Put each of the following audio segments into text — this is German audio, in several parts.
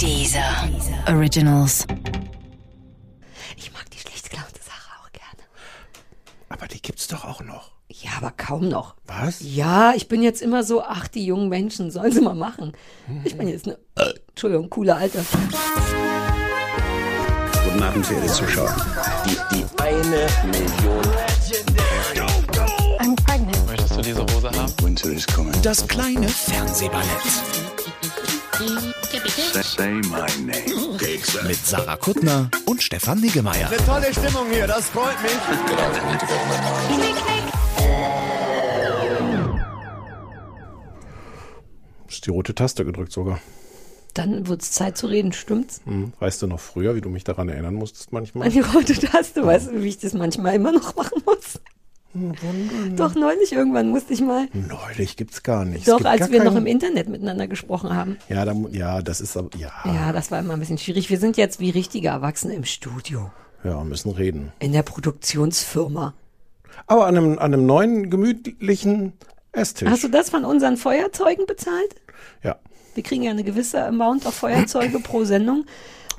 Dieser Originals. Ich mag die schlecht gelaunte Sache auch gerne. Aber die gibt's doch auch noch. Ja, aber kaum noch. Was? Ja, ich bin jetzt immer so, ach, die jungen Menschen sollen sie mal machen. Ich bin jetzt eine, äh, Entschuldigung, coole Alte. Guten Abend, verehrte Zuschauer. Die, die eine Million. I'm pregnant. Möchtest du diese Hose haben? Winter is coming. Das kleine Fernsehballett Say my name. mit Sarah Kuttner und Stefan Niggemeier. Tolle Stimmung hier, das freut mich. Ist die rote Taste gedrückt sogar. Dann wird's Zeit zu reden, stimmt's? Hm. Weißt du noch früher, wie du mich daran erinnern musstest manchmal? An die rote Taste, weißt du, wie ich das manchmal immer noch machen muss? Doch, neulich irgendwann musste ich mal. Neulich gibt's gar nicht. Es Doch, gibt als gar wir noch keinen- im Internet miteinander gesprochen haben. Ja, da, ja, das ist aber, ja, Ja, das war immer ein bisschen schwierig. Wir sind jetzt wie richtige Erwachsene im Studio. ja, müssen reden. In der Produktionsfirma. Aber an einem, an einem neuen, gemütlichen Esstisch. Hast du das von unseren Feuerzeugen bezahlt? ja. Wir kriegen ja eine gewisse Amount auf Feuerzeuge pro Sendung.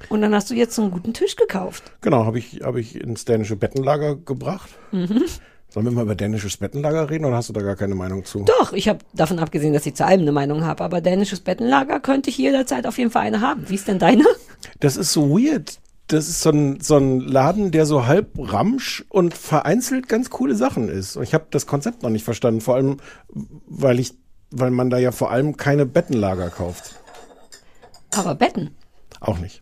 Und dann hast du jetzt so einen guten Tisch gekauft. Genau, habe ich, hab ich ins dänische Bettenlager gebracht. Mhm. Sollen wir mal über dänisches Bettenlager reden oder hast du da gar keine Meinung zu? Doch, ich habe davon abgesehen, dass ich zu allem eine Meinung habe. Aber dänisches Bettenlager könnte ich jederzeit auf jeden Fall eine haben. Wie ist denn deine? Das ist so weird. Das ist so ein, so ein Laden, der so halb ramsch und vereinzelt ganz coole Sachen ist. Und ich habe das Konzept noch nicht verstanden. Vor allem, weil ich, weil man da ja vor allem keine Bettenlager kauft. Aber Betten. Auch nicht.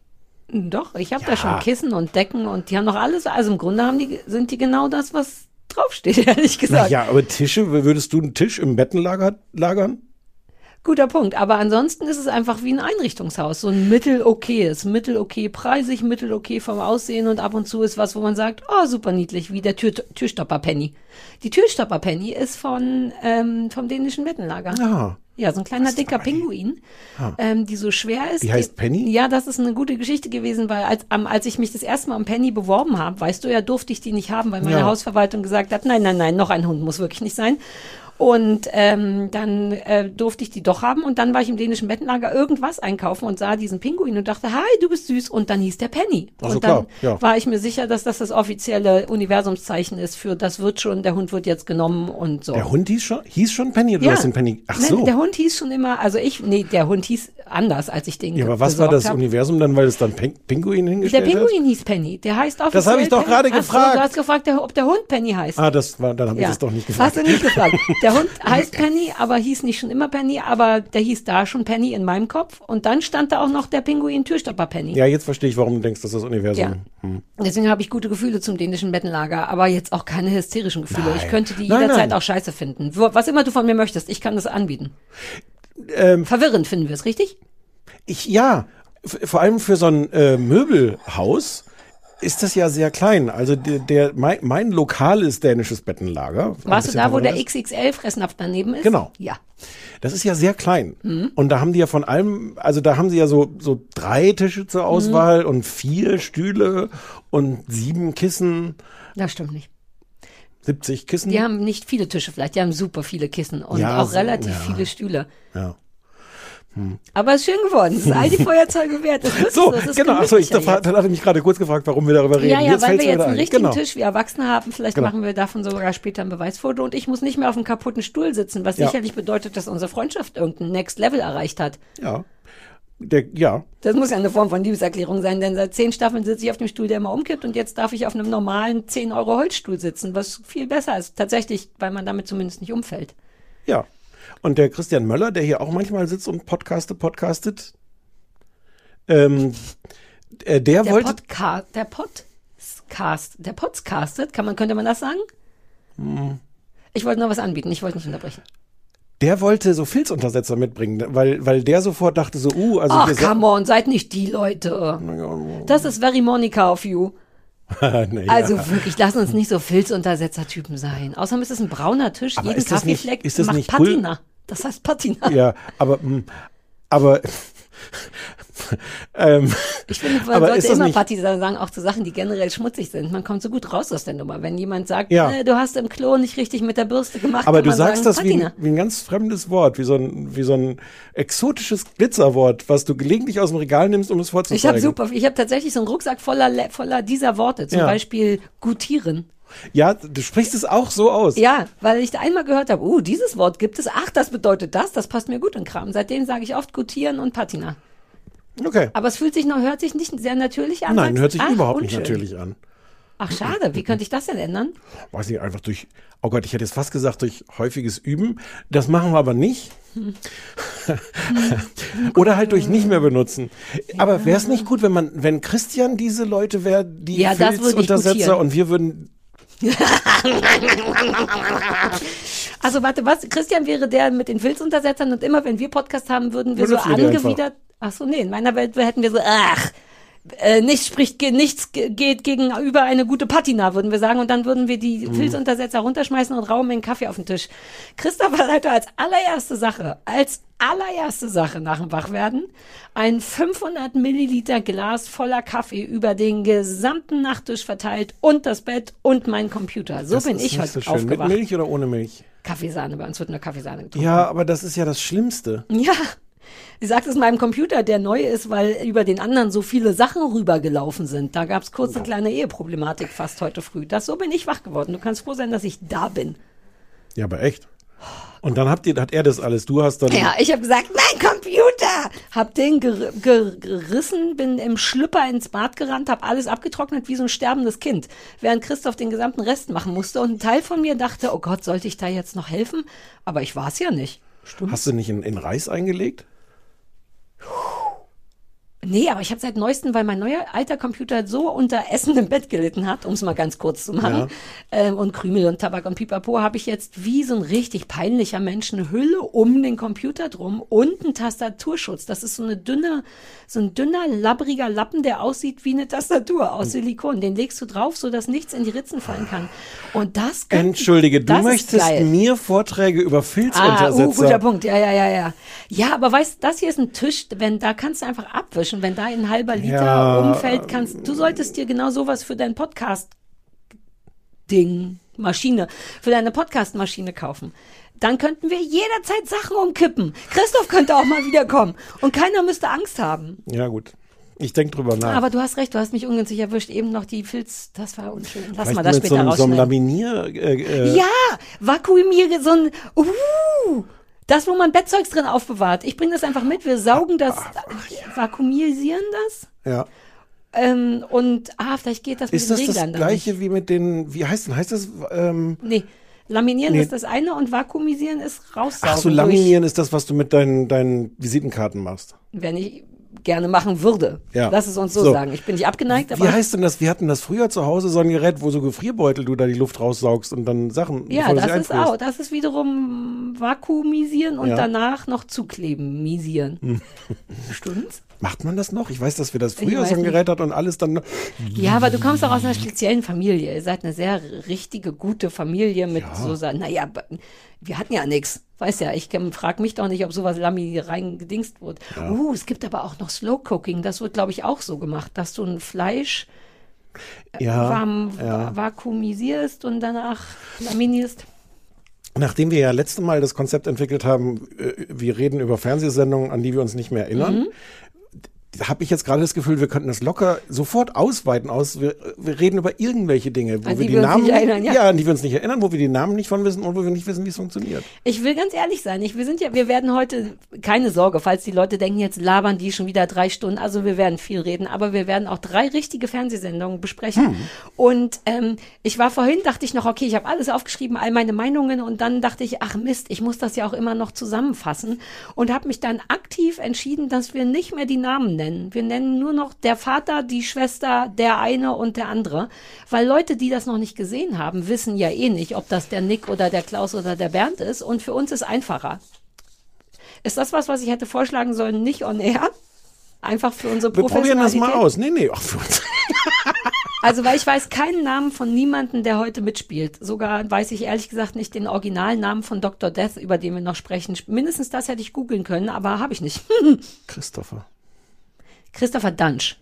Doch, ich habe Ja. da schon Kissen und Decken und die haben noch alles. Also im Grunde haben die, sind die genau das, was draufsteht, ehrlich gesagt. Ja, aber Tische, würdest du einen Tisch im Bettenlager lagern? Guter Punkt. Aber ansonsten ist es einfach wie ein Einrichtungshaus. So ein mittel-okayes, mittel-okay preisig, mittel-okay vom Aussehen und ab und zu ist was, wo man sagt, oh, super niedlich, wie der Tür Türstopper Penny. Die Türstopper Penny ist von, ähm, vom dänischen Bettenlager. Ja. Ja, so ein kleiner dicker Pinguin, ähm, die so schwer ist. Die heißt Penny? Ja, das ist eine gute Geschichte gewesen, weil als, ähm, als ich mich das erste Mal um Penny beworben habe, weißt du ja, durfte ich die nicht haben, weil meine Ja. Hausverwaltung gesagt hat, nein, nein, nein, noch ein Hund muss wirklich nicht sein. Und ähm, dann äh, durfte ich die doch haben und dann war ich im dänischen Bettenlager irgendwas einkaufen und sah diesen Pinguin und dachte, hi, du bist süß und dann hieß der Penny. Ach so, und dann klar, ja. war ich mir sicher, dass das das offizielle Universumszeichen ist für das wird schon, der Hund wird jetzt genommen und so. Der Hund hieß schon, hieß schon Penny oder du hast den Penny? Ach Nein, so. Der Hund hieß schon immer, also ich, nee, der Hund hieß anders, als ich den ja, aber was war das hab. Universum dann, weil es dann Peng Pinguin Der hingestellt Pinguin hieß Penny. Der heißt offiziell Das hab ich doch gerade Ach so, gefragt. Du hast gefragt, der, ob der Hund Penny heißt. hat? Ah, das war, dann habe ich ja. das doch nicht gefragt. Hast du nicht gefragt. Der Hund heißt Penny, aber hieß nicht schon immer Penny, aber der hieß da schon Penny in meinem Kopf. Und dann stand da auch noch der Pinguin Türstopper Penny. Ja, jetzt verstehe ich, warum du denkst, dass das Universum. Ja. Deswegen habe ich gute Gefühle zum dänischen Bettenlager, aber jetzt auch keine hysterischen Gefühle. Nein. Ich könnte die Nein, jederzeit nein. auch scheiße finden. Was immer du von mir möchtest, ich kann das anbieten. Ähm, Verwirrend finden wir es, richtig? Ich, ja, vor allem für so ein äh, Möbelhaus ist das ja sehr klein. Also der, der mein, mein lokales dänisches Bettenlager. Warst du da, wo der XXL-Fressnapf daneben ist? Genau. Ja. Das ist ja sehr klein. Mhm. Und da haben die ja von allem, also da haben sie ja so, so drei Tische zur Auswahl und vier Stühle und sieben Kissen, Das stimmt nicht. 70 Kissen. Die haben nicht viele Tische vielleicht, die haben super viele Kissen und Ja, auch relativ ja. viele Stühle. Ja. Aber es ist schön geworden. Es ist all die Feuerzeuge wert. Das So, das ist genau. Achso, ich gemütlicher da, dann hatte mich gerade kurz gefragt, warum wir darüber reden. Ja, ja, jetzt weil wir jetzt einen ein. richtigen genau. Tisch wie Erwachsene haben. Vielleicht Genau. machen wir davon sogar später ein Beweisfoto und ich muss nicht mehr auf einem kaputten Stuhl sitzen, was Ja. sicherlich bedeutet, dass unsere Freundschaft irgendein Next Level erreicht hat. Ja. Der, ja. Das muss ja eine Form von Liebeserklärung sein, denn seit zehn Staffeln sitze ich auf dem Stuhl, der immer umkippt und jetzt darf ich auf einem normalen 10 Euro Holzstuhl sitzen, was viel besser ist. Tatsächlich, weil man damit zumindest nicht umfällt. Ja. Und der Christian Möller, der hier auch manchmal sitzt und podcastet, podcastet, ähm, äh, der, Der wollte. Podcast, der Podcast, der Podcastet, kann man, könnte man das sagen? Hm. Ich wollte noch was anbieten, ich wollte nicht unterbrechen. Der wollte so Filzuntersetzer mitbringen, weil, weil der sofort dachte so, uh, also Ach, come on, seid nicht die Leute. Das ist very Monica of you. naja. Also wirklich, lass uns nicht so Filzuntersetzer-Typen sein. Außerdem ist es ein brauner Tisch, Aber jeden ist das nicht- Kaffeefleck ist das macht nicht? Patina. Das heißt Patina. ja, aber, mh, aber ähm, Ich finde, man aber sollte immer nicht, Partisan sagen, auch zu Sachen, die generell schmutzig sind. Man kommt so gut raus aus der Nummer. Wenn jemand sagt, Ja. äh, du hast im Klo nicht richtig mit der Bürste gemacht, aber du sagst sagen, das wie wie ein ganz fremdes Wort, wie so ein, wie so ein exotisches Glitzerwort, was du gelegentlich aus dem Regal nimmst, um es vorzuzeigen. Ich habe super, ich habe tatsächlich so einen Rucksack voller, Le- voller dieser Worte. Zum Ja. Beispiel gutieren. Ja, du sprichst es auch so aus. Ja, weil ich da einmal gehört habe, uh, dieses Wort gibt es. Ach, das bedeutet das. Das passt mir gut in Kram. Seitdem sage ich oft gutieren und Patina. Okay. Aber es fühlt sich noch, hört sich nicht sehr natürlich an. Nein, sagst- hört sich Ach, überhaupt nicht unschön. natürlich an. Ach, schade. Wie könnte ich das denn ändern? Weiß nicht, einfach durch, oh Gott, ich hätte jetzt fast gesagt, durch häufiges Üben. Das machen wir aber nicht. Oder halt durch nicht mehr benutzen. Aber wäre es nicht gut, wenn man, wenn Christian diese Leute wäre, die Ja, ich Filzuntersetzer gutieren. und wir würden, Also warte, was? Christian wäre der mit den Filzuntersetzern und immer wenn wir Podcast haben, würden wir so Benutzen einfach. angewidert. Ach so, nee, in meiner Welt hätten wir so, ach, äh, nichts spricht, ge- nichts ge- geht gegenüber eine gute Patina, würden wir sagen. Und dann würden wir die Mhm. Filzuntersetzer runterschmeißen und rauben einen Kaffee auf den Tisch. Christoph hat heute als allererste Sache, als allererste Sache nach dem Wachwerden ein 500 Milliliter Glas voller Kaffee über den gesamten Nachttisch verteilt und das Bett und mein Computer. So das bin ich heute so schön. aufgewacht. Mit Milch oder ohne Milch? Kaffeesahne, bei uns wird nur Kaffeesahne getrunken. Ja, aber das ist ja das Schlimmste. Ja. Ich sagte es meinem Computer, der neu ist, weil über den anderen so viele Sachen rübergelaufen sind. Da gab es kurz eine kleine Eheproblematik fast heute früh. Das so bin ich wach geworden. Du kannst froh sein, dass ich da bin. Ja, aber echt. Und dann habt ihr, hat er das alles. Du hast dann. Ja, ich habe gesagt, mein Computer! Hab den ger ger gerissen, bin im Schlüpper ins Bad gerannt, hab alles abgetrocknet wie so ein sterbendes Kind, während Christoph den gesamten Rest machen musste. Und ein Teil von mir dachte, oh Gott, sollte ich da jetzt noch helfen? Aber ich war es ja nicht. Hast du nicht in, in Reis eingelegt? Nee, aber ich habe seit neuestem, weil mein neuer alter Computer so unter Essen im Bett gelitten hat, um es mal ganz kurz zu machen, ähm, und Krümel und Tabak und Pipapo, habe ich jetzt wie so ein richtig peinlicher Mensch eine Hülle um den Computer drum und einen Tastaturschutz. Das ist so eine dünne, so ein dünner, labbriger Lappen, der aussieht wie eine Tastatur aus Silikon. Den legst du drauf, so dass nichts in die Ritzen fallen kann. Und das könnte- Entschuldige, du möchtest geil. mir Vorträge über Ah, Filzuntersetzer. uh, guter Punkt. Ja, ja, ja, ja. Ja, aber weißt, das hier ist ein Tisch, wenn da kannst du einfach abwischen, wenn da ein halber Liter Ja. umfällt, kannst du solltest dir genau sowas für dein Podcast Ding, Maschine, für deine Podcast Maschine kaufen. Dann könnten wir jederzeit Sachen umkippen. Christoph könnte auch mal wiederkommen und keiner müsste Angst haben. Ja, gut. Ich denke drüber nach. Aber du hast recht, du hast mich ungünstig erwischt. Eben noch die Filz, das war unschön. Lass Vielleicht mal das mit so später einem, so einem rausschneiden. Laminier. Äh, äh, Ja, vakuumiere so ein. Uh, das, wo man Bettzeugs drin aufbewahrt. Ich bringe das einfach mit. Wir saugen das, vakuumisieren das. ja. Ähm, und ah, vielleicht geht das mit Ist den das das Reglern dann gleiche nicht. wie mit den, wie heißt denn, heißt das, ähm, Nee, laminieren Nee. ist das eine und vakuumisieren ist raussaugen. ach so, laminieren ist das, was du mit deinen, deinen Visitenkarten machst. Durch, wenn ich gerne machen würde. Ja. Lass es uns so, So. sagen. Ich bin nicht abgeneigt, Wie aber heißt denn das? Wir hatten das früher zu Hause, so ein Gerät, wo so Gefrierbeutel du da die Luft raussaugst und dann Sachen. ja, das ist auch. Das ist wiederum vakuumisieren und Ja. danach noch zukleben, misieren. Stimmt's? Macht man das noch? Ich weiß, dass wir das früher so ein. Gerät hatten und alles dann. Ja, aber du kommst auch aus einer speziellen Familie. Ihr seid eine sehr richtige, gute Familie mit so, Sa- naja, wir hatten ja nichts. Weiß ja, ich frage mich doch nicht, ob sowas Lami reingedingst wird. Uh, es gibt aber auch noch Slow Cooking. Das wird, glaube ich, auch so gemacht, dass du ein Fleisch Ja. warm ja. vakuumisierst und danach laminierst. Nachdem wir ja letzte Mal das Konzept entwickelt haben, äh, wir reden über Fernsehsendungen, an die wir uns nicht mehr erinnern, Mhm. Habe ich jetzt gerade das Gefühl, wir könnten das locker sofort ausweiten aus. Wir, wir reden über irgendwelche Dinge, wo An wir die wir Namen nicht erinnern, ja. an die wir uns nicht erinnern, wo wir die Namen nicht von wissen und wo wir nicht wissen, wie es funktioniert. Ich will ganz ehrlich sein. Ich, wir sind ja, wir werden heute, keine Sorge, falls die Leute denken, jetzt labern die schon wieder drei Stunden. Also wir werden viel reden, aber wir werden auch drei richtige Fernsehsendungen besprechen. Und ähm, ich war vorhin, dachte ich noch, okay, ich habe alles aufgeschrieben, all meine Meinungen und dann dachte ich, ach Mist, ich muss das ja auch immer noch zusammenfassen und habe mich dann aktiv entschieden, dass wir nicht mehr die Namen nennen. Wir nennen nur noch der Vater, die Schwester, der eine und der andere, weil Leute, die das noch nicht gesehen haben, wissen ja eh nicht, ob das der Nick oder der Klaus oder der Bernd ist und für uns ist einfacher. Ist das was, was ich hätte vorschlagen sollen, nicht on air? Einfach für unsere Wir probieren das mal aus. Nee, nee, ach, für uns. Also, weil ich weiß keinen Namen von niemandem, der heute mitspielt. Sogar weiß ich ehrlich gesagt nicht den Originalnamen von Dr. Death, über den wir noch sprechen. Mindestens das hätte ich googeln können, aber habe ich nicht. Christopher. Christopher Dunsch.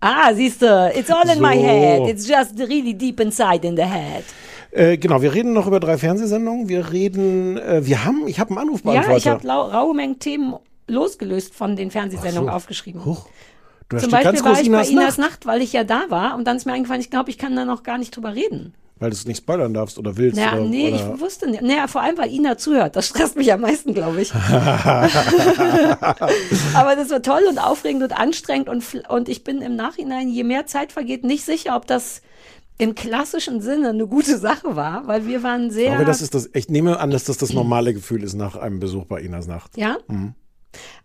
Ah, siehst du, it's all in my So. head. It's just really deep inside in the head. Äh, genau, wir reden noch über drei Fernsehsendungen. Wir reden, äh, wir haben, ich habe einen Anrufbeantworter. Ja, ich habe raue Mengen Themen losgelöst von den Fernsehsendungen so. aufgeschrieben. Huch, du hast Zum Beispiel ganz war ich bei Inas Inas Nacht, Nacht, weil ich ja da war und dann ist mir eingefallen, ich glaube, ich kann da noch gar nicht drüber reden. Weil du es nicht spoilern darfst oder willst. Ja, oder, nee, oder ich wusste nicht. Naja, vor allem, weil Ina zuhört. Das stresst mich am meisten, glaube ich. Aber das war toll und aufregend und anstrengend und, und ich bin im Nachhinein, je mehr Zeit vergeht, nicht sicher, ob das im klassischen Sinne eine gute Sache war, weil wir waren sehr. Aber das ist das, ich nehme an, dass das das normale Gefühl ist nach einem Besuch bei Inas Nacht. Ja? Mhm.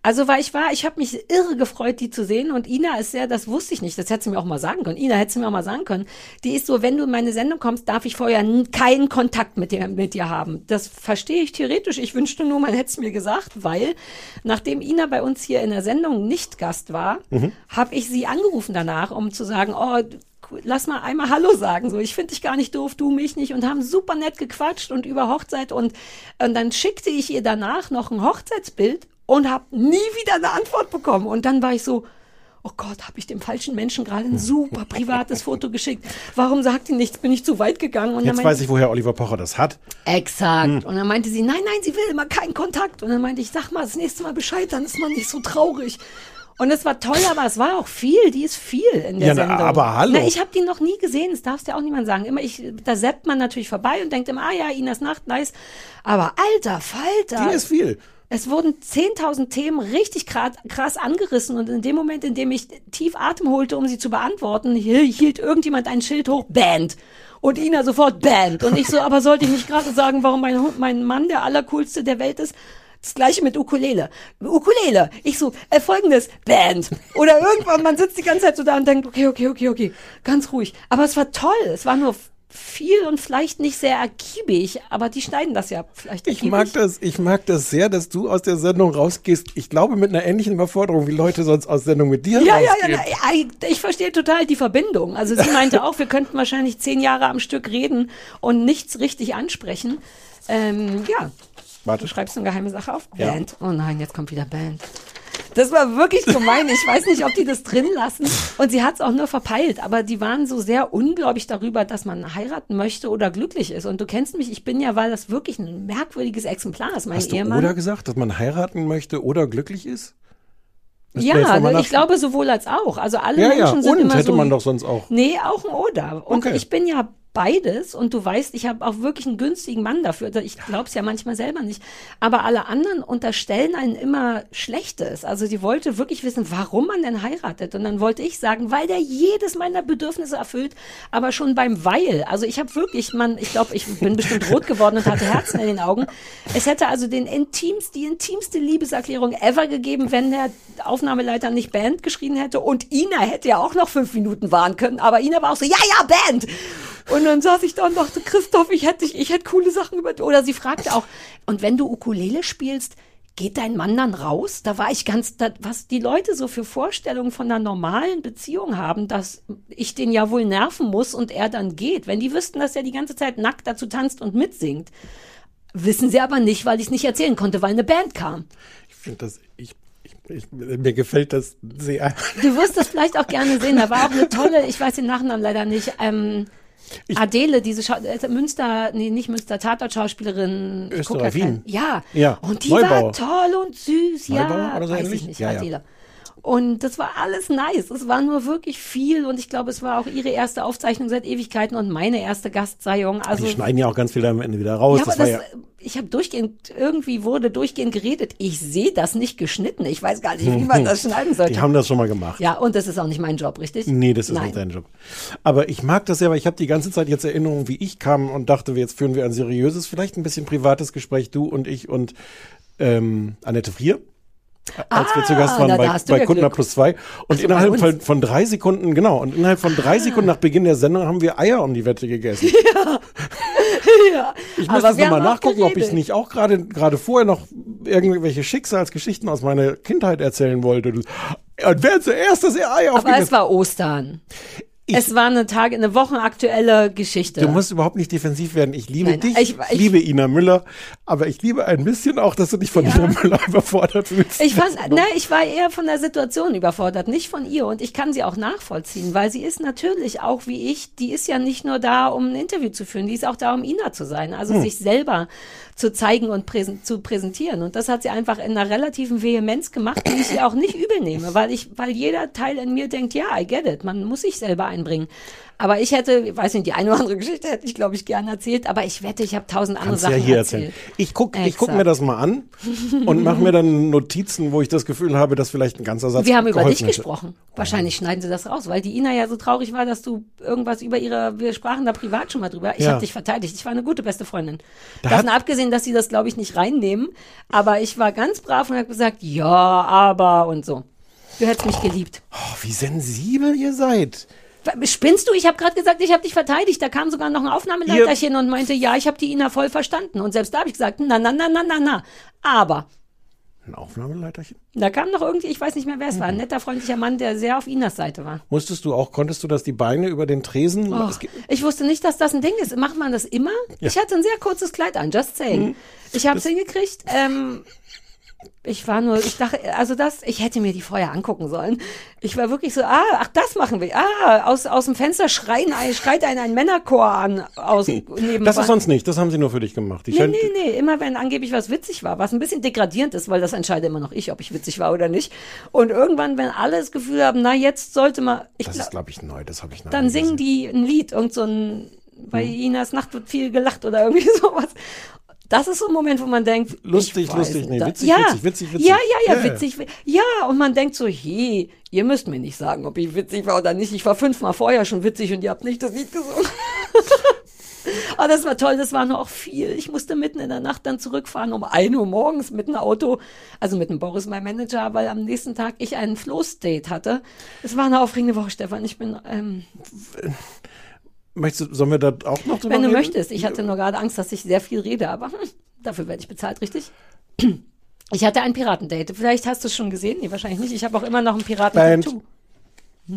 Also, weil ich war, ich habe mich irre gefreut, die zu sehen. Und Ina ist sehr, das wusste ich nicht, das hätte sie mir auch mal sagen können. Ina hätte sie mir auch mal sagen können. Die ist so, wenn du in meine Sendung kommst, darf ich vorher keinen Kontakt mit dir, mit dir haben. Das verstehe ich theoretisch. Ich wünschte nur, man hätte es mir gesagt, weil nachdem Ina bei uns hier in der Sendung nicht Gast war, habe ich sie angerufen danach, um zu sagen, oh, lass mal einmal Hallo sagen. So, ich finde dich gar nicht doof, du mich nicht. Und haben super nett gequatscht und über Hochzeit. Und, und dann schickte ich ihr danach noch ein Hochzeitsbild und habe nie wieder eine Antwort bekommen. Und dann war ich so, oh Gott, habe ich dem falschen Menschen gerade ein super privates Foto geschickt. Warum sagt die nichts? Bin ich zu weit gegangen? Und Jetzt weiß ich, woher Oliver Pocher das hat. Exakt. Und dann meinte sie, nein, nein, sie will immer keinen Kontakt. Und dann meinte ich, sag mal das nächste Mal Bescheid, dann ist man nicht so traurig. Und es war toll, aber es war auch viel. Die ist viel in der Ja, Sendung. aber hallo. Na, ich habe die noch nie gesehen. Das darfst ja auch niemand sagen. Immer ich, da seppt man natürlich vorbei und denkt immer, ah ja, Inas Nacht, nice. Aber alter Falter. Die ist viel. Es wurden 10.000 Themen richtig krass, angerissen und in dem Moment, in dem ich tief Atem holte, um sie zu beantworten, hi- hielt irgendjemand ein Schild hoch, Band. Und Ina sofort Band. Und ich so, aber sollte ich nicht gerade sagen, warum mein, mein Mann der allercoolste der Welt ist? Das gleiche mit Ukulele. Ukulele. Ich so, äh, folgendes, Band. Oder irgendwann, man sitzt die ganze Zeit so da und denkt, okay, okay, okay, okay, ganz ruhig. Aber es war toll. Es war nur viel und vielleicht nicht sehr ergiebig, aber die schneiden das ja vielleicht Ich mag das, ich mag das sehr, dass du aus der Sendung rausgehst. Ich glaube, mit einer ähnlichen Überforderung, wie Leute sonst aus Sendung mit dir Ja, ja, rausgehen. ja, na, ich, ich verstehe total die Verbindung. Also sie meinte auch, wir könnten wahrscheinlich zehn Jahre am Stück reden und nichts richtig ansprechen. Ähm, ja, Warte. du schreibst eine geheime Sache auf. Ja. Band. Oh nein, jetzt kommt wieder Band. Das war wirklich gemein. Ich weiß nicht, ob die das drin lassen. Und sie hat es auch nur verpeilt. Aber die waren so sehr ungläubig darüber, dass man heiraten möchte oder glücklich ist. Und du kennst mich, ich bin ja, weil das wirklich ein merkwürdiges Exemplar ist, mein Hast du Ehemann. oder gesagt, dass man heiraten möchte oder glücklich ist? Jetzt ja, mal ich glaube sowohl als auch. Also alle Ja, ja, Menschen sind und immer hätte so, man doch sonst auch. Nee, auch ein Oder. Und Okay. ich bin ja beides und du weißt, ich habe auch wirklich einen günstigen Mann dafür. Ich glaube es ja manchmal selber nicht. Aber alle anderen unterstellen einen immer Schlechtes. Also sie wollte wirklich wissen, warum man denn heiratet. Und dann wollte ich sagen, weil der jedes meiner Bedürfnisse erfüllt, aber schon beim Weil. Also ich habe wirklich, man, ich glaube, ich bin bestimmt rot geworden und hatte Herzen in den Augen. Es hätte also den intimst, die intimste Liebeserklärung ever gegeben, wenn der Aufnahmeleiter nicht Band geschrien hätte. Und Ina hätte ja auch noch fünf Minuten warten können. Aber Ina war auch so, ja, ja, Band. Und dann saß ich da und dachte, Christoph, ich hätte, ich hätte coole Sachen über, oder sie fragte auch, und wenn du Ukulele spielst, geht dein Mann dann raus? Da war ich ganz, da, was die Leute so für Vorstellungen von einer normalen Beziehung haben, dass ich den ja wohl nerven muss und er dann geht. Wenn die wüssten, dass er die ganze Zeit nackt dazu tanzt und mitsingt. Wissen sie aber nicht, weil ich es nicht erzählen konnte, weil eine Band kam. Ich finde das, ich, ich, ich, mir gefällt das sehr. Du wirst das vielleicht auch gerne sehen. Da war auch eine tolle, ich weiß den Nachnamen leider nicht, ähm, Adele, diese Schau äh, Münster, nee, nicht Münster, Tatort-Schauspielerin. Ich Österreich, ja Wien. Ja. Ja. Und die Neubauer. war toll und süß, ja. Neubauer oder so weiß ähnlich? ich nicht, Ja, ja. Und das war alles nice. Es war nur wirklich viel und ich glaube, es war auch ihre erste Aufzeichnung seit Ewigkeiten und meine erste Gastseiung. Also Die schneiden ja auch ganz viel am Ende wieder raus. ja, aber das das, ja, ich habe durchgehend, irgendwie wurde durchgehend geredet. Ich sehe das nicht geschnitten. Ich weiß gar nicht, wie man das schneiden sollte. die haben das schon mal gemacht. ja, und das ist auch nicht mein Job, richtig? Nee, das ist Nein. nicht dein Job. Aber ich mag das ja, weil ich habe die ganze Zeit jetzt Erinnerungen, wie ich kam und dachte, jetzt führen wir ein seriöses, vielleicht ein bisschen privates Gespräch, du und ich und ähm, Annette Frier. Als wir zu Gast Ah, waren bei, bei ja Glück. plus zwei. Und so, innerhalb bei von, von drei Sekunden, genau, und innerhalb von drei Sekunden nach Beginn der Sendung haben wir Eier um die Wette gegessen. ja. Ich Aber müsste jetzt nochmal nachgucken, ob ich nicht auch gerade gerade vorher noch irgendwelche Schicksalsgeschichten aus meiner Kindheit erzählen wollte. Und wer zuerst das Ei Aber es aufgegessen war Ostern. Es war eine Tage, eine wochenaktuelle Geschichte. Du musst überhaupt nicht defensiv werden. Ich liebe Nein, dich, ich- ich, ich- liebe Ina Müller, aber ich liebe ein bisschen auch, dass du dich von Ina Müller überfordert fühlst. Ich fand, ne, ich war eher von der Situation überfordert, nicht von ihr. Und ich kann sie auch nachvollziehen, weil sie ist natürlich auch wie ich, die ist ja nicht nur da, um ein Interview zu führen, die ist auch da, um Ina zu sein, also sich selber zu zeigen und präsen zu präsentieren. Und das hat sie einfach in einer relativen Vehemenz gemacht, die ich ihr auch nicht übel nehme, weil ich, weil jeder Teil in mir denkt, ja, I get it, man muss sich selber einbringen. Aber ich hätte, ich weiß nicht, die eine oder andere Geschichte hätte ich, glaube ich, gerne erzählt, aber ich wette, ich habe tausend andere Kannst Sachen ja hier erzählt. erzählen. Ich guck, ich guck mir das mal an und mache mir dann Notizen, wo ich das Gefühl habe, dass vielleicht ein ganzer Satz Wir haben über dich hätte. gesprochen. Wahrscheinlich schneiden sie das raus, weil die Ina ja so traurig war, dass du irgendwas über ihre, wir sprachen da privat schon mal drüber. Ich Ja. habe dich verteidigt. Ich war eine gute beste Freundin. Da Davon abgesehen, dass sie das, glaube ich, nicht reinnehmen. Aber ich war ganz brav und habe gesagt, ja, aber und so. Du hättest mich geliebt. Oh, wie sensibel ihr seid. Spinnst du? Ich habe gerade gesagt, ich habe dich verteidigt. Da kam sogar noch ein Aufnahmeleiterchen und meinte, ja, ich habe die Ina voll verstanden. Und selbst da habe ich gesagt, na, na, na, na, na, na. Aber Ein Aufnahmeleiterchen? da kam noch irgendwie, ich weiß nicht mehr, wer es war, ein netter, freundlicher Mann, der sehr auf Inas Seite war. Musstest du auch, konntest du das die Beine über den Tresen? Geht- ich wusste nicht, dass das ein Ding ist. Macht man das immer? Ich hatte ein sehr kurzes Kleid an, just saying. Ich habe es hingekriegt. Ähm, ich war nur, ich dachte, also das, ich hätte mir die vorher angucken sollen. Ich war wirklich so, ah, ach, das machen wir. Ah, aus, aus dem Fenster schreien, ein, schreit einen ein Männerchor an. Aus, neben Das ist sonst nicht, das haben sie nur für dich gemacht. Die Nee, nee, nee, immer wenn angeblich was witzig war, was ein bisschen degradierend ist, weil das entscheide immer noch ich, ob ich witzig war oder nicht. Und irgendwann, wenn alle das Gefühl haben, na, jetzt sollte man, ich Das glaub, ist, glaube ich, neu, das habe ich noch dann singen die ein Lied, irgend so ein, bei Hm. Inas Nacht wird viel gelacht oder irgendwie sowas. Das ist so ein Moment, wo man denkt, Lustig, lustig, nee, witzig, ja, witzig, witzig, witzig. Ja, ja, ja, Ja, witzig. Ja, und man denkt so, hey, ihr müsst mir nicht sagen, ob ich witzig war oder nicht. Ich war fünfmal vorher schon witzig und ihr habt nicht das Lied gesungen. Aber das war toll, das war nur auch viel. Ich musste mitten in der Nacht dann zurückfahren um 1 Uhr morgens mit einem Auto, also mit dem Boris, mein Manager, weil am nächsten Tag ich einen Floß-Date hatte. Es war eine aufregende Woche, Stefan. Ich bin, ähm, Möchtest sollen wir da auch noch drüber wenn du reden? möchtest. Ich hatte nur gerade Angst, dass ich sehr viel rede, aber hm, dafür werde ich bezahlt, richtig? Ich hatte ein Piratendate. Vielleicht hast du es schon gesehen. Nee, wahrscheinlich nicht. Ich habe auch immer noch ein Piraten-Tattoo.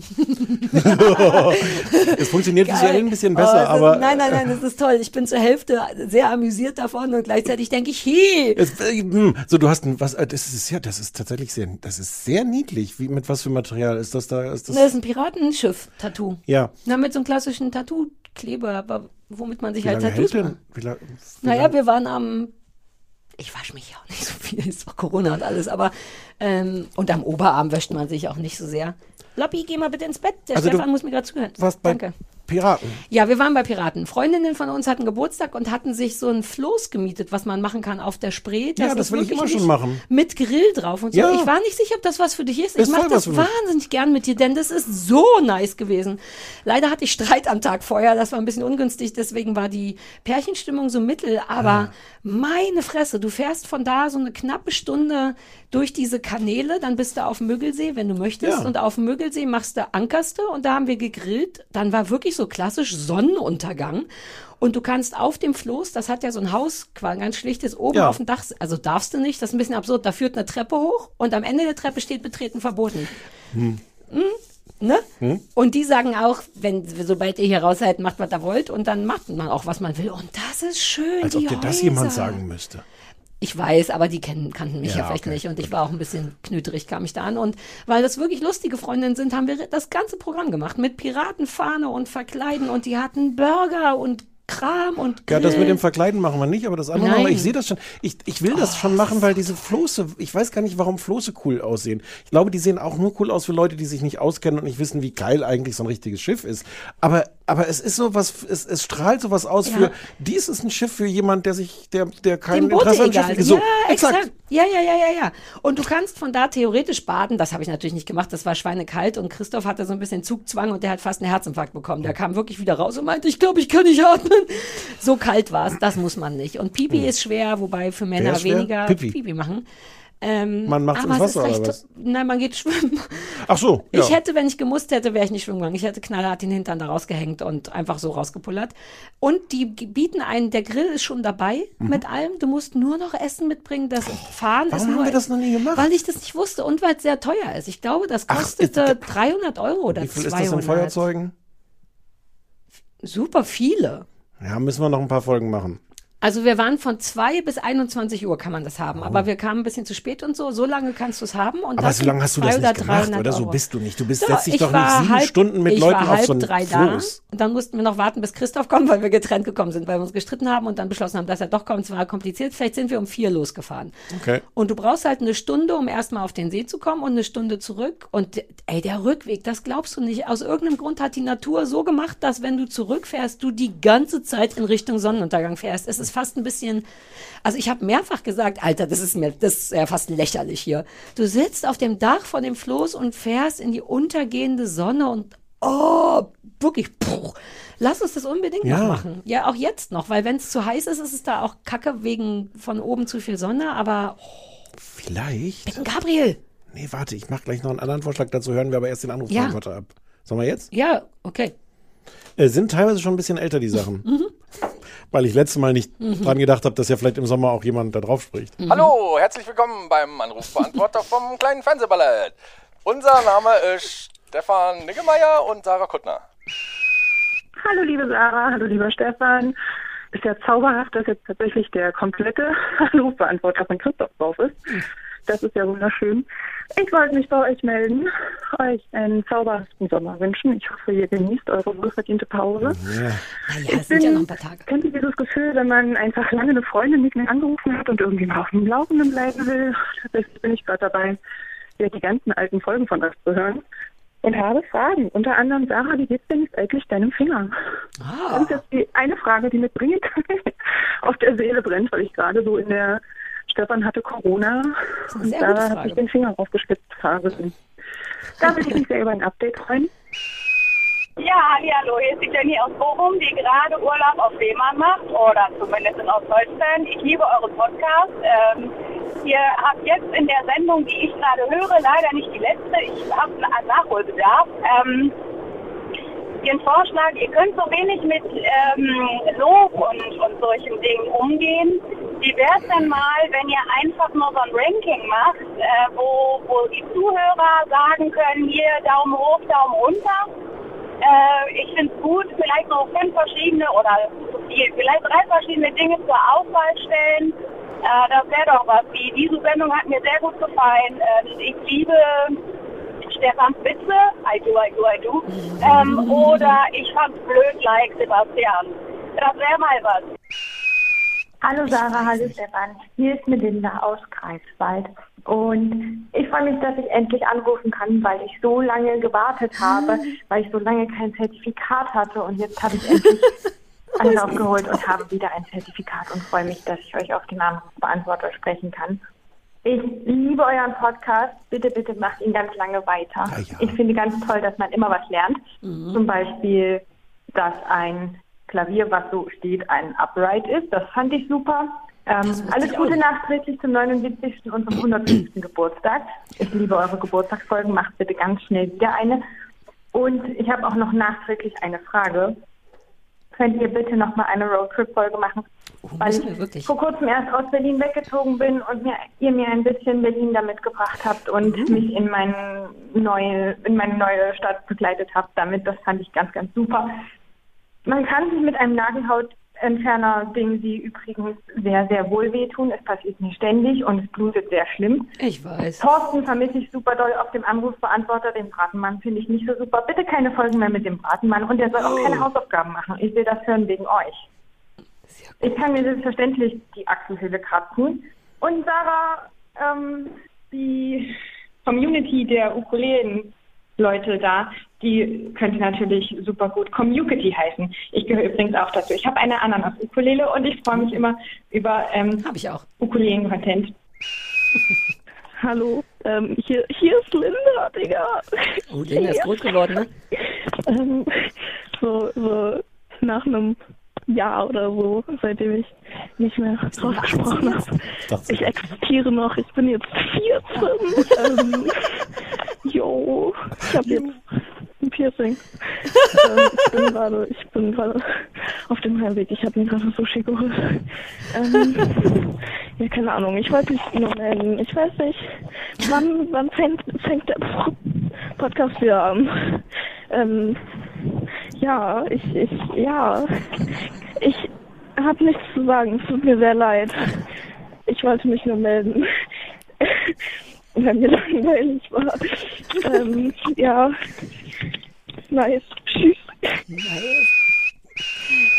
Es funktioniert Geil. visuell ein bisschen Oh, es besser, ist, aber Nein, nein, nein, das ist toll. Ich bin zur Hälfte sehr amüsiert davon und gleichzeitig denke ich, hey, Es, äh, hm, so, du hast ein, was, äh, das ist ja, das ist tatsächlich sehr, das ist sehr niedlich. Wie, mit was für Material ist das da? Ist das, das ist ein Piratenschiff-Tattoo. ja. Na, mit so einem klassischen Tattoo-Kleber, aber womit man sich Wie halt Tattoos hält denn? Wie lang, wie Naja, lang- wir waren am. Ich wasche mich ja auch nicht so viel, ist doch Corona und alles, aber ähm, und am Oberarm wäscht man sich auch nicht so sehr. Loppi, geh mal bitte ins Bett. Der Also Stefan muss mir gerade zuhören. Danke. Piraten. Ja, wir waren bei Piraten. Freundinnen von uns hatten Geburtstag und hatten sich so ein Floß gemietet, was man machen kann auf der Spree. Ja, das will ich immer schon machen. Mit Grill drauf und so. Ja. Ich war nicht sicher, ob das was für dich ist. Ist ich mache das für mich. wahnsinnig gern mit dir, denn das ist so nice gewesen. Leider hatte ich Streit am Tag vorher, das war ein bisschen ungünstig, deswegen war die Pärchenstimmung so mittel, aber Ah. meine Fresse, du fährst von da so eine knappe Stunde durch diese Kanäle, dann bist du auf dem Mögelsee, wenn du möchtest, Ja. und auf dem Mögelsee machst du Ankerste und da haben wir gegrillt. Dann war wirklich so klassisch Sonnenuntergang. Und du kannst auf dem Floß, das hat ja so ein Haus, ein ganz schlichtes, oben Ja. auf dem Dach, also darfst du nicht, das ist ein bisschen absurd, da führt eine Treppe hoch und am Ende der Treppe steht betreten verboten. Hm. Ne? Und die sagen auch, wenn, sobald ihr hier raus seid, macht, was ihr wollt und dann macht man auch, was man will. Und das ist schön, Als ob dir das Häuser. jemand sagen müsste. Ich weiß, aber die kennen, kannten mich ja, Ja, vielleicht okay, nicht und ich war auch ein bisschen knüterig, kam ich da an. Und weil das wirklich lustige Freundinnen sind, haben wir das ganze Programm gemacht mit Piratenfahne und Verkleiden und die hatten Burger und Kram und Ja, das mit Grill. dem Verkleiden machen wir nicht, aber das andere Nein. Oh, machen wir. Ich sehe das schon. Ich, ich will das schon machen, weil diese Floße, ich weiß gar nicht, warum Floße cool aussehen. Ich glaube, die sehen auch nur cool aus für Leute, die sich nicht auskennen und nicht wissen, wie geil eigentlich so ein richtiges Schiff ist. Aber, aber es ist so was, es, es strahlt so was aus Ja. für, dies ist ein Schiff für jemand, der sich, der, der kein Interesse an. Schiffen ist. so, ja, exakt. Ja, ja, ja, ja, ja. Und du kannst von da theoretisch baden. Das habe ich natürlich nicht gemacht. Das war schweinekalt und Christoph hatte so ein bisschen Zugzwang und der hat fast einen Herzinfarkt bekommen. Der kam wirklich wieder raus und meinte, ich glaube, ich kann nicht atmen. So kalt war es. Das muss man nicht. Und Pipi ist schwer, wobei für Männer weniger Pipi. machen. Ähm, Man macht's aber ins Wasser, oder was? Nein, man geht schwimmen. Ach so, ja. Ich hätte, wenn ich gemusst hätte, wäre ich nicht schwimmen gegangen. Ich hätte knallhart den Hintern da rausgehängt und einfach so rausgepullert. Und die bieten einen, der Grill ist schon dabei mit allem. Du musst nur noch Essen mitbringen. Das Fahren Mhm. warum ist haben nur, wir das noch nie gemacht? Weil ich das nicht wusste und weil es sehr teuer ist. Ich glaube, das Ach, kostete ist- 300 Euro oder Wie viel 200. ist das in Feuerzeugen? Super viele. Ja, müssen wir noch ein paar Folgen machen. Also wir waren von 2 bis 21 Uhr kann man das haben, aber wir kamen ein bisschen zu spät und so. So lange kannst du es haben. Und Aber so lange hast du das 200, nicht gemacht, 300 oder? So bist du nicht. Du bist, So, setzt dich ich doch nicht war sieben halb, Stunden mit Leuten war auf halb so einen drei da. Und dann mussten wir noch warten, bis Christoph kommt, weil wir getrennt gekommen sind, weil wir uns gestritten haben und dann beschlossen haben, dass er doch kommt. Es war kompliziert. Vielleicht sind wir um vier losgefahren. Okay. Und du brauchst halt eine Stunde, um erstmal auf den See zu kommen und eine Stunde zurück. Und ey, der Rückweg, das glaubst du nicht. Aus irgendeinem Grund hat die Natur so gemacht, dass wenn du zurückfährst, du die ganze Zeit in Richtung Sonnenuntergang fährst. Es ist fast ein bisschen, also ich habe mehrfach gesagt, Alter, das ist mir, das ist ja fast lächerlich hier. Du sitzt auf dem Dach von dem Floß und fährst in die untergehende Sonne und oh, wirklich, puh. Lass uns das unbedingt Ja. noch machen. Ja, auch jetzt noch, weil wenn es zu heiß ist, ist es da auch kacke wegen von oben zu viel Sonne, aber Vielleicht. Gabriel, Nee, warte, ich mache gleich noch einen anderen Vorschlag. Dazu hören wir aber erst den Anrufbeantworter ab. Sollen wir jetzt? ja, okay. Äh, sind teilweise schon ein bisschen älter, die Sachen. Mhm. Weil ich letztes Mal nicht dran gedacht habe, dass ja vielleicht im Sommer auch jemand da drauf spricht. Mhm. Hallo, herzlich willkommen beim Anrufbeantworter vom kleinen Fernsehballett. Unser Name ist Stefan Niggemeier und Sarah Kuttner. Hallo liebe Sarah, hallo lieber Stefan. Ist ja zauberhaft, dass jetzt tatsächlich der komplette Anrufbeantworter von Christoph drauf ist. Das ist ja wunderschön. Ich wollte mich bei euch melden, euch einen zauberhaften Sommer wünschen. Ich hoffe, ihr genießt eure wohlverdiente Pause. Naja, es sind ja noch ein paar Tage. Kennt ihr dieses Gefühl, wenn man einfach lange eine Freundin nicht mehr angerufen hat und irgendwie mal auf dem Laufenden bleiben will? Tatsächlich bin ich gerade dabei, wieder die ganzen alten Folgen von euch zu hören. Und habe Fragen. Unter anderem, Sarah, wie geht's denn jetzt eigentlich deinem Finger? Ah. Das ist jetzt die eine Frage, die mir dringend auf der Seele brennt, weil ich gerade so in der Stefan hatte Corona und da habe ich den Finger aufgespitzt Phase. bin. Da würde ich mich sehr über ein Update freuen. Ja, hallo, hier ist die Jenny aus Bochum, die gerade Urlaub auf Fehmarn macht, oder zumindest in Ostdeutschland. Ich liebe euren Podcast. Ähm, ihr habt jetzt in der Sendung, die ich gerade höre, leider nicht die letzte. Ich habe einen Nachholbedarf. Ähm, Ihren Vorschlag, ihr könnt so wenig mit ähm, Lob und, und solchen Dingen umgehen. Wie wäre es denn mal, wenn ihr einfach nur so ein Ranking macht, äh, wo, wo die Zuhörer sagen können, hier Daumen hoch, Daumen runter? Äh, ich finde es gut, vielleicht so fünf verschiedene oder vielleicht drei verschiedene Dinge zur Auswahl stellen. Äh, das wäre doch was. Die, diese Sendung hat mir sehr gut gefallen. Ähm, ich liebe Stefans Witze, I do, I do, I do. Ähm, oder ich fand's blöd, like Sebastian. Das wäre mal was. Hallo Sarah, hallo Stefan. Hier ist Melinda aus Greifswald. Und ich freue mich, dass ich endlich anrufen kann, weil ich so lange gewartet habe, weil ich so lange kein Zertifikat hatte. Und jetzt habe ich endlich Anlauf geholt und habe wieder ein Zertifikat und freue mich, dass ich euch auf den Anrufbeantworter sprechen kann. Ich liebe euren Podcast. Bitte, bitte macht ihn ganz lange weiter. Ja, ja. Ich finde ganz toll, dass man immer was lernt. Zum Beispiel, dass ein Klavier, was so steht, ein Upright ist. Das fand ich super. Ähm, alles Gute nachträglich zum 79. und zum 105. Geburtstag. Ich liebe eure Geburtstagsfolgen. Macht bitte ganz schnell wieder eine. Und ich habe auch noch nachträglich eine Frage. Könnt ihr bitte noch mal eine Roadtrip-Folge machen? weil müssen wir ich vor kurzem erst aus Berlin weggezogen bin und mir, ihr mir ein bisschen Berlin da mitgebracht habt und mich in, mein neue, in meine neue Stadt begleitet habt damit. Das fand ich ganz, ganz super. Man kann sich mit einem Nagelhautentferner-Ding, die übrigens sehr, sehr wohl wehtun. Es passiert mir ständig und es blutet sehr schlimm. Ich weiß. Thorsten vermisse ich super doll auf dem Anrufbeantworter. Den Bratenmann finde ich nicht so super. Bitte keine Folgen mehr mit dem Bratenmann. Und der soll auch keine Hausaufgaben machen. Ich will das hören wegen euch. Ich kann mir selbstverständlich die Achselhöhle kratzen. Und Sarah, ähm, die Community der Ukulelen-Leute da, die könnte natürlich super gut Community heißen. Ich gehöre übrigens auch dazu. Ich habe eine Ananas-Ukulele und ich freue mich immer über ähm, Habe ich auch. Ukulelen-Content. Hallo, ähm, hier, hier ist Linda, Digga. Oh, Linda ist groß geworden, ne? Ähm, so, so nach einem Jahr oder so, seitdem ich nicht mehr rausgesprochen habe. dachte, Ich existiere noch, ich bin jetzt 14. ähm, jo, ich habe jetzt ein Piercing. ähm, ich bin gerade, ich bin gerade auf dem Heimweg. Ich habe mir gerade Sushi geholt. Ähm, ja, keine Ahnung. Ich wollte mich nur melden. Ich weiß nicht, wann, wann fängt, fängt der Podcast wieder an? Ähm, ja, ich, ich, ja. Ich habe nichts zu sagen. Es tut mir sehr leid. Ich wollte mich nur melden. Weil mir langweilig war. Ähm, ja. Nice. Tschüss.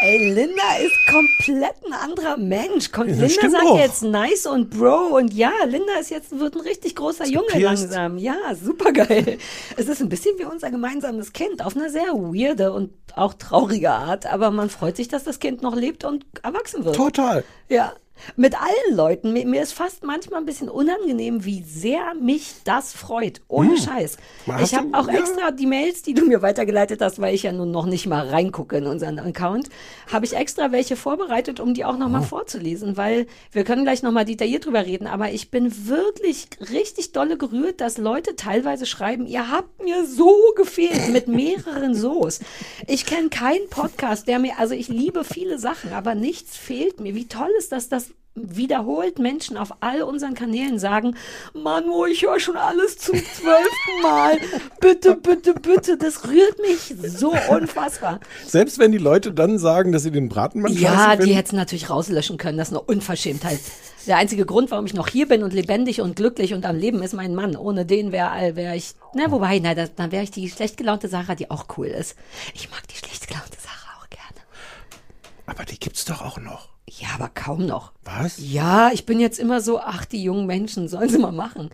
Ey, Linda ist komplett ein anderer Mensch. Kommt, Ja, Linda sagt auch. jetzt nice und Bro und ja, Linda ist jetzt wird ein richtig großer Junge gepierst. langsam. Ja, super geil. Es ist ein bisschen wie unser gemeinsames Kind auf eine sehr weirde und auch traurige Art, aber man freut sich, dass das Kind noch lebt und erwachsen wird. Total. Ja. Mit allen Leuten. Mir, mir ist fast manchmal ein bisschen unangenehm, wie sehr mich das freut. Ohne Scheiß. Hast Ich habe auch ja. extra die Mails, die du mir weitergeleitet hast, weil ich ja nun noch nicht mal reingucke in unseren Account, habe ich extra welche vorbereitet, um die auch noch mal vorzulesen, weil wir können gleich noch mal detailliert drüber reden, aber ich bin wirklich richtig dolle gerührt, dass Leute teilweise schreiben, ihr habt mir so gefehlt mit mehreren So's. Ich kenne keinen Podcast, der mir, also ich liebe viele Sachen, aber nichts fehlt mir. Wie toll ist das, dass wiederholt Menschen auf all unseren Kanälen sagen, Manu, ich höre schon alles zum zwölften Mal. Bitte, bitte, bitte. Das rührt mich so unfassbar. Selbst wenn die Leute dann sagen, dass sie den Bratenmann Ja, die hätten es natürlich rauslöschen können. Das ist eine Unverschämtheit. Der einzige Grund, warum ich noch hier bin und lebendig und glücklich und am Leben, ist mein Mann. Ohne den wäre wär ich, na, wobei, na, dann wäre ich die schlecht gelaunte Sarah, die auch cool ist. Ich mag die schlecht gelaunte Sarah auch gerne. Aber die gibt's doch auch noch. Ja, aber kaum noch. Was? Ja, ich bin jetzt immer so, ach, die jungen Menschen sollen sie mal machen.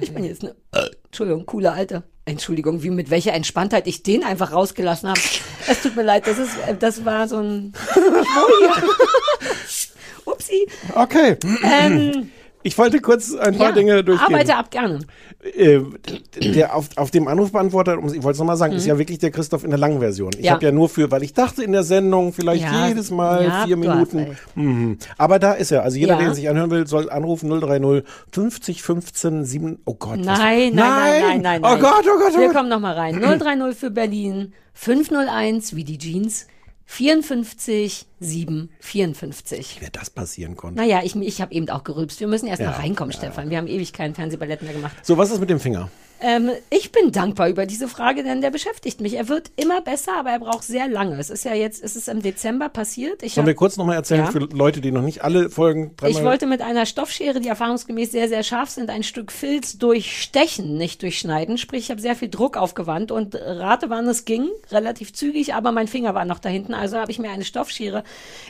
Ich bin jetzt eine, äh, Entschuldigung, coole Alte. Entschuldigung, wie mit welcher Entspanntheit ich den einfach rausgelassen habe. Es tut mir leid, das ist, das war so ein, Upsi. Okay. Ähm, Ich wollte kurz ein paar ja, Dinge durchgehen. arbeite ab gerne. Äh, der auf, auf dem Anrufbeantworter, ich wollte es nochmal sagen, ist ja wirklich der Christoph in der langen Version. Ich Mhm. Ja. habe ja nur für, weil ich dachte in der Sendung vielleicht Ja, jedes Mal vier Minuten. Mhm. Aber da ist er. Also jeder, der sich anhören will, soll anrufen 030 50 15 7. Oh Gott. Nein, nein, nein, nein, nein, nein. Oh Gott, oh Gott, oh Wir Gott. kommen nochmal rein. 030 für Berlin, 501 wie die Jeans, 54 7 54. Wie mir das passieren konnte. Naja, ich, ich habe eben auch gerülpst. Wir müssen erst Ja, mal reinkommen, Stefan. Wir haben ewig keinen Fernsehballett mehr gemacht. So, was ist mit dem Finger? Ähm, ich bin dankbar über diese Frage, denn der beschäftigt mich. Er wird immer besser, aber er braucht sehr lange. Es ist ja jetzt, es ist im Dezember passiert. Ich Sollen hab- wir kurz nochmal erzählen Ja. für Leute, die noch nicht alle Folgen. Ich wollte mit einer Stoffschere, die erfahrungsgemäß sehr, sehr scharf sind, ein Stück Filz durchstechen, nicht durchschneiden. Sprich, ich habe sehr viel Druck aufgewandt und rate, wann es ging. Relativ zügig, aber mein Finger war noch da hinten. Also habe ich mir eine Stoffschere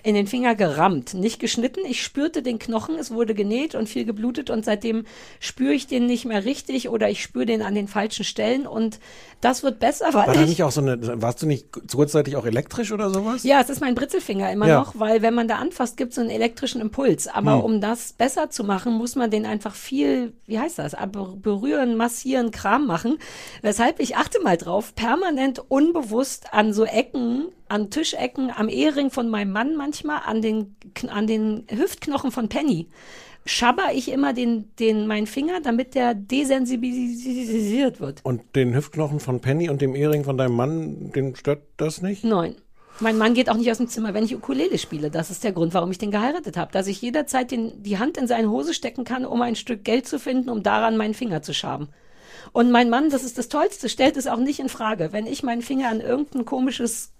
in den Finger gerammt. Nicht geschnitten. Ich spürte den Knochen, es wurde genäht und viel geblutet und seitdem spüre ich den nicht mehr richtig oder ich spüre den an den falschen Stellen und das wird besser, weil War da ich nicht auch so eine, warst du nicht kurzzeitig auch elektrisch oder sowas? ja, es ist mein Britzelfinger immer Ja. noch, weil wenn man da anfasst, gibt es einen elektrischen Impuls. Aber Hm. um das besser zu machen, muss man den einfach viel, wie heißt das, berühren, massieren, Kram machen. Weshalb ich achte mal drauf, permanent unbewusst an so Ecken, an Tischecken, am Ehering von meinem Mann manchmal, an den, an den Hüftknochen von Penny. Schabber ich immer den, den, meinen Finger, damit der desensibilisiert wird. Und den Hüftknochen von Penny und dem Ehering von deinem Mann, den stört das nicht? Nein. Mein Mann geht auch nicht aus dem Zimmer, wenn ich Ukulele spiele. Das ist der Grund, warum ich den geheiratet habe. Dass ich jederzeit den, die Hand in seine Hose stecken kann, um ein Stück Geld zu finden, um daran meinen Finger zu schaben. Und mein Mann, das ist das Tollste, stellt es auch nicht in Frage. Wenn ich meinen Finger an irgendein komisches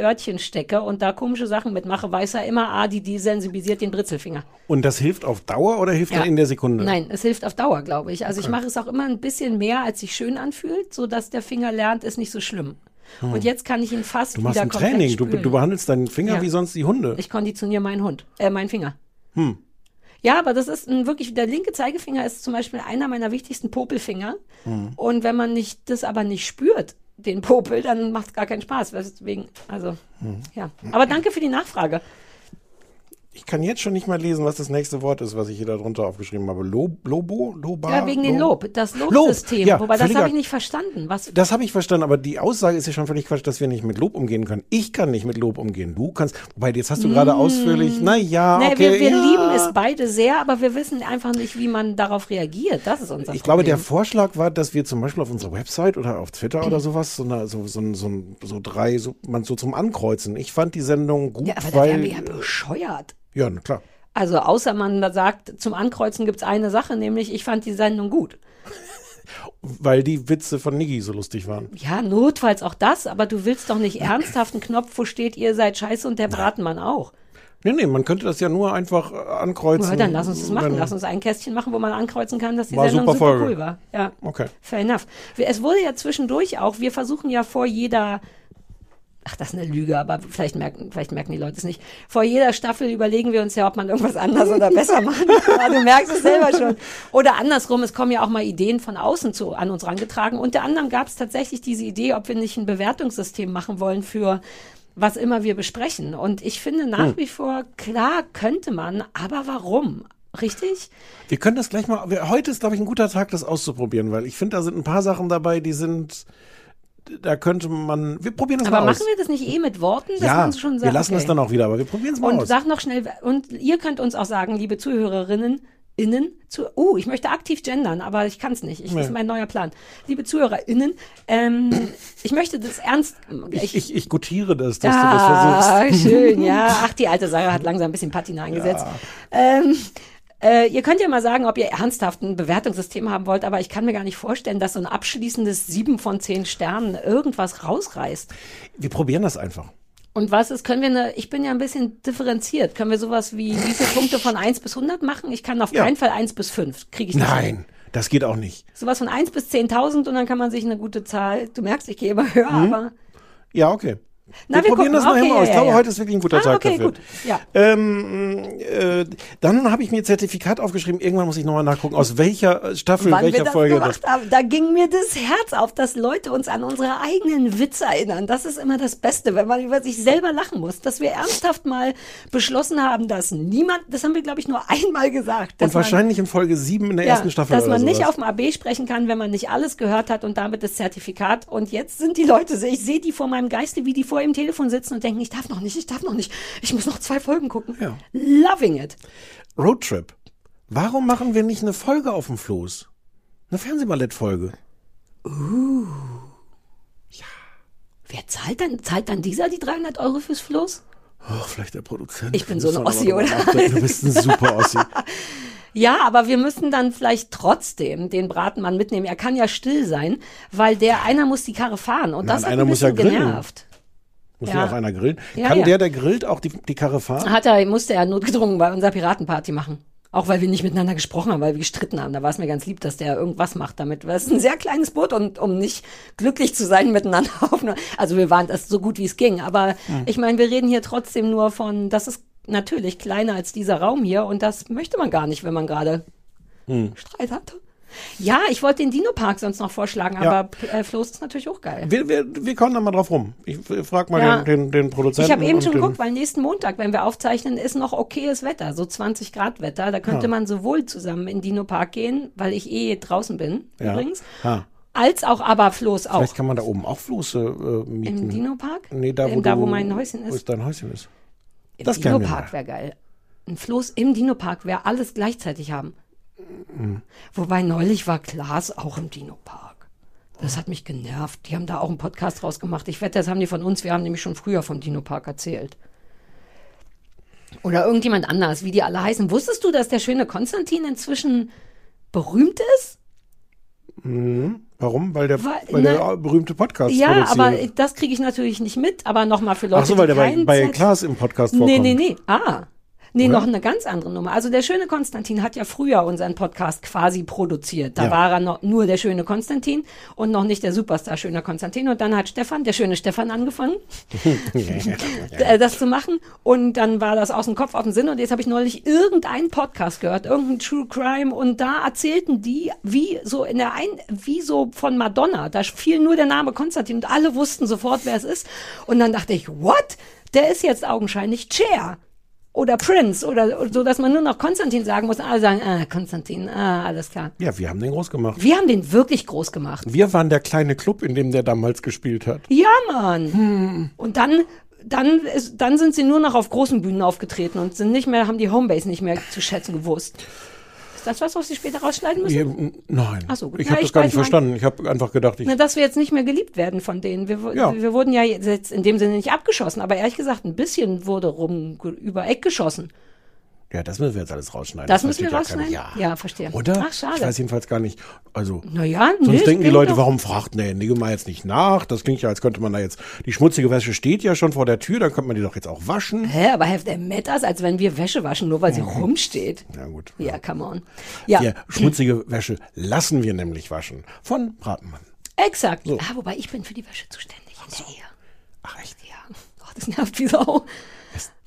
Örtchen stecke und da komische Sachen mitmache, weiß er immer, ah, die desensibilisiert den Britzelfinger. Und das hilft auf Dauer oder hilft Ja. in der Sekunde? Nein, es hilft auf Dauer, glaube ich. Also ich mache es auch immer ein bisschen mehr, als sich schön anfühlt, so dass der Finger lernt, ist nicht so schlimm. Und jetzt kann ich ihn fast Hm. Du machst wieder ein Training, du, du behandelst deinen Finger Ja. wie sonst die Hunde. Ich konditioniere meinen Hund, äh, meinen Finger. Hm. Ja, aber das ist ein wirklich, der linke Zeigefinger ist zum Beispiel einer meiner wichtigsten Popelfinger. Hm. Und wenn man nicht, das aber nicht spürt, den Popel, dann macht es gar keinen Spaß. Deswegen, also, Hm. ja. Aber danke für die Nachfrage. Ich kann jetzt schon nicht mal lesen, was das nächste Wort ist, was ich hier darunter aufgeschrieben habe. Lob, Lobo? Loba? Ja, wegen Lob? Lob, das Lob, Lobsystem. ja, Wobei, das habe ich nicht verstanden. Was, Das habe ich verstanden, aber die Aussage ist ja schon völlig Quatsch, dass wir nicht mit Lob umgehen können. Ich kann nicht mit Lob umgehen. Du kannst, wobei jetzt hast du gerade ausführlich, na ja, Nee, okay. Mm. wir wir ja. lieben es beide sehr, aber wir wissen einfach nicht, wie man darauf reagiert. Das ist unser Ich glaube, der Problem. Vorschlag war, dass wir zum Beispiel auf unserer Website oder auf Twitter oder sowas so, eine, so, so, so, so drei, so, man so zum Ankreuzen. Ich fand die Sendung gut, Ja, aber weil. wären wir ja bescheuert. Ja, na klar. Also außer man sagt, zum Ankreuzen gibt's eine Sache, nämlich ich fand die Sendung gut. Weil die Witze von Niggi so lustig waren. Ja, notfalls auch das, aber du willst doch nicht ernsthaft einen Knopf, wo steht, ihr seid scheiße und der Bratenmann auch. Nee, nee, man könnte das ja nur einfach äh, ankreuzen. Ja, dann lass uns das machen. wenn- Lass uns ein Kästchen machen, wo man ankreuzen kann, dass die War Sendung super super, cool war. Ja. Okay. Fair enough. Es wurde ja zwischendurch auch, wir versuchen ja vor jeder, ach, das ist eine Lüge, aber vielleicht merken, vielleicht merken die Leute es nicht. Vor jeder Staffel überlegen wir uns ja, ob man irgendwas anders oder besser machen kann. Du merkst es selber schon. Oder andersrum, es kommen ja auch mal Ideen von außen zu, an uns rangetragen. Unter anderem gab es tatsächlich diese Idee, ob wir nicht ein Bewertungssystem machen wollen für was immer wir besprechen. Und ich finde nach Hm. wie vor, klar könnte man, aber warum? Richtig? Wir können das gleich mal. wir- Heute ist, glaube ich, ein guter Tag, das auszuprobieren, weil ich finde, da sind ein paar Sachen dabei, die sind. Da könnte man. Wir probieren das Aber mal aus. machen wir das nicht eh mit Worten? dass ja, man schon sagt, wir lassen okay. es dann auch wieder, aber wir probieren es mal Und aus. sag noch schnell, und ihr könnt uns auch sagen, liebe Zuhörerinnen, innen, zu, oh, ich möchte aktiv gendern, aber ich kann es nicht. Ich, Nee. Das ist mein neuer Plan. Liebe ZuhörerInnen, ähm, ich möchte das ernst, ich, ich, ich gutiere das, dass ah, du das versuchst. schön, ja. Ach, die alte Sarah hat langsam ein bisschen Patina eingesetzt. Ähm, äh, ihr könnt ja mal sagen, ob ihr ernsthaft ein Bewertungssystem haben wollt, aber ich kann mir gar nicht vorstellen, dass so ein abschließendes sieben von zehn Sternen irgendwas rausreißt. Wir probieren das einfach. Und was ist, können wir eine, ich bin ja ein bisschen differenziert, können wir sowas wie, wie viele Punkte von 1 bis 100 machen? Ich kann auf Ja. keinen Fall 1 bis 5, kriege ich nicht. hin. Nein, das geht auch nicht. Sowas von 1 bis 10.000 und dann kann man sich eine gute Zahl, du merkst, ich gehe immer höher, Mhm. aber Ja, okay. Na, wir, wir probieren gucken. das nachher Okay, mal ja, aus. Ich glaube, ja. heute ist wirklich ein guter Ah, Tag okay, dafür. gut. Ja. Ähm, äh, dann habe ich mir Zertifikat aufgeschrieben. Irgendwann muss ich nochmal nachgucken, aus welcher Staffel, Wann wir welcher das Folge gemacht haben, da ging mir das Herz auf, dass Leute uns an unsere eigenen Witze erinnern. Das ist immer das Beste, wenn man über sich selber lachen muss. Dass wir ernsthaft mal beschlossen haben, dass niemand, das haben wir, glaube ich, nur einmal gesagt. Und wahrscheinlich in Folge 7 in der ersten Staffel Dass man nicht sowas. auf dem AB sprechen kann, wenn man nicht alles gehört hat und damit das Zertifikat. Und jetzt sind die Leute, ich sehe die vor meinem Geiste, wie die vor ihrem Telefon sitzen und denken, ich darf noch nicht, ich darf noch nicht. Ich muss noch zwei Folgen gucken. Ja. Loving it. Roadtrip. Warum machen wir nicht eine Folge auf dem Floß? Eine Fernsehballett-Folge. Wer zahlt dann, zahlt dann dieser die 300 Euro fürs Floß? Oh, vielleicht der Produzent. Ich bin so eine Ossi, oder? Du bist ein super Ossi. Ja, aber wir müssen dann vielleicht trotzdem den Bratenmann mitnehmen. Er kann ja still sein, weil der einer muss die Karre fahren und Nein, das hat einer ein muss ja bisschen grillen. genervt. Muss Ja. auch einer grillen. Ja, Kann ja. der, der grillt, auch die, die Karre fahren? Hat er, musste er notgedrungen bei unserer Piratenparty machen. Auch weil wir nicht miteinander gesprochen haben, weil wir gestritten haben. Da war es mir ganz lieb, dass der irgendwas macht damit. Weil es ist ein sehr kleines Boot und um nicht glücklich zu sein miteinander auf einer, also wir waren das so gut wie es ging. Aber Hm. ich meine, wir reden hier trotzdem nur von, das ist natürlich kleiner als dieser Raum hier und das möchte man gar nicht, wenn man gerade Hm. Streit hatte. Ja, ich wollte den Dino-Park sonst noch vorschlagen, Ja. aber äh, Floß ist natürlich auch geil. Wir, wir, wir kommen da mal drauf rum. Ich frage mal Ja. den, den, den Produzenten. Ich habe eben schon geguckt, weil nächsten Montag, wenn wir aufzeichnen, ist noch okayes Wetter, so 20 Grad Wetter. Da könnte Ja. man sowohl zusammen in Dino Park gehen, weil ich eh draußen bin, übrigens, Ha. als auch aber Floß auch. Vielleicht kann man da oben auch Floße äh, mieten. Im Dino Park? Nee, da wo, Ähm, da, du, wo mein Häuschen ist? Wo dein Häuschen ist. Im das Dino gerne Park wäre geil. Ein Floß im Dino Park wäre alles gleichzeitig haben. Mhm. Wobei neulich war Klaas auch im Dino Park. Das hat mich genervt. Die haben da auch einen Podcast rausgemacht. Ich wette, das haben die von uns. Wir haben nämlich schon früher vom Dino Park erzählt. Oder irgendjemand anders, wie die alle heißen. Wusstest du, dass der schöne Konstantin inzwischen berühmt ist? Mhm. Warum? Weil der, Weil- weil, ne- der berühmte Podcast ja, produziert. aber das kriege ich natürlich nicht mit. Aber nochmal für Leute, Ach so, weil die der bei, bei Klaas im Podcast Nee, vorkommt. nee, nee. Ah. Nee, Oder? noch eine ganz andere Nummer. Also der schöne Konstantin hat ja früher unseren Podcast quasi produziert. Da Ja. war er noch nur der schöne Konstantin und noch nicht der Superstar schöner Konstantin. Und dann hat Stefan, der schöne Stefan, angefangen, äh, das zu machen. Und dann war das aus dem Kopf auf den Sinn. Und jetzt habe ich neulich irgendeinen Podcast gehört, irgendein True Crime. Und da erzählten die, wie so in der ein, wie so von Madonna. Da fiel nur der Name Konstantin und alle wussten sofort, wer es ist. Und dann dachte ich, what? Der ist jetzt augenscheinlich Cher. Oder Prince oder so, dass man nur noch Konstantin sagen muss. Und alle sagen, ah, Konstantin, ah, alles klar. Ja, wir haben den groß gemacht. Wir haben den wirklich groß gemacht. Wir waren der kleine Club, in dem der damals gespielt hat. Ja, Mann. Und dann, dann, ist, dann sind sie nur noch auf großen Bühnen aufgetreten und sind nicht mehr, haben die Homebase nicht mehr zu schätzen gewusst. Ist das was, was sie später rausschneiden müssen? N- nein. Ach so, gut. ich habe ich das gar nicht verstanden. Ich habe einfach gedacht, ich. Na, dass wir jetzt nicht mehr geliebt werden von denen. Wir, Ja. wir wurden ja jetzt in dem Sinne nicht abgeschossen, aber ehrlich gesagt, ein bisschen wurde rum über Eck geschossen. Ja, das müssen wir jetzt alles rausschneiden. Das müssen wir ja rausschneiden? Ja. Ja, verstehe. Oder? Ach, schade. Ich weiß jedenfalls gar nicht. Also, Naja, nee, sonst es denken die Leute, doch- warum fragt der Nigge mal jetzt nicht nach? Das klingt ja, als könnte man da jetzt, die schmutzige Wäsche steht ja schon vor der Tür, dann könnte man die doch jetzt auch waschen. Hä, aber have they met us, als wenn wir Wäsche waschen, nur weil sie rumsteht? Ja, gut. Ja, come on. Ja, Ja, schmutzige Wäsche lassen wir nämlich waschen. Von Bratenmann. exakt. Ah, wobei ich bin für die Wäsche zuständig in der Ehe. Ach echt? Ja, oh, das nervt wie Sau.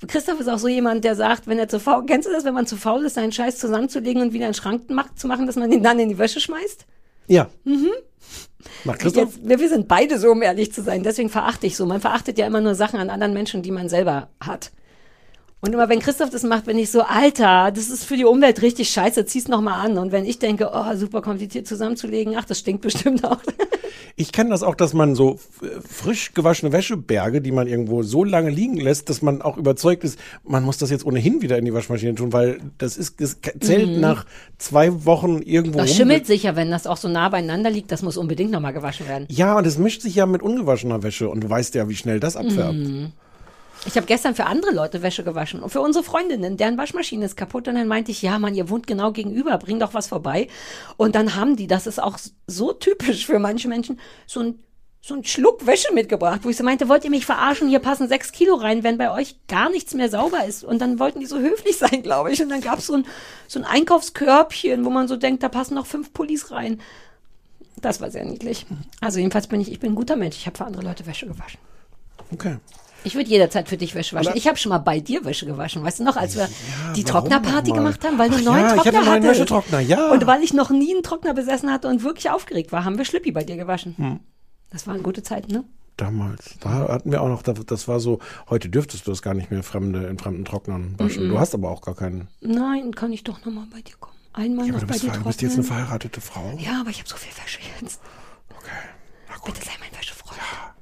Christoph ist auch so jemand, der sagt, wenn er zu faul, kennst du das, wenn man zu faul ist, seinen Scheiß zusammenzulegen und wieder in den Schrank macht, zu machen, dass man ihn dann in die Wäsche schmeißt? Ja. Mhm. Macht Christoph? Jetzt, wir, wir sind beide so, um ehrlich zu sein. Deswegen verachte ich so. Man verachtet ja immer nur Sachen an anderen Menschen, die man selber hat. Und immer wenn Christoph das macht, bin ich so, Alter, das ist für die Umwelt richtig scheiße, zieh's noch mal an. Und wenn ich denke, oh, super kompliziert zusammenzulegen, ach, das stinkt bestimmt auch. Ich kenne das auch, dass man so frisch gewaschene Wäscheberge, die man irgendwo so lange liegen lässt, dass man auch überzeugt ist, man muss das jetzt ohnehin wieder in die Waschmaschine tun, weil das ist, das zählt nach zwei Wochen irgendwo Das rum. schimmelt sicher, wenn das auch so nah beieinander liegt, das muss unbedingt noch mal gewaschen werden. Ja, und es mischt sich ja mit ungewaschener Wäsche und du weißt ja, wie schnell das abfärbt. Mhm. Ich habe gestern für andere Leute Wäsche gewaschen und für unsere Freundinnen, deren Waschmaschine ist kaputt. Und dann meinte ich, ja, Mann, ihr wohnt genau gegenüber, bring doch was vorbei. Und dann haben die, das ist auch so typisch für manche Menschen, so ein so einen Schluck Wäsche mitgebracht, wo ich so meinte, wollt ihr mich verarschen? Hier passen sechs Kilo rein, wenn bei euch gar nichts mehr sauber ist. Und dann wollten die so höflich sein, glaube ich. Und dann gab es so ein, so ein Einkaufskörbchen, wo man so denkt, da passen noch fünf Pullis rein. Das war sehr niedlich. Also jedenfalls bin ich, ich bin ein guter Mensch. Ich habe für andere Leute Wäsche gewaschen. Okay. Ich würde jederzeit für dich Wäsche waschen. Ich habe schon mal bei dir Wäsche gewaschen. Weißt du noch, als wir die warum Trocknerparty gemacht haben, weil du einen neuen ja, ich Trockner hatte einen neuen hattest. Wäschetrockner, ja. Und weil ich noch nie einen Trockner besessen hatte und wirklich aufgeregt war, haben wir Schlippi bei dir gewaschen. Hm. Das waren gute Zeiten, ne? Damals. Da hatten wir auch noch, das war so, heute dürftest du das gar nicht mehr fremde, in fremden Trocknern waschen. Mhm. Du hast aber auch gar keinen. Nein, kann ich doch noch mal bei dir kommen. Einmal Ja, noch du bei bist, dir ver- du bist jetzt eine verheiratete Frau. ja, aber ich habe so viel Wäsche jetzt. Okay. Na gut. Bitte sei mein Wäschefreund. Danke.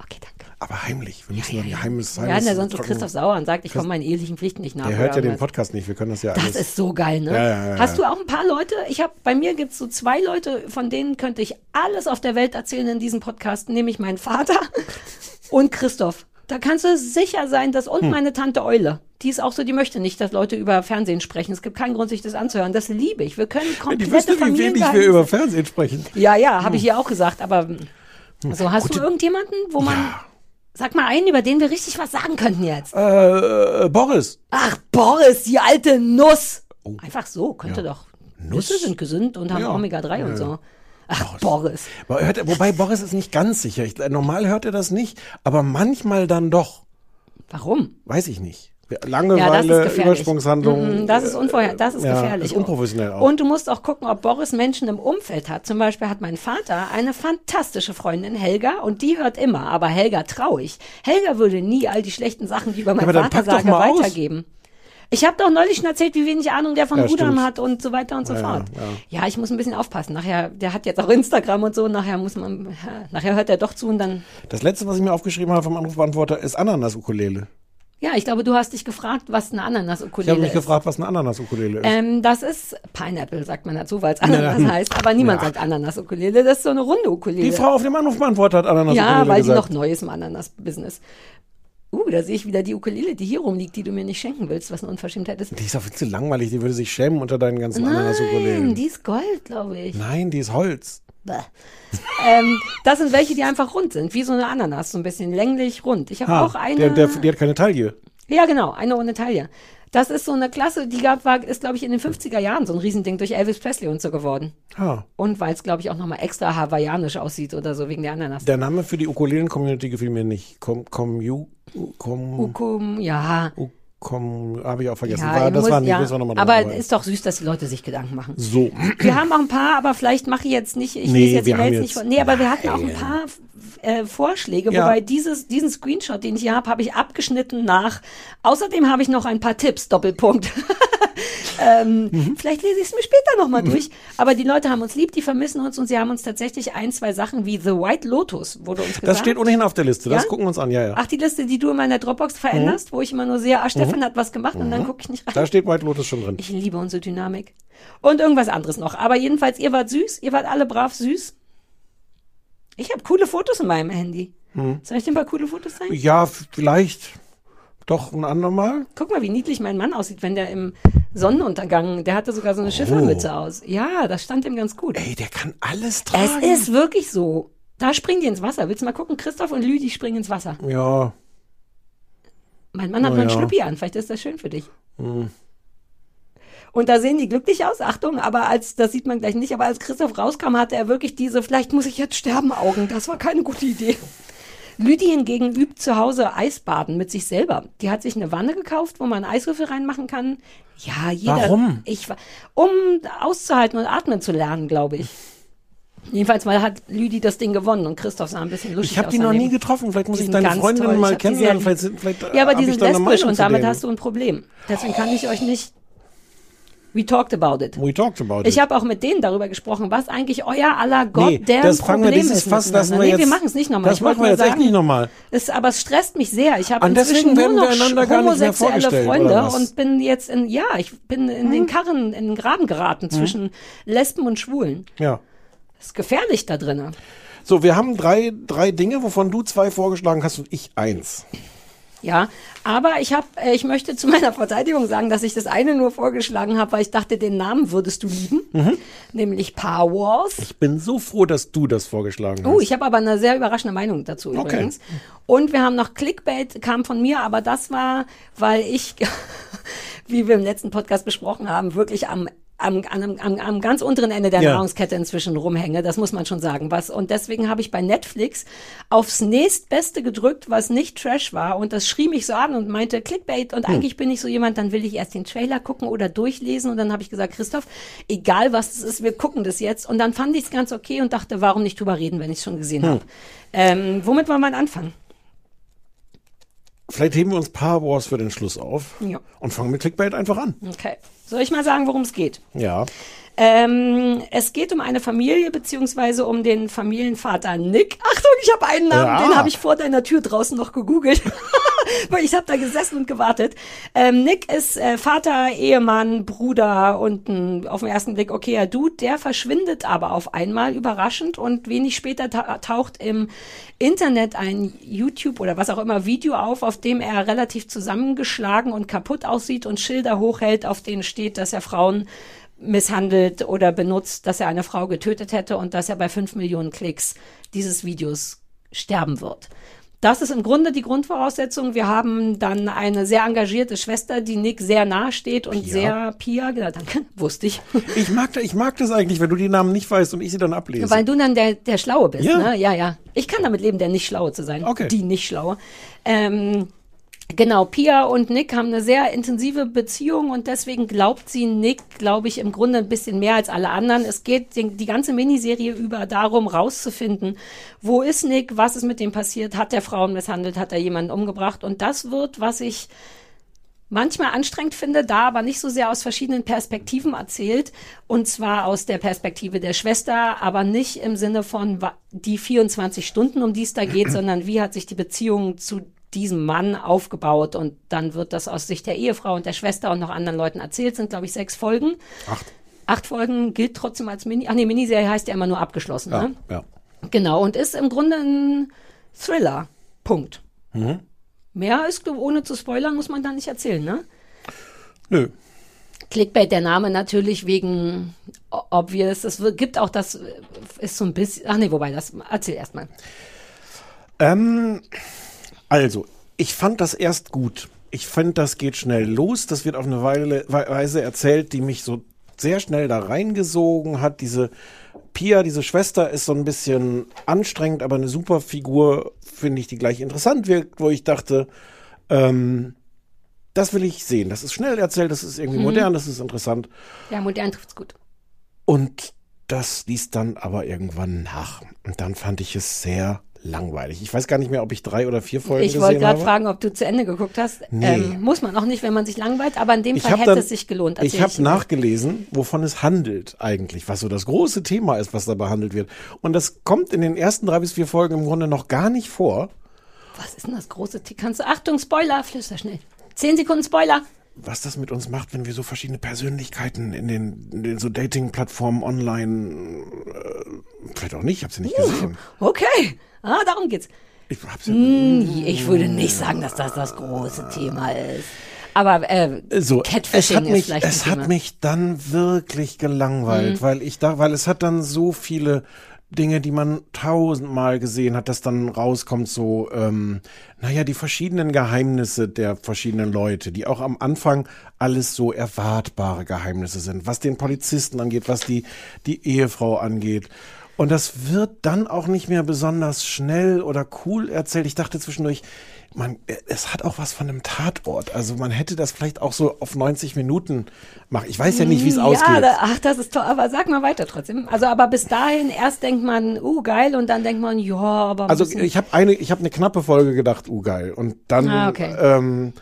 Aber heimlich. Wir müssen ja, ein geheimes Wir werden ja sonst so Trocken- Christoph sauer und sagt, ich komme meinen ehelichen Pflichten nicht nach. Der hört ja den. Podcast nicht. Wir können das ja Das alles. ist so geil, ne? Ja, ja, ja, Hast ja. du auch ein paar Leute? Ich habe bei mir gibt's so zwei Leute, von denen könnte ich alles auf der Welt erzählen in diesem Podcast, nämlich mein Vater und Christoph. Da kannst du sicher sein, dass Hm. und meine Tante Eule, die ist auch so, die möchte nicht, dass Leute über Fernsehen sprechen. Es gibt keinen Grund, sich das anzuhören. Das liebe ich. Wir können die komplette wüsste, wie wenig wir über Fernsehen sprechen. Ja, ja, habe ich ihr auch gesagt. Aber so, hast Gute- du irgendjemanden, wo man Sag mal einen, über den wir richtig was sagen könnten jetzt. Äh, äh, Boris. Ach, Boris, die alte Nuss. Einfach so, könnte doch. Nüsse sind gesund und haben Ja. Omega-3 Ja, und ja. so. Ach, Boris. Er- wobei Boris ist nicht ganz sicher. Ich, normal hört er das nicht, aber manchmal dann doch. Warum? Weiß ich nicht. Ja, Langeweile, gefährlich. Übersprungshandlung. Mhm, Das ist unvorher, das ist ja, gefährlich. Ist unprofessionell auch. Und du musst auch gucken, ob Boris Menschen im Umfeld hat. Zum Beispiel hat mein Vater eine fantastische Freundin, Helga, und die hört immer, aber Helga traurig. Helga würde nie all die schlechten Sachen, die über meinen dann Vater sage, mal aus. weitergeben. Ich habe doch neulich schon erzählt, wie wenig Ahnung der von Ja, Rudern hat und so weiter und so Ja, fort. ja. Ja, ich muss ein bisschen aufpassen. Nachher, der hat jetzt auch Instagram und so, nachher muss man, ja, nachher hört er doch zu und dann, Das letzte, was ich mir aufgeschrieben habe vom Anrufbeantworter, ist Ananas-Ukulele. Ja, ich glaube, du hast dich gefragt, was eine Ich Ananas-Ukulele habe mich ist. gefragt, was eine Ananas-Ukulele ist. Ähm, das ist Pineapple, sagt man dazu, weil es Ananas Ja. heißt. Aber niemand Ja. sagt Ananas-Ukulele. Das ist so eine runde Ukulele. Die Frau auf dem Anrufbeantworter hat Ananas-Ukulele ja, weil gesagt. noch neu ist im Ananas-Business. Uh, da sehe ich wieder die Ukulele, die hier rumliegt, die du mir nicht schenken willst, was eine Unverschämtheit ist. Die ist doch viel zu langweilig, die würde sich schämen unter deinen ganzen Nein, Ananas-Ukulelen. die ist Gold, glaube ich. Nein, die ist Holz. Ähm, das sind welche, die einfach rund sind, wie so eine Ananas, so ein bisschen länglich rund. Ich habe Ha, auch eine. der, der, die hat keine Taille. Ja, genau, eine ohne Taille. Das ist so eine Klasse, die gab, war, ist, glaube ich, in den 50er Jahren so ein Riesending durch Elvis Presley und so geworden. Ha. Und weil es, glaube ich, auch nochmal extra hawaiianisch aussieht oder so wegen der Ananas. Der Name für die Ukulelen-Community gefiel mir nicht. Com, you, com, Ukum, ja. Com, habe ich auch vergessen. ja, war, das muss- war nicht, ja. müssen wir nochmal Aber ist doch süß, dass die Leute sich Gedanken machen. So. Wir haben auch ein paar, aber vielleicht mache ich jetzt nicht, ich Nee, lese jetzt wir haben jetzt- nicht vor. Nee, aber wir hatten auch ein paar äh, Vorschläge, Ja. wobei dieses, diesen Screenshot, den ich hier habe, habe ich abgeschnitten nach. Außerdem habe ich noch ein paar Tipps, Doppelpunkt. ähm, Mhm. Vielleicht lese ich es mir später nochmal durch. Aber die Leute haben uns lieb, die vermissen uns und sie haben uns tatsächlich ein, zwei Sachen wie The White Lotus, wurde uns gesagt. Das steht ohnehin auf der Liste. Das Ja? gucken wir uns an, ja, ja. Ach, die Liste, die du in meiner Dropbox veränderst, wo ich immer nur sehe, ah, Stefan hat was gemacht und dann gucke ich nicht rein. Da steht White Lotus schon drin. Ich liebe unsere Dynamik. Und irgendwas anderes noch. Aber jedenfalls, ihr wart süß, ihr wart alle brav süß. Ich habe coole Fotos in meinem Handy. Soll ich dir ein paar coole Fotos zeigen? Ja, vielleicht doch ein andermal. Guck mal, wie niedlich mein Mann aussieht, wenn der im Sonnenuntergang. Der hatte sogar so eine Schiffermütze aus. Ja, das stand ihm ganz gut. Oh. Ey, der kann alles es tragen. ist wirklich so. Da springen die ins Wasser. Willst du mal gucken? Christoph und Lüdi springen ins Wasser. Ja. Mein Mann hat mal ein ja. Schlüppi an. Vielleicht ist das schön für dich. Hm. Und da sehen die glücklich aus, Achtung, aber als, das sieht man gleich nicht, aber als Christoph rauskam, hatte er wirklich diese, vielleicht muss ich jetzt sterben, Augen. Das war keine gute Idee. Lüdi hingegen übt zu Hause Eisbaden mit sich selber. Die hat sich eine Wanne gekauft, wo man Eiswürfel reinmachen kann. Ja, jeder. Warum? Ich, um auszuhalten und atmen zu lernen, glaube ich. Jedenfalls mal hat Lüdi das Ding gewonnen und Christoph sah ein bisschen lustig Ich habe aus die noch nie getroffen. Vielleicht muss ich deine Freundin toll. Mal kennenlernen. Vielleicht, vielleicht Ja, aber die sind lesbisch und damit hast du ein Problem. Deswegen kann ich euch nicht. We talked about it. We talked about Ich it. habe auch mit denen darüber gesprochen, was eigentlich euer aller Nee, goddamn das fangen wir, Problem dieses ist. Fass lassen wir nee, jetzt. wir machen es nicht nochmal. Das Ich machen wir jetzt echt sagen, nicht nochmal. Aber es stresst mich sehr. Ich habe inzwischen nur noch homosexuelle Freunde? Hm? und bin jetzt in, ja, ich bin in den Karren, in den Graben geraten zwischen Lesben und Schwulen. Ja. Das ist gefährlich da drinnen. So, wir haben drei, drei Dinge, wovon du zwei vorgeschlagen hast und ich eins. Ja, aber ich habe, äh, ich möchte zu meiner Verteidigung sagen, dass ich das eine nur vorgeschlagen habe, weil ich dachte, den Namen würdest du lieben, Mhm. nämlich Power Wars. Ich bin so froh, dass du das vorgeschlagen hast. Oh, ich habe aber eine sehr überraschende Meinung dazu Okay. übrigens. Und wir haben noch Clickbait, kam von mir, aber das war, weil ich, wie wir im letzten Podcast besprochen haben, wirklich am am, am, am, am ganz unteren Ende der Ja. Nahrungskette inzwischen rumhänge, das muss man schon sagen. Was, und deswegen habe ich bei Netflix aufs nächstbeste gedrückt, was nicht Trash war. Und das schrie mich so an und meinte Clickbait. Und eigentlich bin ich so jemand, dann will ich erst den Trailer gucken oder durchlesen. Und dann habe ich gesagt, Christoph, egal was es ist, wir gucken das jetzt. Und dann fand ich es ganz okay und dachte, warum nicht drüber reden, wenn ich es schon gesehen habe. Ähm, womit wollen wir anfangen? Vielleicht heben wir uns Power Wars für den Schluss auf Ja. und fangen mit Clickbait einfach an. Okay. Soll ich mal sagen, worum es geht? Ja. Ähm, es geht um eine Familie, beziehungsweise um den Familienvater Nick. Achtung, ich habe einen Namen, Ja. den habe ich vor deiner Tür draußen noch gegoogelt. Weil ich habe da gesessen und gewartet. Ähm, Nick ist äh, Vater, Ehemann, Bruder und ein, auf den ersten Blick okayer Dude. Der verschwindet aber auf einmal überraschend und wenig später ta taucht im Internet ein YouTube oder was auch immer Video auf, auf dem er relativ zusammengeschlagen und kaputt aussieht und Schilder hochhält, auf denen steht, dass er Frauen misshandelt oder benutzt, dass er eine Frau getötet hätte und dass er bei fünf Millionen Klicks dieses Videos sterben wird. Das ist im Grunde die Grundvoraussetzung. Wir haben dann eine sehr engagierte Schwester, die Nick sehr nahe steht und sehr Pia, genau, danke, wusste ich. Ich mag, ich mag das eigentlich, wenn du die Namen nicht weißt und ich sie dann ablese. Weil du dann der, der Schlaue bist, Ja. ne? Ja, ja. Ich kann damit leben, der nicht Schlaue zu sein. Okay. Die nicht Schlaue. Ähm, genau, Pia und Nick haben eine sehr intensive Beziehung und deswegen glaubt sie Nick, glaube ich, im Grunde ein bisschen mehr als alle anderen. Es geht die, die ganze Miniserie über darum, rauszufinden, wo ist Nick, was ist mit dem passiert, hat der Frauen misshandelt, hat er jemanden umgebracht und das wird, was ich manchmal anstrengend finde, da aber nicht so sehr aus verschiedenen Perspektiven erzählt. Und zwar aus der Perspektive der Schwester, aber nicht im Sinne von die 24 Stunden, um die es da geht, sondern wie hat sich die Beziehung zu diesem Mann aufgebaut. Und dann wird das aus Sicht der Ehefrau und der Schwester und noch anderen Leuten erzählt. Sind, glaube ich, sechs Folgen. Acht. Acht Folgen gilt trotzdem als Mini. Ach nee, Miniserie heißt ja immer nur abgeschlossen. Ja, Ne? ja. Genau, und ist im Grunde ein Thriller. Punkt. Mhm. Mehr ist, ohne zu spoilern, muss man da nicht erzählen, ne? Nö. Clickbait, der Name natürlich wegen obvious. Es gibt auch das, ist so ein bisschen, ach nee, wobei, das, erzähl erst mal. Ähm, also, ich fand das erst gut. Ich finde, das geht schnell los. Das wird auf eine Weile, We- Weise erzählt, die mich so sehr schnell da reingesogen hat. Diese Pia, diese Schwester, ist so ein bisschen anstrengend, aber eine super Figur, finde ich, die gleich interessant wirkt, wo ich dachte, ähm, das will ich sehen. Das ist schnell erzählt, das ist irgendwie Mhm. modern, das ist interessant. Ja, modern trifft's gut. Und das ließ dann aber irgendwann nach. Und dann fand ich es sehr langweilig. Ich weiß gar nicht mehr, ob ich drei oder vier Folgen Ich gesehen wollte gerade habe. fragen, ob du zu Ende geguckt hast. Nee. Ähm, muss man auch nicht, wenn man sich langweilt, aber in dem Ich Fall hätte dann- es sich gelohnt. Ich habe nachgelesen, wovon es handelt eigentlich, was so das große Thema ist, was da behandelt wird. Und das kommt in den ersten drei bis vier Folgen im Grunde noch gar nicht vor. Was ist denn das große T Kannst du, Achtung, Spoiler, flüster schnell. Zehn Sekunden Spoiler. Was das mit uns macht, wenn wir so verschiedene Persönlichkeiten in den, in den so Dating-Plattformen online, äh, vielleicht auch nicht, ich habe sie nicht gesehen. Okay, ah, darum geht's. Ich, sie, Hm, Ich würde nicht sagen, dass das das große Thema ist. Aber äh, so, Catfishing es hat ist mich, es hat mich dann wirklich gelangweilt, Mhm. weil ich da, weil es hat dann so viele Dinge, die man tausendmal gesehen hat, dass dann rauskommt so, ähm, naja, die verschiedenen Geheimnisse der verschiedenen Leute, die auch am Anfang alles so erwartbare Geheimnisse sind, was den Polizisten angeht, was die, die Ehefrau angeht. Und das wird dann auch nicht mehr besonders schnell oder cool erzählt. Ich dachte zwischendurch, man, es hat auch was von einem Tatort. Also man hätte das vielleicht auch so auf 90 Minuten machen. Ich weiß ja nicht, wie es ja, ausgeht. Da, ach, das ist toll. Aber sag mal weiter trotzdem. Also, aber bis dahin erst denkt man, uh, geil, und dann denkt man, ja, aber. Also ich habe eine, ich habe eine knappe Folge gedacht, uh geil. Und dann Ah, okay. ähm,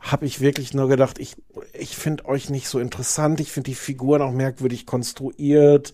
habe ich wirklich nur gedacht, ich, ich finde euch nicht so interessant. Ich finde die Figuren auch merkwürdig konstruiert.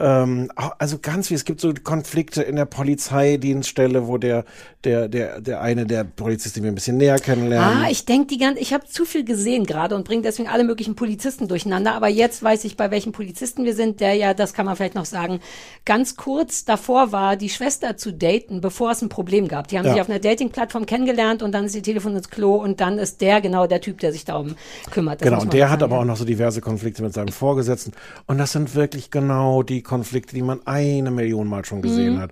Ähm, also ganz wie, es gibt so Konflikte in der Polizeidienststelle, wo der, der, der, der eine der Polizist, den wir ein bisschen näher kennenlernen. Ah, ich denke die ganze, ich habe zu viel gesehen gerade und bringe deswegen alle möglichen Polizisten durcheinander. Aber jetzt weiß ich, bei welchen Polizisten wir sind, der ja, das kann man vielleicht noch sagen, ganz kurz davor war, die Schwester zu daten, bevor es ein Problem gab. Die haben Ja. sich auf einer Dating-Plattform kennengelernt und dann ist ihr Telefon ins Klo und dann ist der genau der Typ, der sich darum kümmert. Das Genau, und der hat aber auch noch so diverse Konflikte mit seinem Vorgesetzten. Und das sind wirklich genau die Konflikte, die man eine Million Mal schon gesehen Mhm. hat.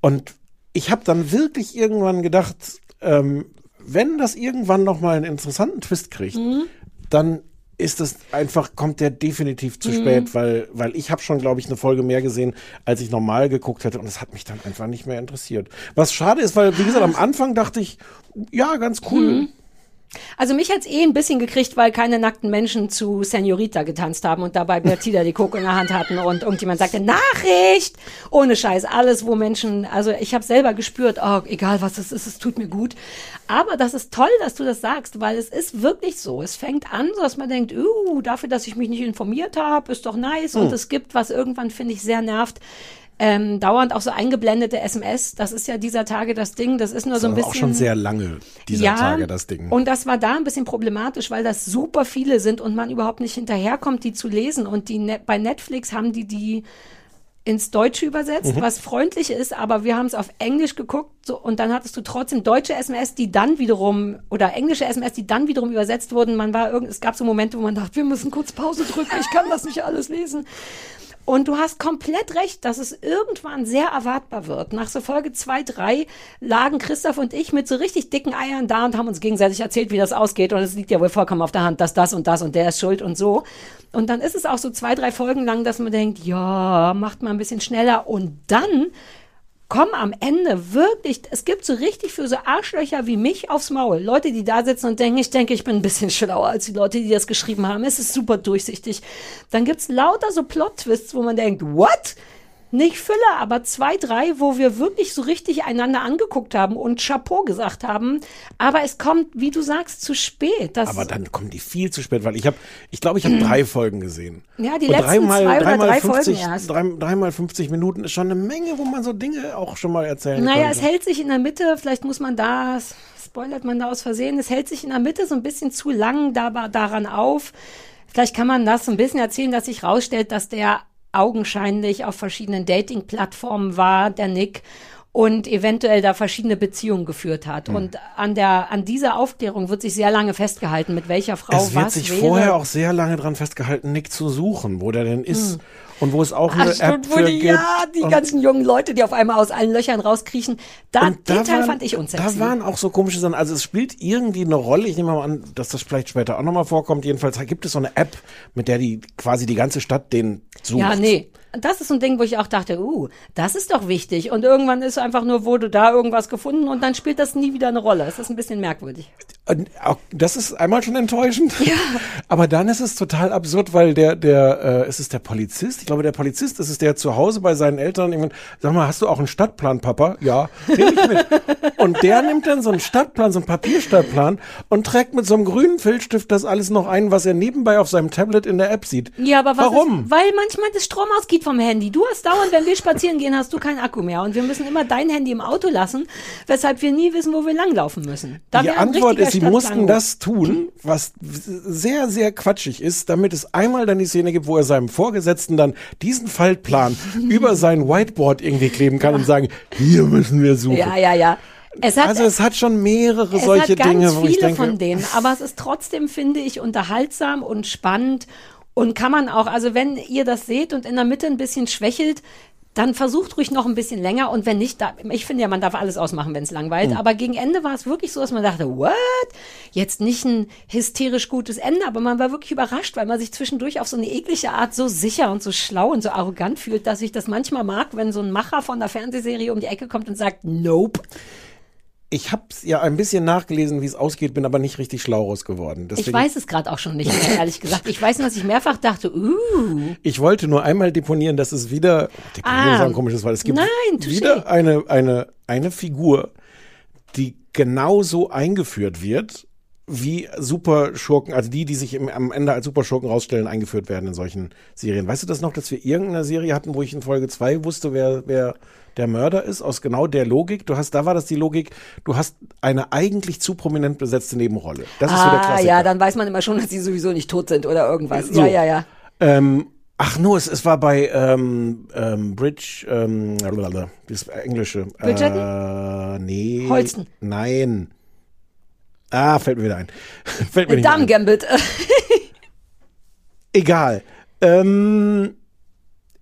Und ich habe dann wirklich irgendwann gedacht, ähm, wenn das irgendwann noch mal einen interessanten Twist kriegt, Mhm. dann ist es einfach, kommt der definitiv zu Mhm. spät, weil, weil ich habe schon, glaube ich, eine Folge mehr gesehen, als ich normal geguckt hätte und es hat mich dann einfach nicht mehr interessiert. Was schade ist, weil, wie gesagt, am Anfang dachte ich, ja, ganz cool. Mhm. Also mich hat's eh ein bisschen gekriegt, weil keine nackten Menschen zu Senorita getanzt haben und dabei Bertida die Coke in der Hand hatten und irgendjemand sagte, Nachricht! Ohne Scheiß, alles, wo Menschen, also ich habe selber gespürt, oh, egal was es ist, es tut mir gut. Aber das ist toll, dass du das sagst, weil es ist wirklich so. Es fängt an, so dass man denkt, uh, dafür, dass ich mich nicht informiert habe, ist doch nice. Und Hm. es gibt, was irgendwann, finde ich, sehr nervt, ähm, dauernd auch so eingeblendete SMS. Das ist ja dieser Tage das Ding. Das ist nur so ein Das bisschen. ist auch schon sehr lange, dieser Tage, das Ding. Und das war da ein bisschen problematisch, weil das super viele sind und man überhaupt nicht hinterherkommt, die zu lesen. Und die Net bei Netflix haben die die ins Deutsche übersetzt, Mhm. was freundlich ist, aber wir haben es auf Englisch geguckt so, und dann hattest du trotzdem deutsche SMS, die dann wiederum oder englische SMS, die dann wiederum übersetzt wurden. Man war irgend, es gab so Momente, wo man dachte, wir müssen kurz Pause drücken, ich kann das nicht alles lesen. Und du hast komplett recht, dass es irgendwann sehr erwartbar wird. Nach so Folge 2, 3 lagen Christoph und ich mit so richtig dicken Eiern da und haben uns gegenseitig erzählt, wie das ausgeht. Und es liegt ja wohl vollkommen auf der Hand, dass das und das und der ist schuld und so. Und dann ist es auch so zwei, drei Folgen lang, dass man denkt, ja, macht mal ein bisschen schneller. Und dann kommen am Ende wirklich, es gibt so richtig für so Arschlöcher wie mich aufs Maul. Leute, die da sitzen und denken, ich denke, ich bin ein bisschen schlauer als die Leute, die das geschrieben haben. Es ist super durchsichtig. Dann gibt's lauter so Plot-Twists, wo man denkt, what? Nicht Fülle, aber zwei, drei, wo wir wirklich so richtig einander angeguckt haben und Chapeau gesagt haben. Aber es kommt, wie du sagst, zu spät. Das Aber dann kommen die viel zu spät, weil ich habe, ich glaube, ich habe drei Folgen gesehen. Ja, die Und letzten dreimal, zwei oder dreimal drei 50, Folgen erst. Drei, dreimal 50 Minuten ist schon eine Menge, wo man so Dinge auch schon mal erzählen Naja, könnte. es hält sich in der Mitte, vielleicht muss man da, spoilert man da aus Versehen, es hält sich in der Mitte so ein bisschen zu lang da, daran auf. Vielleicht kann man das so ein bisschen erzählen, dass sich rausstellt, dass der augenscheinlich auf verschiedenen Dating-Plattformen war, der Nick, und eventuell da verschiedene Beziehungen geführt hat. Hm. Und an der, an dieser Aufklärung wird sich sehr lange festgehalten, mit welcher Frau es wird was sich wäre. vorher auch sehr lange dran festgehalten, Nick zu suchen, wo der denn ist. Und wo es auch eine Ach, App stimmt, für die, gibt. ja, die ganzen jungen Leute, die auf einmal aus allen Löchern rauskriechen. Da, den Teil waren- fand ich unsexy. Da waren auch so komische Sachen. Also es spielt irgendwie eine Rolle. Ich nehme mal an, dass das vielleicht später auch nochmal vorkommt. Jedenfalls gibt es so eine App, mit der die quasi die ganze Stadt den sucht. Ja, nee. Das ist so ein Ding, wo ich auch dachte, uh, das ist doch wichtig. Und irgendwann ist einfach nur, wurde da irgendwas gefunden und dann spielt das nie wieder eine Rolle. Es ist ein bisschen merkwürdig. Auch Das ist einmal schon enttäuschend. Ja. Aber dann ist es total absurd, weil der, der, äh, es ist der Polizist. Ich glaube, der Polizist ist es, der zu Hause bei seinen Eltern irgendwann, sag mal, hast du auch einen Stadtplan, Papa? Ja, nehme ich mit. und der nimmt dann so einen Stadtplan, so einen Papierstadtplan und trägt mit so einem grünen Filzstift das alles noch ein, was er nebenbei auf seinem Tablet in der App sieht. Ja, aber was Warum? Ist, weil manchmal das Strom ausgeht vom Handy. Du hast dauernd, wenn wir spazieren gehen, hast du keinen Akku mehr. Und wir müssen immer dein Handy im Auto lassen, weshalb wir nie wissen, wo wir langlaufen müssen. Da die Antwort ist, sie mussten das tun, was sehr, sehr quatschig ist, damit es einmal dann die Szene gibt, wo er seinem Vorgesetzten dann diesen Faltplan über sein Whiteboard irgendwie kleben kann und sagen, hier müssen wir suchen. Ja, ja, ja. Es hat, also es hat schon mehrere es solche hat ganz Dinge, wo viele ich denke, von denen, aber es ist trotzdem, finde ich, unterhaltsam und spannend und kann man auch, also wenn ihr das seht und in der Mitte ein bisschen schwächelt, dann versucht ruhig noch ein bisschen länger und wenn nicht, da, ich finde ja, man darf alles ausmachen, wenn es langweilt, aber gegen Ende war es wirklich so, dass man dachte, what? Jetzt nicht ein hysterisch gutes Ende, aber man war wirklich überrascht, weil man sich zwischendurch auf so eine eklige Art so sicher und so schlau und so arrogant fühlt, dass ich das manchmal mag, wenn so ein Macher von einer Fernsehserie um die Ecke kommt und sagt, nope. Ich habe ja ein bisschen nachgelesen, wie es ausgeht, bin aber nicht richtig schlau raus geworden. Ich Deswegen, weiß es gerade auch schon nicht mehr, ehrlich gesagt. Ich weiß nur, dass ich mehrfach dachte, uh, ich wollte nur einmal deponieren, dass es wieder, deponieren Ah. ist ein komisches Wort, es gibt Nein, wieder eine, eine, eine Figur, die genauso eingeführt wird, wie Superschurken, also die, die sich im, am Ende als Superschurken rausstellen, eingeführt werden in solchen Serien. Weißt du das noch, dass wir irgendeine Serie hatten, wo ich in Folge 2 wusste, wer, wer der Mörder ist, aus genau der Logik? Du hast, da war das die Logik, du hast eine eigentlich zu prominent besetzte Nebenrolle. Das ist so der ah, Klassiker. ja, dann weiß man immer schon, dass die sowieso nicht tot sind oder irgendwas. So. Ja, ja, ja. Ähm, ach no, es, es war bei ähm, ähm, Bridge, ähm, das englische. Bridgerton? Äh, nee. Holsten. Nein. Ah, fällt mir wieder ein. fällt mir ein. Gambit. Egal. Ähm,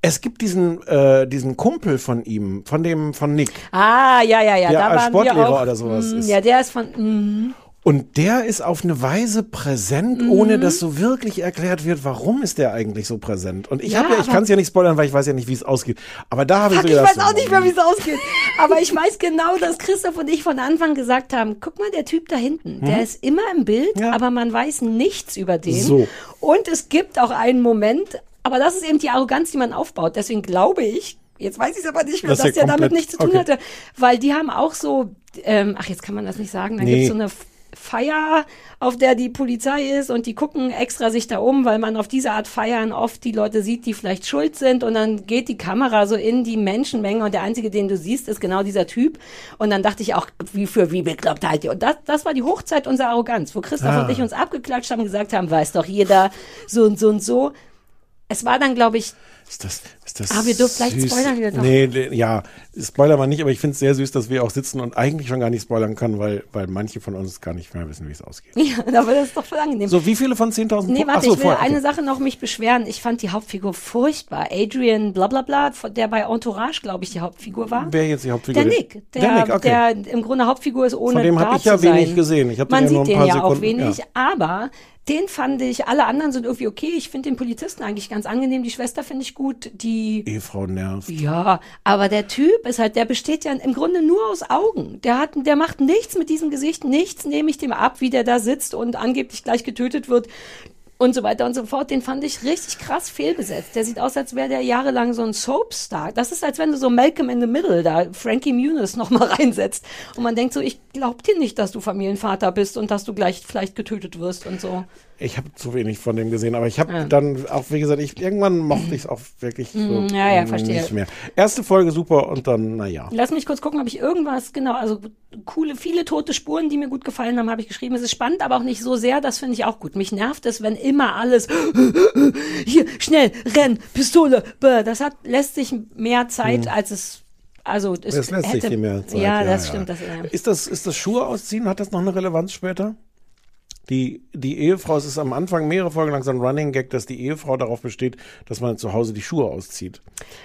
es gibt diesen, äh, diesen Kumpel von ihm, von dem, von Nick. ah, ja, ja, ja. Der da als Sportlehrer auch, oder sowas mm, ist. Ja, der ist von, mm, Und der ist auf eine Weise präsent, Mhm. ohne dass so wirklich erklärt wird, warum ist der eigentlich so präsent. Und ich Ja, habe ja, ich kann es ja nicht spoilern, weil ich weiß ja nicht, wie es ausgeht. Aber da habe ich so ich gedacht, weiß auch nicht mehr, wie es ausgeht. Aber ich weiß genau, dass Christoph und ich von Anfang gesagt haben, guck mal, der Typ da hinten, der ist immer im Bild, Mhm. Ja. aber man weiß nichts über den. So. Und es gibt auch einen Moment, aber das ist eben die Arroganz, die man aufbaut. Deswegen glaube ich, jetzt weiß ich es aber nicht mehr, Dass dass der damit nichts zu tun okay. hatte. Weil die haben auch so, ähm, ach, jetzt kann man das nicht sagen, da Nee. gibt es so eine Feier, auf der die Polizei ist und die gucken extra sich da um, weil man auf diese Art Feiern oft die Leute sieht, die vielleicht schuld sind und dann geht die Kamera so in die Menschenmenge und der einzige, den du siehst, ist genau dieser Typ und dann dachte ich auch, wie für wie bekloppt halt ihr. Und das, das war die Hochzeit unserer Arroganz, wo Christoph Ah. und ich uns abgeklatscht haben und gesagt haben, weiß doch jeder, so und so und so. Es war dann, glaube ich, Ist das, ist das Ah, wir dürfen vielleicht spoilern wir doch. Nee, ja, spoilern wir nicht, aber ich finde es sehr süß, dass wir auch sitzen und eigentlich schon gar nicht spoilern können, weil, weil manche von uns gar nicht mehr wissen, wie es ausgeht. ja, aber das ist doch voll angenehm. So, wie viele von 10.000 Nee, warte, so, ich will vorher, okay. eine Sache noch mich beschweren. Ich fand die Hauptfigur furchtbar. Adrian blablabla, der bei Entourage, glaube ich, die Hauptfigur war. Wer jetzt die Hauptfigur? Der Nick, der, der Nick, okay. der im Grunde Hauptfigur ist, ohne Von dem hab da ich ja wenig gesehen. Ich Man ja sieht den ja auch wenig, ja. aber den fand ich, alle anderen sind irgendwie okay. Ich finde den Polizisten eigentlich ganz angenehm. Die Schwester finde ich gut. Die Ehefrau nervt. ja, aber der Typ ist halt, der besteht ja im Grunde nur aus Augen. Der hat, der macht nichts mit diesem Gesicht, nichts nehme ich dem ab, wie der da sitzt und angeblich gleich getötet wird und so weiter und so fort. Den fand ich richtig krass fehlbesetzt. Der sieht aus, als wäre der jahrelang so ein Soapstar. Das ist, als wenn du so Malcolm in the Middle da Frankie Muniz nochmal reinsetzt. Und man denkt so, ich glaub dir nicht, dass du Familienvater bist und dass du gleich vielleicht getötet wirst und so. Ich habe zu wenig von dem gesehen, aber ich habe Ja. dann auch, wie gesagt, ich, irgendwann mochte ich es auch wirklich so Mm, ja, ja, verstehe. nicht mehr. Erste Folge super und dann, naja. Lass mich kurz gucken, ob ich irgendwas, genau, also coole, viele tote Spuren, die mir gut gefallen haben, habe ich geschrieben. Es ist spannend, aber auch nicht so sehr, das finde ich auch gut. Mich nervt es, wenn immer alles, hier, schnell, renn, Pistole, bäh. das hat, lässt sich mehr Zeit, als es, also es, Es lässt sich hätte, viel mehr Zeit. Ja, das stimmt. Das, ja. Ist das, ist das Schuhe ausziehen? Hat das noch eine Relevanz später? Die, die Ehefrau, es ist am Anfang mehrere Folgen lang so ein Running Gag, dass die Ehefrau darauf besteht, dass man zu Hause die Schuhe auszieht.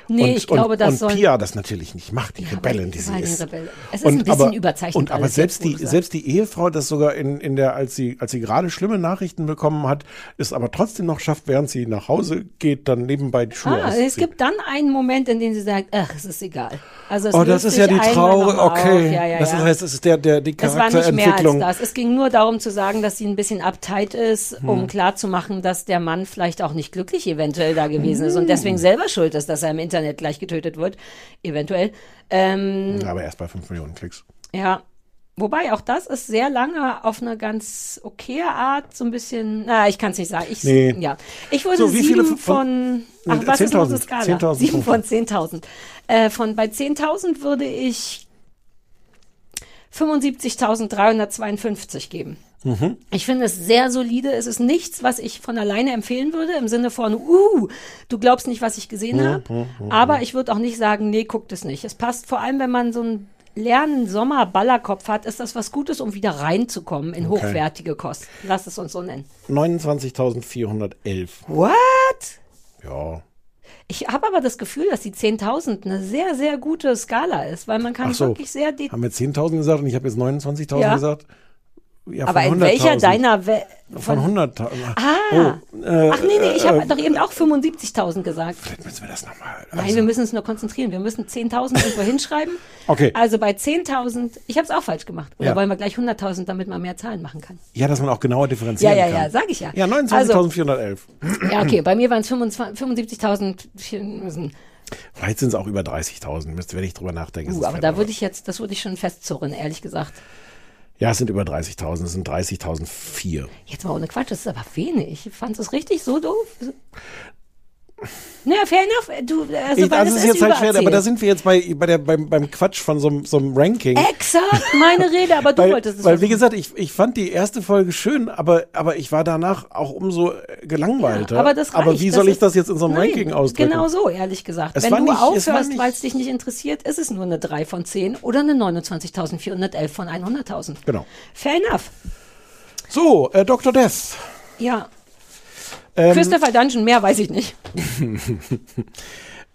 Nee, und, ich glaube, und, das und soll- Pia das natürlich nicht macht, die Ja, Rebellin, die sie ist. Rebelle. Es ist ein bisschen überzeichnet Und aber selbst die, selbst die Ehefrau, das sogar in, in der, als sie, als sie gerade schlimme Nachrichten bekommen hat, es aber trotzdem noch schafft, während sie nach Hause geht, dann nebenbei die Schuhe Ah, auszuziehen. es gibt dann einen Moment, in dem sie sagt, ach, es ist egal. Also es Oh, das ist ja die Trauer, okay. Ja, ja, das heißt, es ist der, der, die Es war nicht mehr als Charakterentwicklung. das. Es ging nur darum zu sagen, dass sie ein bisschen uptight ist, Hm. um klarzumachen, dass der Mann vielleicht auch nicht glücklich eventuell da gewesen ist und Hm. deswegen selber schuld ist, dass er im Internet gleich getötet wird. Eventuell. Ähm, aber erst bei 5 Millionen Klicks. ja. Wobei auch das ist sehr lange auf eine ganz okaye Art, so ein bisschen, na, ich kann es nicht sagen. Ich, Nee. ja. ich würde So, sieben von- von, ach, was ist noch 10.000, eine Skala? 10.000 Sieben von Punkte. 10.000. Äh, von, bei 10.000 würde ich 75.352 geben. Mhm. Ich finde es sehr solide. Es ist nichts, was ich von alleine empfehlen würde, im Sinne von, uh, du glaubst nicht, was ich gesehen Mhm, habe. Aber ich würde auch nicht sagen, nee, guckt es nicht. Es passt vor allem, wenn man so ein leeren Sommer-Ballerkopf hat, ist das was Gutes, um wieder reinzukommen in Okay. hochwertige Kost. Lass es uns so nennen. 29.411. What? Ja. Ich habe aber das Gefühl, dass die 10.000 eine sehr, sehr gute Skala ist, weil man kann so. wirklich sehr... Haben wir 10.000 gesagt und ich habe jetzt 29.000 Ja. gesagt? Ja, aber von in welcher 100.000. deiner... We Von 100.000. Ah, Oh, äh, ach nee, nee, ich habe äh, doch eben auch 75.000 gesagt. Vielleicht müssen wir das nochmal. Nein, wir müssen uns nur konzentrieren. Wir müssen 10.000 irgendwo hinschreiben. Okay. Also bei 10.000, ich habe es auch falsch gemacht. Oder Ja. wollen wir gleich 100.000, damit man mehr Zahlen machen kann? Ja, dass man auch genauer differenzieren Ja, ja, kann. ja, sag ich ja. Ja, Also, 29.411. ja, okay, bei mir waren es 75.000. Vielleicht sind es auch über 30.000. Müsste, wenn ich drüber nachdenke. Uh, es aber da würde ich jetzt, das würde ich schon festzurren, ehrlich gesagt. Ja, es sind über 30.000. Es sind 30.004. Jetzt mal ohne Quatsch, das ist aber wenig. Fandest du es richtig so doof? Naja, fair enough. Du, also, ich, also ist jetzt halt schwer, aber da sind wir jetzt bei, bei der, beim, beim Quatsch von so, einem- so einem Ranking. Exakt, meine Rede, aber du weil, wolltest es weil wie gesagt, ich, ich fand die erste Folge schön, aber, aber ich war danach auch umso äh, gelangweilter. Ja, aber das aber reicht. wie Das soll ich das jetzt in so einem Nein, Ranking ausdrücken? Genau so, ehrlich gesagt. Es Wenn du nicht- aufhörst, weil es dich nicht interessiert, ist es nur eine 3 von 10 oder eine 29.411 von 100.000. Genau. Fair enough. So, äh, Dr. Death. Ja. Ähm, Christopher Dungeon, mehr weiß ich nicht.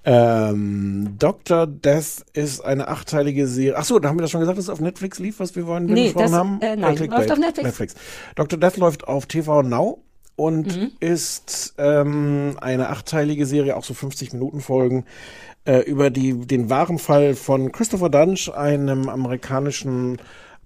ähm, Dr. Death ist eine achteilige Serie. Ach so, da haben wir das schon gesagt, dass es auf Netflix lief, was wir vorhin Nee, besprochen das- haben? äh, nein, Clickbait. läuft auf Netflix. Dr. Death läuft auf TV Now und Mhm. ist ähm, eine achteilige Serie, auch so 50 Minuten Folgen, äh, über die, den wahren Fall von Christopher Dunch, einem amerikanischen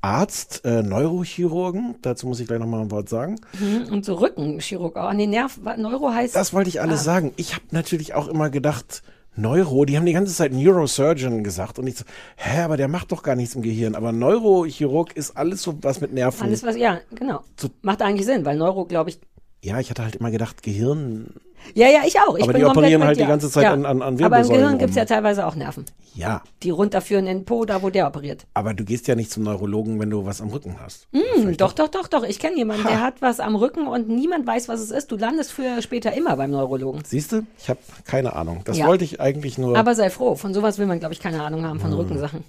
Arzt, äh, Neurochirurgen. Dazu muss ich gleich nochmal ein Wort sagen. Mhm, Und so Rückenchirurg. Oh, nee, Nerv, Neuro heißt. Das wollte ich alles Ah. sagen. Ich habe natürlich auch immer gedacht, Neuro, die haben die ganze Zeit Neurosurgeon gesagt und ich so, hä, aber der macht doch gar nichts im Gehirn. Aber Neurochirurg ist alles so was mit Nerven. Alles was, ja, genau. Macht eigentlich Sinn, weil Neuro, glaube ich. ja, ich hatte halt immer gedacht, Gehirn. Ja, ja, ich auch. Ich Aber die operieren halt die ganze Zeit ja. an- an- an Aber im Gehirn gibt es ja teilweise auch Nerven, Ja, die runterführen in den Po, da wo der operiert. aber du gehst ja nicht zum Neurologen, wenn du was am Rücken hast. Hm, doch, doch, doch, doch. Ich kenne jemanden, der hat was am Rücken und niemand weiß, was es ist. Du landest früher oder später immer beim Neurologen. Siehst du? Ich habe keine Ahnung. Das Ja. wollte ich eigentlich nur. Aber sei froh, von sowas will man, glaube ich, keine Ahnung haben, Hm. von Rückensachen.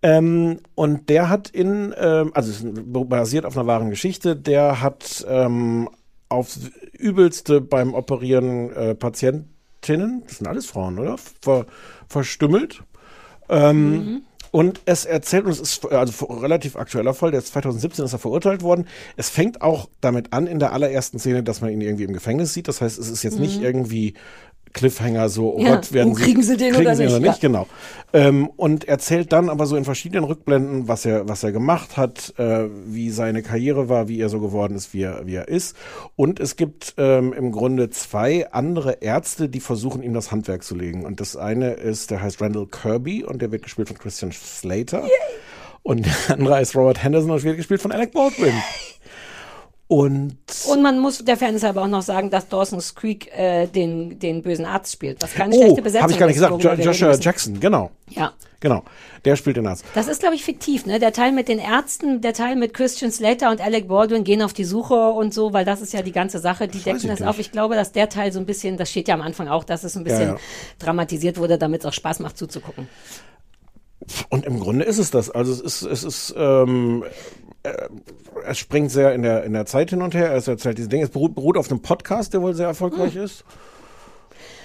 Ähm, und der hat in, ähm, also es basiert auf einer wahren Geschichte, der hat ähm, aufs Übelste beim Operieren äh, Patientinnen, das sind alles Frauen, oder? Ver, verstümmelt. Ähm, Und es erzählt, und es ist also relativ aktueller Fall, der ist 2017 ist er verurteilt worden. Es fängt auch damit an in der allerersten Szene, dass man ihn irgendwie im Gefängnis sieht. Das heißt, es ist jetzt nicht Mhm. irgendwie Cliffhanger, so, oh Ja, Gott, werden oh, kriegen sie den kriegen oder sie nicht? oder nicht, Ja. genau. Ähm, und erzählt dann aber so in verschiedenen Rückblenden, was er, was er gemacht hat, äh, wie seine Karriere war, wie er so geworden ist, wie er, wie er ist. Und es gibt ähm, im Grunde zwei andere Ärzte, die versuchen, ihm das Handwerk zu legen. Und das eine ist, der heißt Randall Kirby und der wird gespielt von Christian Slater. Und der andere ist Robert Henderson und wird gespielt von Alec Baldwin. Und Und man muss der Fairness halber auch noch sagen, dass Dawson's Creek äh, den, den bösen Arzt spielt. Was keine oh, schlechte Besetzung habe ich gar nicht ist, gesagt. Jo Joshua. Jackson, genau. Ja. Genau. Der spielt den Arzt. Das ist, glaube ich, fiktiv, ne? Der Teil mit den Ärzten, der Teil mit Christian Slater und Alec Baldwin gehen auf die Suche und so, weil das ist ja die ganze Sache. Die weiß decken das nicht. auf. Ich glaube, dass der Teil so ein bisschen, das steht ja am Anfang auch, dass es ein bisschen Ja, ja. dramatisiert wurde, damit es auch Spaß macht zuzugucken. Und im Grunde ist es das. Also es ist, es ist, ähm, äh, es springt sehr in der, in der Zeit hin und her. Es erzählt diese Dinge. Es beruht, beruht auf einem Podcast, der wohl sehr erfolgreich Hm. ist.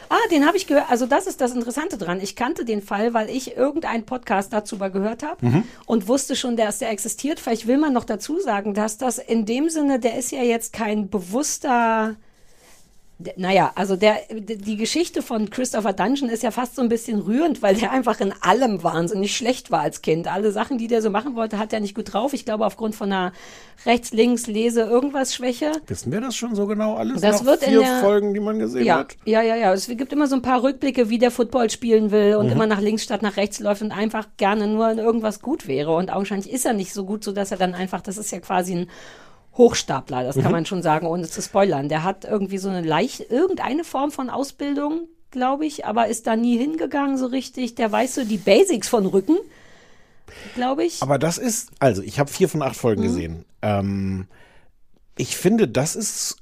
Ah, den habe ich gehört. Also das ist das Interessante dran. Ich kannte den Fall, weil ich irgendeinen Podcast dazu mal gehört habe Mhm. und wusste schon, dass der existiert. Vielleicht will man noch dazu sagen, dass das in dem Sinne, der ist ja jetzt kein bewusster Naja, also der, die Geschichte von Christopher Dungeon ist ja fast so ein bisschen rührend, weil der einfach in allem wahnsinnig schlecht war als Kind. Alle Sachen, die der so machen wollte, hat er nicht gut drauf. Ich glaube, aufgrund von einer Rechts-Links-Lese-Irgendwas-Schwäche. Wissen wir das schon so genau alles? Das nach wird in vier der- Folgen, die man gesehen Ja, hat? ja, ja, ja. Es gibt immer so ein paar Rückblicke, wie der Football spielen will und Mhm. immer nach links statt nach rechts läuft und einfach gerne nur in irgendwas gut wäre. Und augenscheinlich ist er nicht so gut, so dass er dann einfach, das ist ja quasi ein Hochstapler, das kann Mhm. man schon sagen, ohne zu spoilern. Der hat irgendwie so eine leicht, irgendeine Form von Ausbildung, glaube ich, aber ist da nie hingegangen so richtig. Der weiß so die Basics von Rücken, glaube ich. Aber das ist, also ich habe vier von acht Folgen Mhm. gesehen. Ähm, ich finde, das ist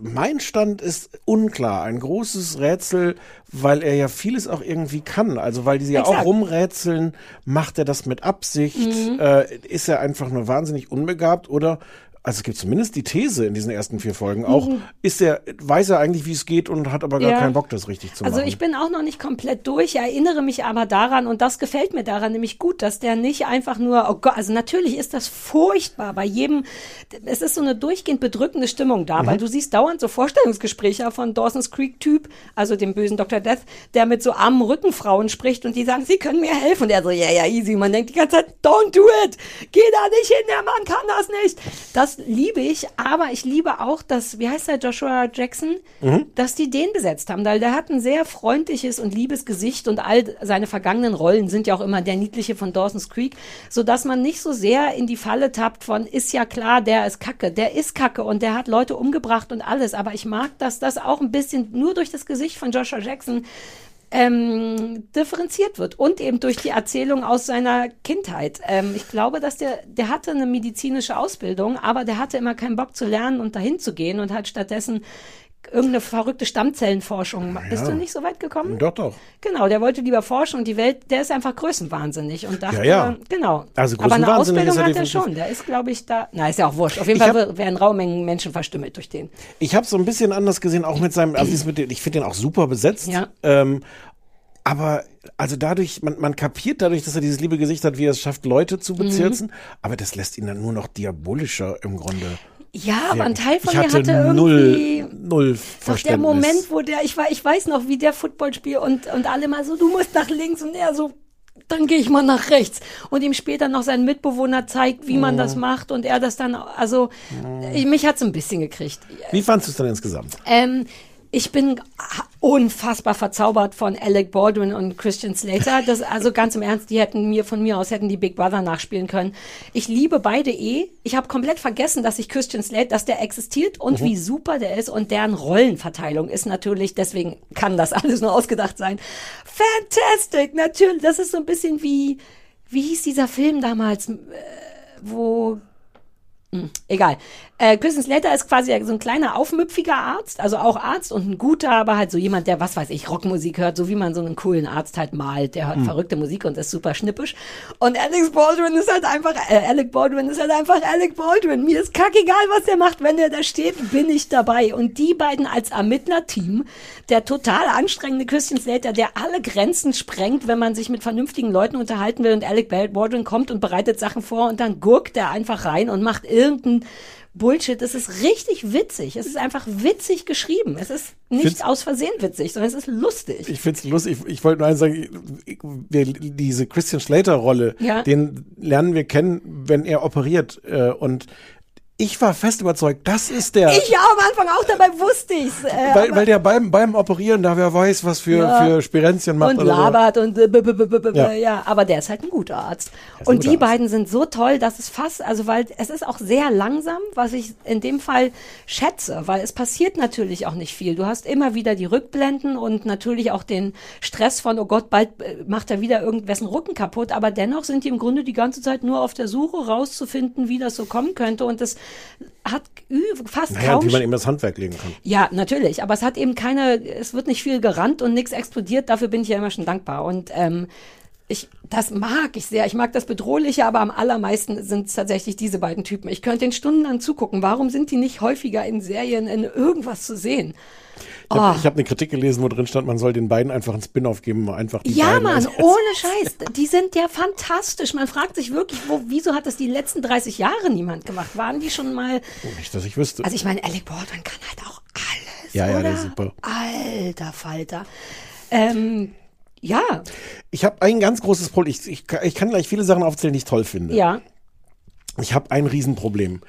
mein Stand ist unklar, ein großes Rätsel, weil er ja vieles auch irgendwie kann. Also weil die ja auch rumrätseln, macht er das mit Absicht, Mhm. äh, ist er einfach nur wahnsinnig unbegabt oder also es gibt zumindest die These in diesen ersten vier Folgen auch, Mhm. ist er, weiß er eigentlich, wie es geht und hat aber gar Ja. keinen Bock, das richtig zu Also machen. ich bin auch noch nicht komplett durch, erinnere mich aber daran und das gefällt mir daran nämlich gut, dass der nicht einfach nur, oh Gott, also natürlich ist das furchtbar bei jedem, es ist so eine durchgehend bedrückende Stimmung da, Mhm. weil du siehst dauernd so Vorstellungsgespräche von Dawson's Creek Typ, also dem bösen Dr. Death, der mit so armen Rückenfrauen spricht und die sagen, sie können mir helfen und er so, ja, ja, easy, man denkt die ganze Zeit, don't do it, geh da nicht hin, der Mann kann das nicht. Das liebe ich, aber ich liebe auch, dass, wie heißt der, Joshua Jackson, Mhm. dass die den besetzt haben, weil der hat ein sehr freundliches und liebes Gesicht und all seine vergangenen Rollen sind ja auch immer der niedliche von Dawson's Creek, so dass man nicht so sehr in die Falle tappt von ist ja klar, der ist Kacke, der ist Kacke und der hat Leute umgebracht und alles, aber ich mag, dass das auch ein bisschen nur durch das Gesicht von Joshua Jackson ähm, differenziert wird und eben durch die Erzählung aus seiner Kindheit. Ähm, ich glaube, dass der, der hatte eine medizinische Ausbildung, aber der hatte immer keinen Bock zu lernen und dahin zu gehen und hat stattdessen irgendeine verrückte Stammzellenforschung. Bist du nicht so weit gekommen? Doch, doch. Genau, der wollte lieber forschen und die Welt, der ist einfach größenwahnsinnig und dachte, Ja, ja. genau. Also Aber eine Ausbildung ist hat er schon. Der ist, glaube ich, da. Na, ist ja auch wurscht. Auf jeden Ich Fall werden Raumengen Menschen verstümmelt durch den. Ich habe so ein bisschen anders gesehen, auch mit seinem, also mit dem, ich finde den auch super besetzt. Ja. Ähm, aber also dadurch, man, man kapiert dadurch, dass er dieses liebe Gesicht hat, wie er es schafft, Leute zu bezirzen. Aber das lässt ihn dann nur noch diabolischer im Grunde. Ja, aber ein Teil von ich mir hatte, hatte null, irgendwie. null Doch Verständnis. der Moment, wo der, ich, war, ich weiß noch, wie der Football spielt und, und alle mal so, du musst nach links und er so, dann gehe ich mal nach rechts. Und ihm später noch sein Mitbewohner zeigt, wie man Mhm. das macht und er das dann, also, ich, mich hat's ein bisschen gekriegt. Wie fandst du es dann insgesamt? Ähm, ich bin unfassbar verzaubert von Alec Baldwin und Christian Slater. Das, also ganz im Ernst, die hätten mir von mir aus hätten die Big Brother nachspielen können. Ich liebe beide eh. Ich habe komplett vergessen, dass ich Christian Slater, dass der existiert und Mhm. wie super der ist und deren Rollenverteilung ist natürlich, deswegen kann das alles nur ausgedacht sein. Fantastic, natürlich. Das ist so ein bisschen wie, wie hieß dieser Film damals, äh, wo hm, Egal. Äh, Christian Slater ist quasi so ein kleiner, aufmüpfiger Arzt, also auch Arzt und ein guter, aber halt so jemand, der, was weiß ich, Rockmusik hört, so wie man so einen coolen Arzt halt malt. Der hört Hm. verrückte Musik und ist super schnippisch. Und Alex Baldwin ist halt einfach, äh, Alec Baldwin ist halt einfach Alec Baldwin. Mir ist kackegal, was der macht. Wenn der da steht, bin ich dabei. Und die beiden als Ermittlerteam, der total anstrengende Christian Slater, der alle Grenzen sprengt, wenn man sich mit vernünftigen Leuten unterhalten will und Alec Baldwin kommt und bereitet Sachen vor und dann gurkt er einfach rein und macht irgendeinen Bullshit. Es ist richtig witzig. Es ist einfach witzig geschrieben. Es ist nicht Find's- aus Versehen witzig, sondern es ist lustig. Ich find's lustig. Ich, ich wollte nur eins sagen, ich- wir, diese Christian Slater-Rolle, Ja. den lernen wir kennen, wenn er operiert. Äh, und ich war fest überzeugt, das ist der. Ich ja am Anfang auch, dabei wusste ich's. Äh, weil, weil der beim, beim Operieren da wer weiß, was für, Ja. für Spirenzchen macht. und oder so. labert und äh, b- b- b- b- Ja. ja. aber der ist halt ein guter Arzt. ein Und guter die Arzt. beiden sind so toll, dass es fast, also weil es ist auch sehr langsam, was ich in dem Fall schätze, weil es passiert natürlich auch nicht viel. Du hast immer wieder die Rückblenden und natürlich auch den Stress von, oh Gott, bald äh, macht er wieder irgendwessen Rücken kaputt, aber dennoch sind die im Grunde die ganze Zeit nur auf der Suche rauszufinden, wie das so kommen könnte und das hat fast Naja, kaum wie man ihm das Handwerk legen kann. ja, natürlich, aber es hat eben keine, es wird nicht viel gerannt und nichts explodiert, dafür bin ich ja immer schon dankbar. Und ähm, ich, das mag ich sehr. Ich mag das Bedrohliche, aber am allermeisten sind es tatsächlich diese beiden Typen. Ich könnte den stundenlang zugucken. Warum sind die nicht häufiger in Serien, in irgendwas zu sehen? Ich habe Oh. hab eine Kritik gelesen, wo drin stand, man soll den beiden einfach einen Spin-off geben, einfach die Ja, beiden. Mann, ohne Scheiß. Die sind ja fantastisch. Man fragt sich wirklich, wo, wieso hat das die letzten 30 Jahre niemand gemacht? Waren die schon mal. Nicht, dass ich wüsste. Also ich meine, Alec Baldwin kann halt auch alles. ja, ja, oder? der ist super. Alter Falter. Ähm, ja, Ich habe ein ganz großes Problem. Ich, ich, ich kann gleich viele Sachen aufzählen, die ich toll finde. ja. Ich habe ein Riesenproblem.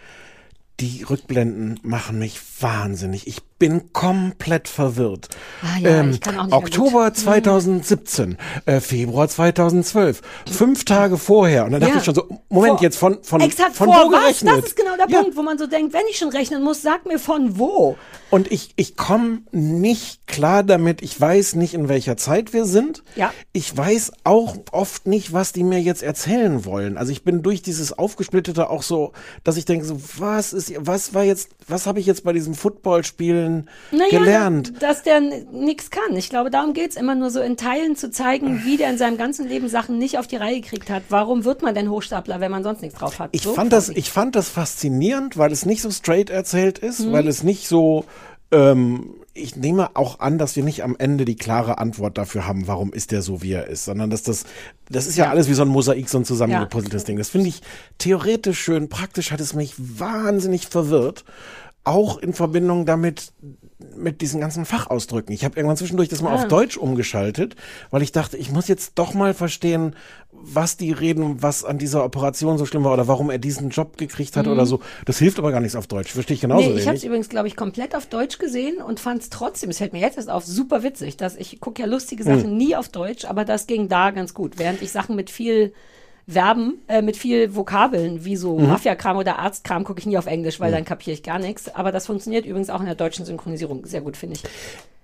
Die Rückblenden machen mich wahnsinnig. Ich bin komplett verwirrt. Ah ja, ich kann auch nicht Oktober 2017, äh, Februar 2012, fünf Tage vorher. Und dann dachte Ja. ich schon so, Moment, Vor- jetzt von, von, Exakt von vor wo was? gerechnet? Das ist genau der Ja. Punkt, wo man so denkt, wenn ich schon rechnen muss, sag mir von wo. Und ich, ich komme nicht klar damit. Ich weiß nicht, in welcher Zeit wir sind. Ja. Ich weiß auch oft nicht, was die mir jetzt erzählen wollen. Also ich bin durch dieses Aufgesplittete auch so, dass ich denke, so, was ist, was war jetzt, was habe ich jetzt bei diesem Footballspielen Naja, gelernt? dass der nichts kann. Ich glaube, darum geht's immer nur so in Teilen zu zeigen, wie der in seinem ganzen Leben Sachen nicht auf die Reihe gekriegt hat. Warum wird man denn Hochstapler, wenn man sonst nichts drauf hat? Ich So fand das, ich fand das faszinierend, weil es nicht so straight erzählt ist, Mhm. weil es nicht so, ähm, ich nehme auch an, dass wir nicht am Ende die klare Antwort dafür haben, warum ist der so, wie er ist, sondern dass das, das ist ja, alles wie so ein Mosaik, so ein zusammengepuzzeltes Ding. Das finde ich theoretisch schön, praktisch hat es mich wahnsinnig verwirrt. Auch in Verbindung damit, mit diesen ganzen Fachausdrücken. Ich habe irgendwann zwischendurch das mal Ah. auf Deutsch umgeschaltet, weil ich dachte, ich muss jetzt doch mal verstehen, was die reden, was an dieser Operation so schlimm war oder warum er diesen Job gekriegt hat Mhm. oder so. Das hilft aber gar nichts auf Deutsch. Verstehe ich genauso Nee, ich habe es übrigens, glaube ich, komplett auf Deutsch gesehen und fand es trotzdem, es fällt mir jetzt erst auf, super witzig. Dass ich gucke ja lustige Sachen Hm. nie auf Deutsch, aber das ging da ganz gut. Während ich Sachen mit viel Verben, äh, mit viel Vokabeln, wie so Mhm. Mafia-Kram oder Arztkram, gucke ich nie auf Englisch, weil Mhm. dann kapiere ich gar nichts. Aber das funktioniert übrigens auch in der deutschen Synchronisierung sehr gut, finde ich.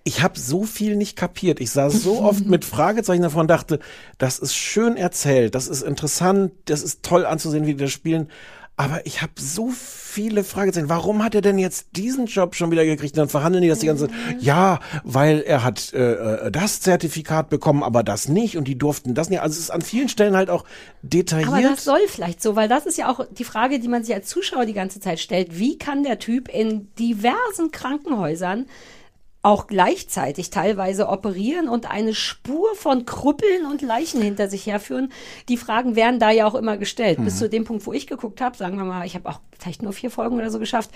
Ich habe so viel nicht kapiert. Ich saß so oft mit Fragezeichen davor und dachte, das ist schön erzählt, das ist interessant, das ist toll anzusehen, wie die das spielen. Aber ich habe so viele Fragezeichen. Warum hat er denn jetzt diesen Job schon wieder gekriegt? Und dann verhandeln die das die ganze Zeit. Ja, weil er hat äh, äh, das Zertifikat bekommen, aber das nicht. Und die durften das nicht. Also es ist an vielen Stellen halt auch detailliert. Aber das soll vielleicht so, weil das ist ja auch die Frage, die man sich als Zuschauer die ganze Zeit stellt. Wie kann der Typ in diversen Krankenhäusern auch gleichzeitig teilweise operieren und eine Spur von Krüppeln und Leichen hinter sich herführen. Die Fragen werden da ja auch immer gestellt. Bis Mhm. zu dem Punkt, wo ich geguckt habe, sagen wir mal, ich habe auch vielleicht nur vier Folgen oder so geschafft,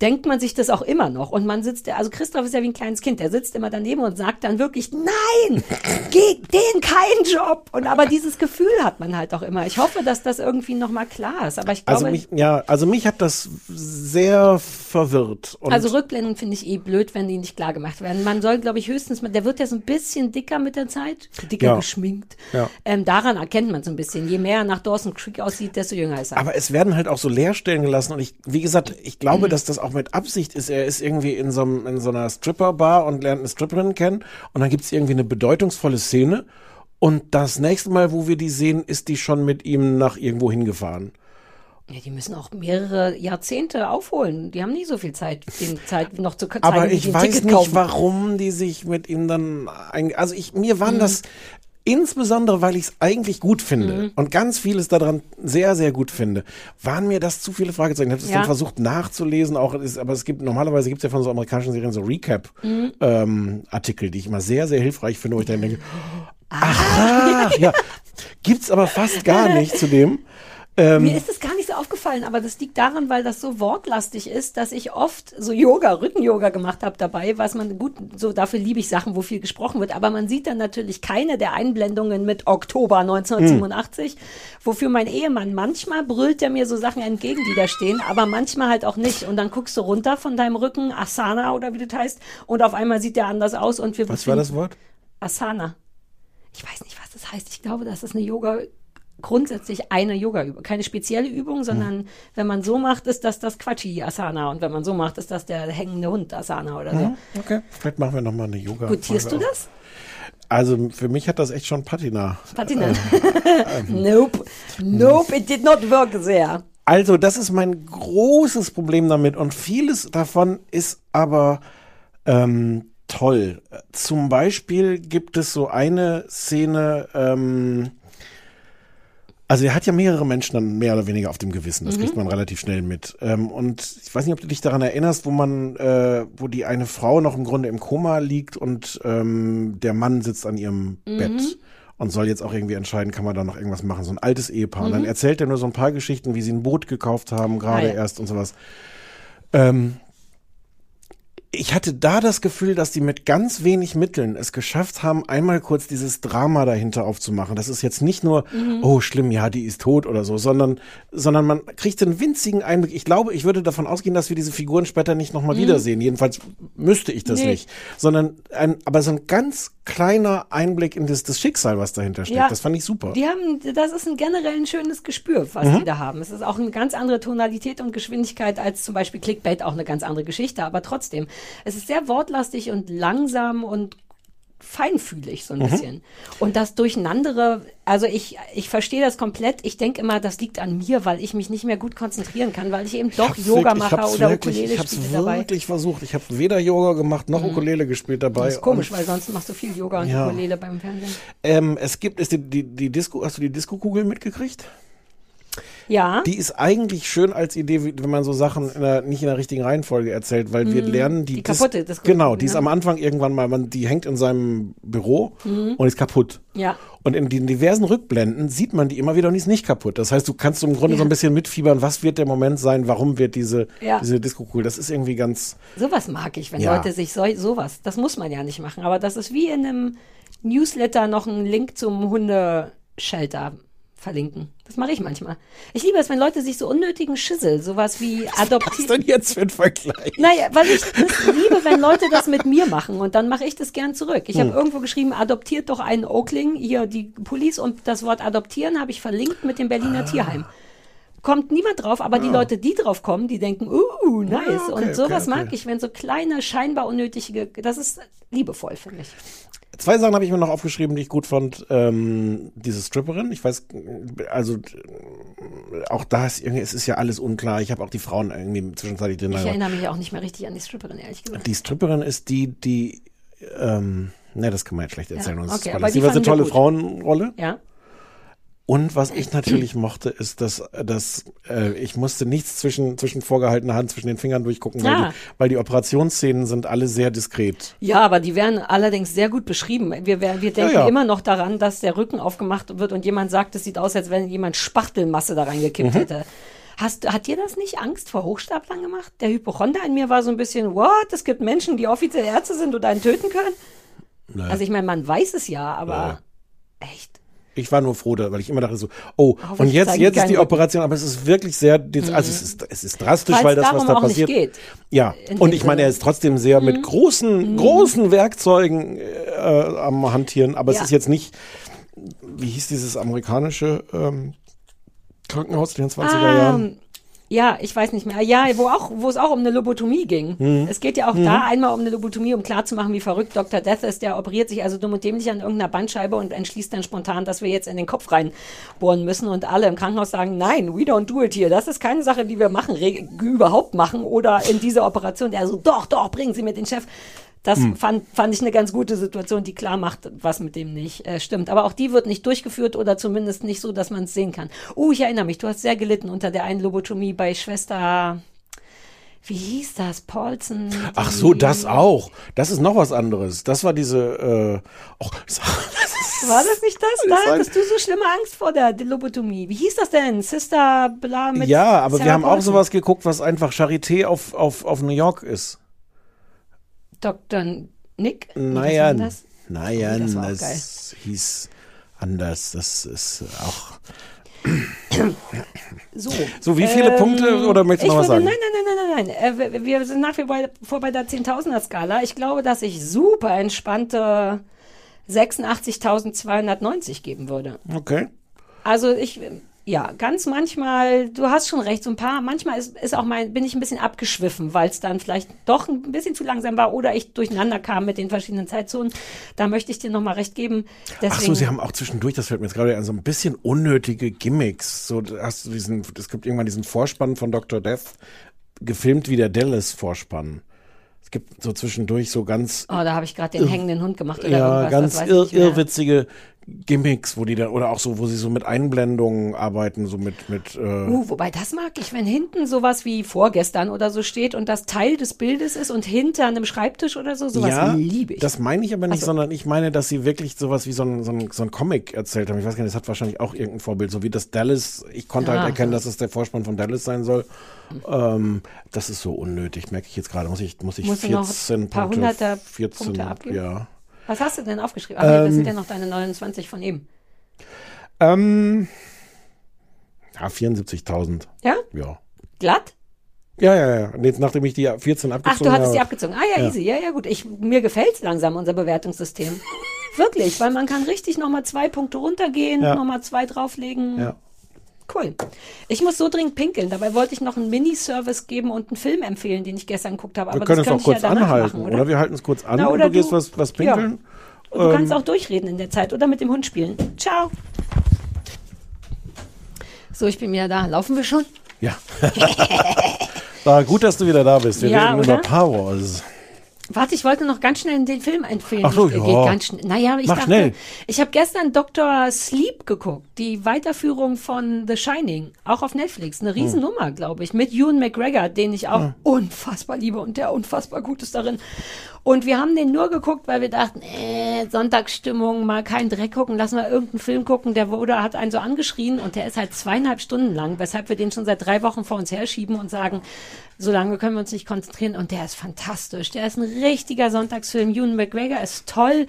denkt man sich das auch immer noch. Und man sitzt, also Christoph ist ja wie ein kleines Kind, der sitzt immer daneben und sagt dann wirklich, nein, geh den keinen Job. Und aber dieses Gefühl hat man halt auch immer. Ich hoffe, dass das irgendwie nochmal klar ist. Aber ich glaube, also mich, ja, also mich hat das sehr verwirrt. Und also Rückblenden finde ich eh blöd, wenn die nicht klar gemacht werden. Man soll, glaube ich, höchstens, der wird ja so ein bisschen dicker mit der Zeit, dicker Ja. geschminkt. Ja. Ähm, daran erkennt man so ein bisschen. Je mehr er nach Dawson Creek aussieht, desto jünger ist er. Aber es werden halt auch so Leerstellen gelassen und ich, wie gesagt, ich glaube, Mhm. dass das auch mit Absicht ist. Er ist irgendwie in so, einem- in so einer Stripperbar und lernt eine Stripperin kennen und dann gibt's irgendwie eine bedeutungsvolle Szene und das nächste Mal, wo wir die sehen, ist die schon mit ihm nach irgendwo hingefahren. ja, die müssen auch mehrere Jahrzehnte aufholen. Die haben nicht so viel Zeit, den Zeit noch zu zeigen, Aber ich weiß Ticket nicht, kaufen. warum die sich mit ihm dann, ein, also ich, mir waren Mhm. das insbesondere, weil ich es eigentlich gut finde Mhm. und ganz vieles daran sehr, sehr gut finde, waren mir das zu viele Fragezeichen. Ich habe es Ja. dann versucht nachzulesen, auch, ist, aber es gibt, normalerweise gibt es ja von so amerikanischen Serien so Mhm. Recap-Artikel, die ich immer sehr, sehr hilfreich finde, wo ich dann denke, ach, ja, gibt's aber fast gar nicht zu dem. Ähm, Mir ist es gar nicht so aufgefallen, aber das liegt daran, weil das so wortlastig ist, dass ich oft so Yoga, Rücken-Yoga gemacht habe dabei, was man gut, so dafür liebe ich Sachen, wo viel gesprochen wird, aber man sieht dann natürlich keine der Einblendungen mit Oktober 1987, wofür mein Ehemann manchmal brüllt er mir so Sachen entgegen, die da stehen, aber manchmal halt auch nicht. Und dann guckst du runter von deinem Rücken, Asana oder wie das heißt, und auf einmal sieht der anders aus und wir was war das Wort? Asana. Ich weiß nicht, was das heißt. Ich glaube, das ist eine Yoga, grundsätzlich eine Yoga-Übung. Keine spezielle Übung, sondern wenn man so macht, ist das das Quatschi-Asana. Und wenn man so macht, ist das der hängende Hund-Asana oder so. Mhm, Okay, vielleicht machen wir nochmal eine Yoga. Gutierst du das? Also für mich hat das echt schon Patina. Patina. Äh, nope. Nope, it did not work there. Also, das ist mein großes Problem damit und vieles davon ist aber ähm, toll. Zum Beispiel gibt es so eine Szene, ähm, also er hat ja mehrere Menschen dann mehr oder weniger auf dem Gewissen. Das Mhm. kriegt man relativ schnell mit. Ähm, und ich weiß nicht, ob du dich daran erinnerst, wo man, äh, wo die eine Frau noch im Grunde im Koma liegt und ähm, der Mann sitzt an ihrem Mhm. Bett und soll jetzt auch irgendwie entscheiden, kann man da noch irgendwas machen. So ein altes Ehepaar. Und dann Mhm. erzählt er nur so ein paar Geschichten, wie sie ein Boot gekauft haben, gerade erst und sowas. Ähm, ich hatte da das Gefühl, dass die mit ganz wenig Mitteln es geschafft haben, einmal kurz dieses Drama dahinter aufzumachen. Das ist jetzt nicht nur, Mhm. oh schlimm, ja, die ist tot oder so, sondern, sondern man kriegt einen winzigen Einblick. Ich glaube, ich würde davon ausgehen, dass wir diese Figuren später nicht nochmal wiedersehen. Jedenfalls müsste ich das Mhm. Nee. nicht. Sondern ein, aber so ein ganz kleiner Einblick in das, das Schicksal, was dahinter steckt. Ja. Das fand ich super. Die haben, das ist ein generell ein schönes Gespür, was Mhm. die da haben. Es ist auch eine ganz andere Tonalität und Geschwindigkeit als zum Beispiel Clickbait, auch eine ganz andere Geschichte, aber trotzdem. Es ist sehr wortlastig und langsam und feinfühlig so ein Mhm. bisschen. Und das Durcheinandere, also ich, ich verstehe das komplett. Ich denke immer, das liegt an mir, weil ich mich nicht mehr gut konzentrieren kann, weil ich eben doch hab's Yoga wirklich- mache oder wirklich, Ukulele Ich spiele dabei. Mhm. wirklich versucht. Ich habe weder Yoga gemacht noch Ukulele gespielt dabei. Das ist komisch, Und, weil sonst machst du viel Yoga und Ja. Ukulele beim Fernsehen. ähm, es gibt, ist die, die, die Disco, hast du die Disco-Kugel mitgekriegt? Ja. Die ist eigentlich schön als Idee, wenn man so Sachen in der, nicht in der richtigen Reihenfolge erzählt, weil wir lernen die, Mhm. Die kaputte Disco- Genau, die ist am Anfang irgendwann mal, man, die hängt in seinem Büro Mhm. und ist kaputt. Ja. Und in den diversen Rückblenden sieht man die immer wieder und die ist nicht kaputt. Das heißt, du kannst im Grunde Ja. so ein bisschen mitfiebern, was wird der Moment sein, warum wird diese, Ja. diese Disco-Kugel. Das ist irgendwie ganz, Sowas mag ich, wenn Ja. Leute sich so, sowas, das muss man ja nicht machen, aber das ist wie in einem Newsletter noch einen Link zum Hundeshelter verlinken. Das mache ich manchmal. Ich liebe es, wenn Leute sich so unnötigen Schissel, sowas wie was ist adoptieren. denn jetzt für ein Vergleich? Naja, weil ich liebe, wenn Leute das mit mir machen und dann mache ich das gern zurück. Ich Hm. habe irgendwo geschrieben, adoptiert doch einen Oakling, hier die Police und das Wort adoptieren habe ich verlinkt mit dem Berliner Ah. Tierheim. Kommt niemand drauf, aber die Leute, die drauf kommen, die denken, uh, nice. Ah, okay, und sowas okay, okay. mag ich, wenn so kleine, scheinbar unnötige, das ist liebevoll, finde ich. Zwei Sachen habe ich mir noch aufgeschrieben, die ich gut fand. Ähm, diese Stripperin, ich weiß, also äh, auch da ist irgendwie, es ist ja alles unklar. Ich habe auch die Frauen irgendwie zwischenzeitlich den Ich erinnere mich auch nicht mehr richtig an die Stripperin, ehrlich gesagt. Die Stripperin ist die, die, ähm, ne, das kann man jetzt schlecht erzählen. Ja, okay, aber sie die war eine tolle. Frauenrolle. Ja. Und was ich natürlich mochte, ist, dass, dass äh, ich musste nichts zwischen, zwischen vorgehaltener Hand, zwischen den Fingern durchgucken, weil, die, weil die Operationsszenen sind alle sehr diskret. Ja, aber die werden allerdings sehr gut beschrieben. Wir, wir, wir denken ja. immer noch daran, dass der Rücken aufgemacht wird und jemand sagt, es sieht aus, als wenn jemand Spachtelmasse da reingekippt Mhm. hätte. Hast, hat dir das nicht Angst vor Hochstaplern gemacht? Der Hypochonder in mir war so ein bisschen, what? Es gibt Menschen, die offiziell Ärzte sind und einen töten können? Naja. Also ich meine, man weiß es ja, aber echt. Ich war nur froh, da, weil ich immer dachte so, oh, und Hoffentlich jetzt, jetzt die ist die Operation, aber es ist wirklich sehr, also es ist, es ist drastisch, Weil's weil das, was da passiert. geht. Ja, und ich meine, er ist trotzdem sehr Mhm. mit großen, großen Werkzeugen äh, am Hantieren, aber Ja. es ist jetzt nicht, wie hieß dieses amerikanische ähm, Krankenhaus in den 20er Ah, Jahren? Ja, ich weiß nicht mehr. Ja, wo auch, wo es auch um eine Lobotomie ging. Mhm. Es geht ja auch da einmal um eine Lobotomie, um klarzumachen, wie verrückt Dr. Death ist. Der operiert sich also dumm und dämlich an irgendeiner Bandscheibe und entschließt dann spontan, dass wir jetzt in den Kopf reinbohren müssen und alle im Krankenhaus sagen, nein, we don't do it here. Das ist keine Sache, die wir machen, überhaupt machen oder in dieser Operation. Der so, doch, doch, bringen Sie mir den Chef. Das Hm. fand, fand ich eine ganz gute Situation, die klar macht, was mit dem nicht äh, stimmt. Aber auch die wird nicht durchgeführt oder zumindest nicht so, dass man es sehen kann. Oh, ich erinnere mich, du hast sehr gelitten unter der einen Lobotomie bei Schwester, wie hieß das, Paulsen? Ach so, das auch. Das ist noch was anderes. Das war diese, äh, oh, das War das nicht das? Da hattest du so schlimme Angst vor der Lobotomie. Wie hieß das denn? Sister Bla mit ja, aber wir Sarah haben auch Paulson. sowas geguckt, was einfach Charité auf, auf, auf New York ist. Dr. Nick? Naja, das naja, Oh, das das hieß anders. Das ist auch. So. So, wie viele Punkte oder möchtest du Ähm, noch was sagen? Nein, nein, nein, nein, nein, nein. Äh, wir- wir sind nach wie vor bei der 10.000er-Skala. Ich glaube, dass ich super entspannte 86.290 geben würde. Okay. Also ich, ja, ganz manchmal, du hast schon recht, so ein paar, manchmal ist, ist auch mein, bin ich ein bisschen abgeschwiffen, weil es dann vielleicht doch ein bisschen zu langsam war oder ich durcheinander kam mit den verschiedenen Zeitzonen. Da möchte ich dir nochmal recht geben. Deswegen, Ach so, sie haben auch zwischendurch, das fällt mir jetzt gerade ein, so ein bisschen unnötige Gimmicks. So, hast du diesen, es gibt irgendwann diesen Vorspann von Dr. Death, gefilmt wie der Dallas-Vorspann. Es gibt so zwischendurch so ganz Oh, da habe ich gerade den hängenden Hund gemacht oder ja, irgendwas. ganz irrwitzige Gimmicks, wo die dann, oder auch so, wo sie so mit Einblendungen arbeiten, so mit, mit, äh, Uh, wobei das mag ich, wenn hinten sowas wie vorgestern oder so steht und das Teil des Bildes ist und hinter einem Schreibtisch oder so, sowas ja, liebe ich. das meine ich aber nicht, Ach so. sondern ich meine, dass sie wirklich sowas wie so ein, so ein, so ein Comic erzählt haben. Ich weiß gar nicht, das hat wahrscheinlich auch irgendein Vorbild, so wie das Dallas, ich konnte Ah, halt erkennen, so. dass es der Vorspann von Dallas sein soll. Ähm, das ist so unnötig, merke ich jetzt gerade. Muss ich, muss ich Musst du noch 14 ein paar Punkte, hunderter 14, Punkte abgeben? ja. Was hast du denn aufgeschrieben? Ach nee, das Ähm, sind ja noch deine 29 von eben. Ähm, ja, 74.000. Ja? Ja. Glatt? Ja, ja, ja. Jetzt, nachdem ich die 14 abgezogen Ach, du hattest habe. die abgezogen. Ah ja, Ja. easy. Ja, ja, gut. Ich, mir gefällt langsam unser Bewertungssystem. Wirklich, weil man kann richtig nochmal zwei Punkte runtergehen, Ja. nochmal zwei drauflegen. Ja. Cool. Ich muss so dringend pinkeln. Dabei wollte ich noch einen Miniservice geben und einen Film empfehlen, den ich gestern geguckt habe. Wir Aber können das es auch kurz ja anhalten, machen, oder? Wir halten es kurz an Na, und oder du gehst du- was, was Ja. pinkeln. Und du Ähm, kannst auch durchreden in der Zeit oder mit dem Hund spielen. Ciao. So, ich bin wieder da. Laufen wir schon? Ja. War gut, dass du wieder da bist. Wir Ja, reden oder? über Power Wars. Warte, ich wollte noch ganz schnell den Film empfehlen. Ach so, Ich- ja. Geht ganz schnell. Naja, ich Mach dachte, schnell. ich habe gestern Dr. Sleep geguckt, die Weiterführung von The Shining, auch auf Netflix. Eine Riesennummer, glaube ich, mit Ewan McGregor, den ich auch unfassbar liebe und der unfassbar gut ist darin. Und wir haben den nur geguckt, weil wir dachten, äh, Sonntagsstimmung, mal keinen Dreck gucken, lass mal irgendeinen Film gucken. Der wurde, hat einen so angeschrien und der ist halt zweieinhalb Stunden lang, weshalb wir den schon seit drei Wochen vor uns herschieben und sagen, so lange können wir uns nicht konzentrieren. Und der ist fantastisch. Der ist ein richtiger Sonntagsfilm. Ewan McGregor ist toll.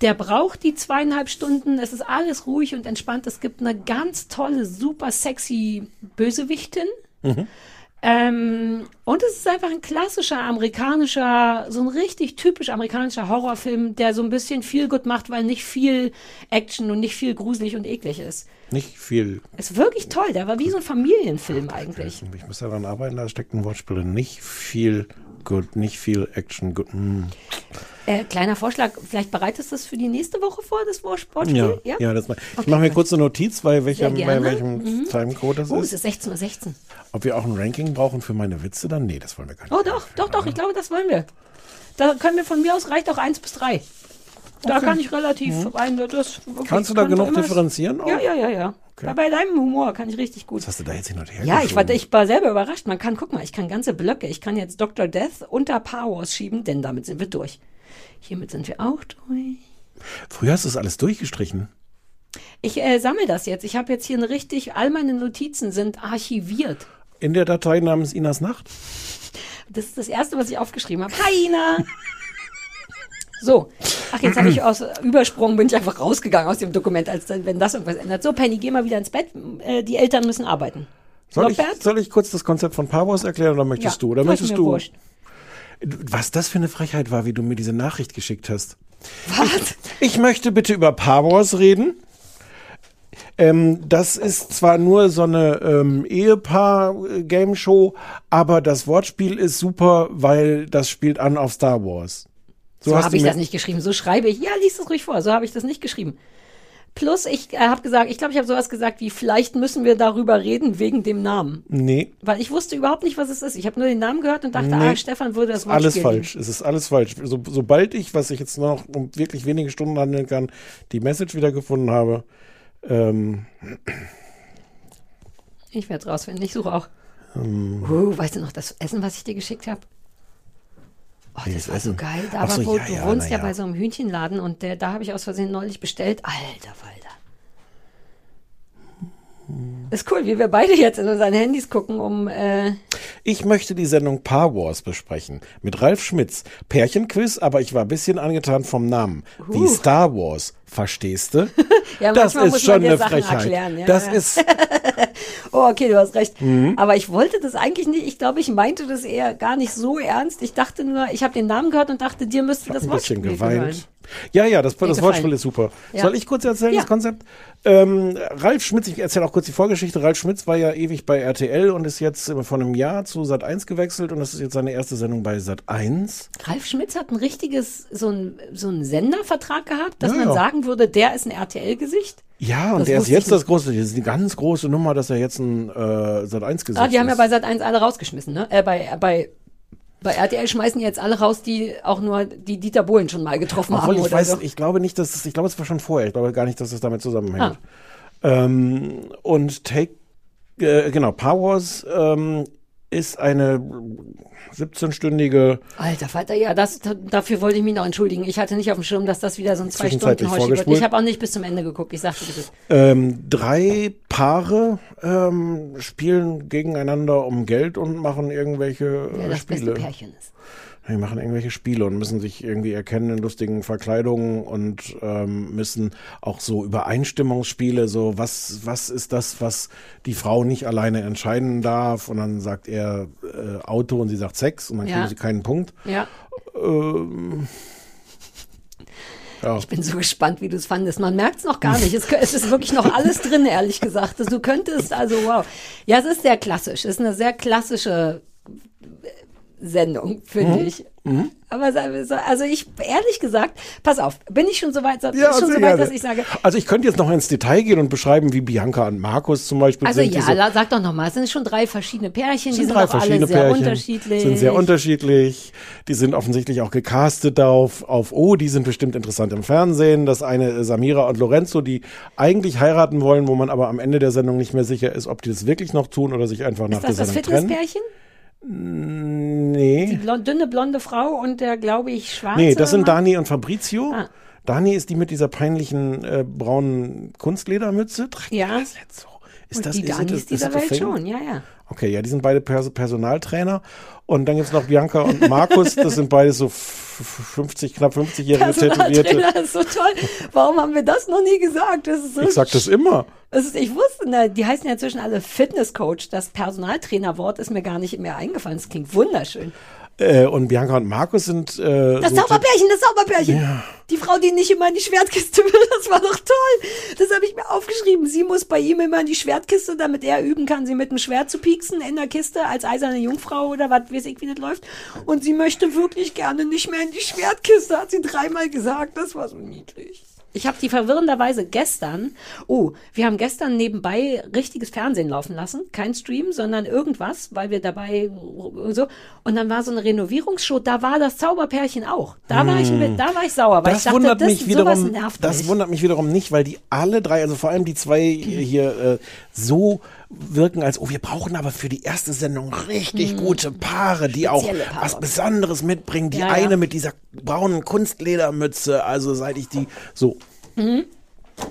Der braucht die zweieinhalb Stunden. Es ist alles ruhig und entspannt. Es gibt eine ganz tolle, super sexy Bösewichtin. Ähm, und es ist einfach ein klassischer amerikanischer, so ein richtig typisch amerikanischer Horrorfilm, der so ein bisschen viel gut macht, weil nicht viel Action und nicht viel gruselig und eklig ist. Nicht viel. Ist wirklich toll. Der war wie so ein Familienfilm eigentlich. Ich muss daran arbeiten, da steckt ein Wortspiel drin. Nicht viel gut, nicht viel Action gut. Mm. Äh, kleiner Vorschlag, vielleicht bereitest du das für die nächste Woche vor, das Wort- Ja, Wortspiel? ja? das mal. Ich Okay, mache mir kurz eine Notiz, bei welchem, bei welchem Mhm. Timecode das Oh, es ist. ist 16.16 Uhr. 16. Ob wir auch ein Ranking brauchen für meine Witze dann? Nee, das wollen wir gar nicht. Oh, doch, doch, doch, ich glaube, das wollen wir. Da können wir von mir aus, reicht auch 1 bis 3. Da Okay. kann ich relativ rein. Das, okay, Kannst du da genug differenzieren? auch? Ja, ja, ja, ja. Bei, bei deinem Humor kann ich richtig gut. Was hast du da jetzt hin und her Ja, ich war, ich war selber überrascht. Man kann, guck mal, ich kann ganze Blöcke. Ich kann jetzt Dr. Death unter Power Wars schieben, denn damit sind wir durch. Hiermit sind wir auch durch. Früher hast du das alles durchgestrichen. Ich äh, sammle das jetzt. Ich habe jetzt hier eine richtig, all meine Notizen sind archiviert. In der Datei namens Inas Nacht. Das ist das Erste, was ich aufgeschrieben habe. Hi, Ina! So. Ach, jetzt habe ich aus Übersprung, bin ich einfach rausgegangen aus dem Dokument, als wenn das irgendwas ändert. So, Penny, geh mal wieder ins Bett. Äh, die Eltern müssen arbeiten. Soll ich, soll ich kurz das Konzept von Power Wars erklären oder möchtest Ja, du? Oder möchtest du? wurscht. Was das für eine Frechheit war, wie du mir diese Nachricht geschickt hast. Was? Ich möchte bitte über Power Wars reden. Ähm, das ist zwar nur so eine ähm, Ehepaar-Game-Show, aber das Wortspiel ist super, weil das spielt an auf Star Wars. So, hast habe ich das nicht geschrieben. So schreibe ich. Ja, lies es ruhig vor. So habe ich das nicht geschrieben. Plus, ich äh, habe gesagt, ich glaube, ich habe sowas gesagt wie, vielleicht müssen wir darüber reden wegen dem Namen. Nee, Weil ich wusste überhaupt nicht, was es ist. Ich habe nur den Namen gehört und dachte, Nee. ah, Stefan würde das ist alles falsch. Es ist alles falsch. So, sobald ich, was ich jetzt noch um wirklich wenige Stunden handeln kann, die Message wiedergefunden habe, ähm, Ich werde es rausfinden. Ich suche auch. ähm, Uh, weißt du noch das Essen, was ich dir geschickt habe? Oh, das war so Essen? geil. Da so, wo ja, du ja, wohnst ja ja. bei so einem Hühnchenladen und der, da habe ich aus Versehen neulich bestellt. Alter Falter. Ist cool, wie wir beide jetzt in unseren Handys gucken, um äh, Ich möchte die Sendung Paar Wars besprechen. Mit Ralf Schmitz. Pärchenquiz, aber ich war ein bisschen angetan vom Namen. Wie Uh. Star Wars. Verstehst du? Ja, das manchmal ist muss man schon dir eine Sachen Frechheit. erklären, ja, das ja. ist. Oh, okay, du hast recht. Mhm. Aber ich wollte das eigentlich nicht. Ich glaube, ich meinte das eher gar nicht so ernst. Ich dachte nur, ich habe den Namen gehört und dachte, dir müsste das ein bisschen Wortspiel geweint. gehören. Ja, ja, das, das. Wortspiel ist super. Ja. Soll ich kurz erzählen, das Konzept? Ähm, Ralf Schmitz, ich erzähle auch kurz die Vorgeschichte. Ralf Schmitz war ja ewig bei RTL und ist jetzt vor einem Jahr zu Sat 1 gewechselt und das ist jetzt seine erste Sendung bei Sat 1. Ralf Schmitz hat ein richtiges, so ein, so einen Sendervertrag gehabt, dass man ja. Sagen würde, der ist ein RTL-Gesicht. Ja, und Das der ist jetzt das große, das ist die ganz große Nummer, dass er jetzt ein äh, Sat 1 Gesicht Ah, die haben ja ist. bei Sat 1 alle rausgeschmissen, ne? Äh, bei, bei Bei RTL schmeißen jetzt alle raus, die auch nur die Dieter Bohlen schon mal getroffen Obwohl haben ich oder weiß, so. ich glaube nicht, dass es, ich glaube, es war schon vorher. Ich glaube gar nicht, dass es damit zusammenhängt. Ah. Ähm, und Take, äh, genau, Powers ähm, ist eine 17-stündige Alter Vater, ja, das, dafür wollte ich mich noch entschuldigen. Ich hatte nicht auf dem Schirm, dass das wieder so ein zwei Stunden Hoshi wird. Ich habe auch nicht bis zum Ende geguckt. Ich sagte, das Ähm, drei Paare ähm, spielen gegeneinander um Geld und machen irgendwelche ja, äh, das Spiele. beste Pärchen ist. Die machen irgendwelche Spiele und müssen sich irgendwie erkennen in lustigen Verkleidungen und ähm, müssen auch so Übereinstimmungsspiele, so was, was ist das, was die Frau nicht alleine entscheiden darf? Und dann sagt er äh, Auto und sie sagt Sex und dann Ja. kriegen sie keinen Punkt. Ja. Ähm, ja. Ich bin so gespannt, wie du es fandest. Man merkt es noch gar nicht. Es, es ist wirklich noch alles drin, ehrlich gesagt. Du könntest, also wow. Ja, es ist sehr klassisch. Es ist eine sehr klassische Sendung, finde Mhm. ich. Aber wir so, also ich, ehrlich gesagt, pass auf, bin ich schon so weit, Ja, ist schon so weit, dass ich sage, Also ich könnte jetzt noch ins Detail gehen und beschreiben, wie Bianca und Markus zum Beispiel also sind. die ja, so, sag doch nochmal, es sind schon drei verschiedene Pärchen, die sind sind drei auch alle sehr Pärchen, unterschiedlich. sind sehr unterschiedlich. Die sind offensichtlich auch gecastet auf, auf, oh, die sind bestimmt interessant im Fernsehen. Das eine äh, Samira und Lorenzo, die eigentlich heiraten wollen, wo man aber am Ende der Sendung nicht mehr sicher ist, ob die das wirklich noch tun oder sich einfach nach Ist das der das Sendung trennen. Fitnesspärchen? Die Nee. blond, dünne blonde Frau und der, glaube ich, schwarze Nee, das sind Mann? Dani und Fabrizio. Ah. Dani ist die mit dieser peinlichen äh, braunen Kunstledermütze. Trägt die Ja. das jetzt so? Ist und das, die is it a- Danis is it dieser Welt schon, ja, ja. Okay, ja, die sind beide Pers Personaltrainer. Und dann gibt's noch Bianca und Markus, das sind beide so f- f- 50, knapp 50-jährige Tätowierte. Personaltrainer ist so toll. Warum haben wir das noch nie gesagt? Das ist so Ich sag das immer. Das ist, ich wusste, na, die heißen ja inzwischen alle Fitnesscoach. Das Personaltrainerwort ist mir gar nicht mehr eingefallen. Das klingt wunderschön. Äh, und Bianca und Markus sind äh, Das so Zauberpärchen, das Zauberpärchen. Die Frau, die nicht immer in die Schwertkiste will, das war doch toll. Das habe ich mir aufgeschrieben. Sie muss bei ihm immer in die Schwertkiste, damit er üben kann, sie mit dem Schwert zu pieksen in der Kiste als eiserne Jungfrau oder was weiß ich, wie das läuft. Und sie möchte wirklich gerne nicht mehr in die Schwertkiste, hat sie dreimal gesagt. Das war so niedlich. Ich habe die verwirrenderweise gestern, oh, wir haben gestern nebenbei richtiges Fernsehen laufen lassen. Kein Stream, sondern irgendwas, weil wir dabei so. Und dann war so eine Renovierungsshow, da war das Zauberpärchen auch. Da war ich mit, da war ich sauer, weil das ich dachte, wundert das, mich sowas wiederum. nervt Das mich. wundert mich wiederum nicht, weil die alle drei, also vor allem die zwei hier äh, so wirken, als oh, wir brauchen aber für die erste Sendung richtig gute Paare, die auch Hm. Spezielle Paare. was Besonderes mitbringen. Die Ja, ja. eine mit dieser braunen Kunstledermütze, also seit ich die so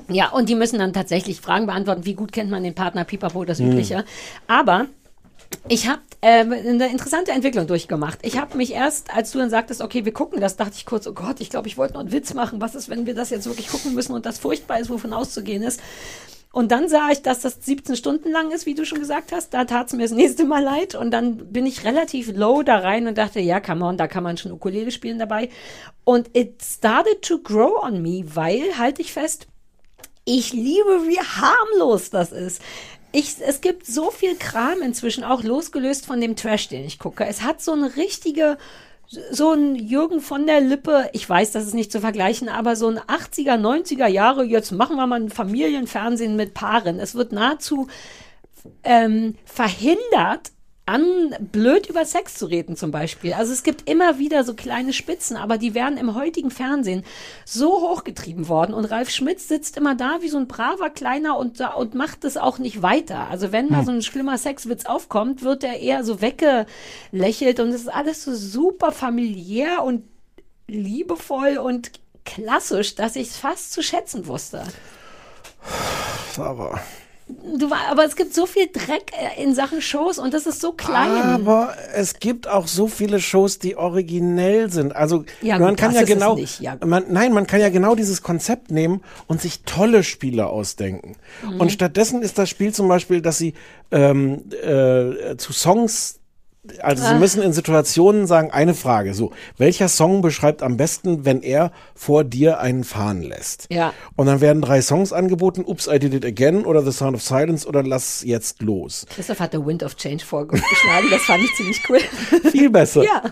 Ja, und die müssen dann tatsächlich Fragen beantworten, wie gut kennt man den Partner, pipapo, das Hm. Übliche. Aber ich habe äh, eine interessante Entwicklung durchgemacht. Ich habe mich erst, als du dann sagtest, okay, wir gucken das, dachte ich kurz, oh Gott, ich glaube, ich wollte noch einen Witz machen. Was ist, wenn wir das jetzt wirklich gucken müssen und das furchtbar ist, wovon auszugehen ist? Und dann sah ich, dass das 17 Stunden lang ist, wie du schon gesagt hast. Da tat es mir das nächste Mal leid. Und dann bin ich relativ low da rein und dachte, ja, come on, da kann man schon Ukulele spielen dabei. Und it started to grow on me, weil, halte ich fest, ich liebe, wie harmlos das ist. Ich, es gibt so viel Kram inzwischen, auch losgelöst von dem Trash, den ich gucke. Es hat so eine richtige, so ein Jürgen von der Lippe, ich weiß, das ist nicht zu vergleichen, aber so ein 80er, 90er Jahre, jetzt machen wir mal ein Familienfernsehen mit Paaren. Es wird nahezu ähm, verhindert, an blöd über Sex zu reden zum Beispiel. Also es gibt immer wieder so kleine Spitzen, aber die werden im heutigen Fernsehen so hochgetrieben worden und Ralf Schmitz sitzt immer da wie so ein braver Kleiner und, und macht es auch nicht weiter. Also wenn mal so ein schlimmer Sexwitz aufkommt, wird er eher so weggelächelt und es ist alles so super familiär und liebevoll und klassisch, dass ich es fast zu schätzen wusste. aber Du, war- aber es gibt so viel Dreck äh, in Sachen Shows und das ist so klein. Aber es gibt auch so viele Shows, die originell sind. Also Ja, man gut, kann ja genau, ja. man, nein, man kann ja genau dieses Konzept nehmen und sich tolle Spiele ausdenken. Mhm. Und stattdessen ist das Spiel zum Beispiel, dass sie ähm, äh, zu Songs also Ah. Sie müssen in Situationen sagen, eine Frage, so, welcher Song beschreibt am besten, wenn er vor dir einen fahren lässt? Ja. Und dann werden drei Songs angeboten, Oops, I Did It Again oder The Sound of Silence oder Lass jetzt los. Christoph hat The Wind of Change vorgeschlagen, das fand ich ziemlich cool. Viel besser. ja.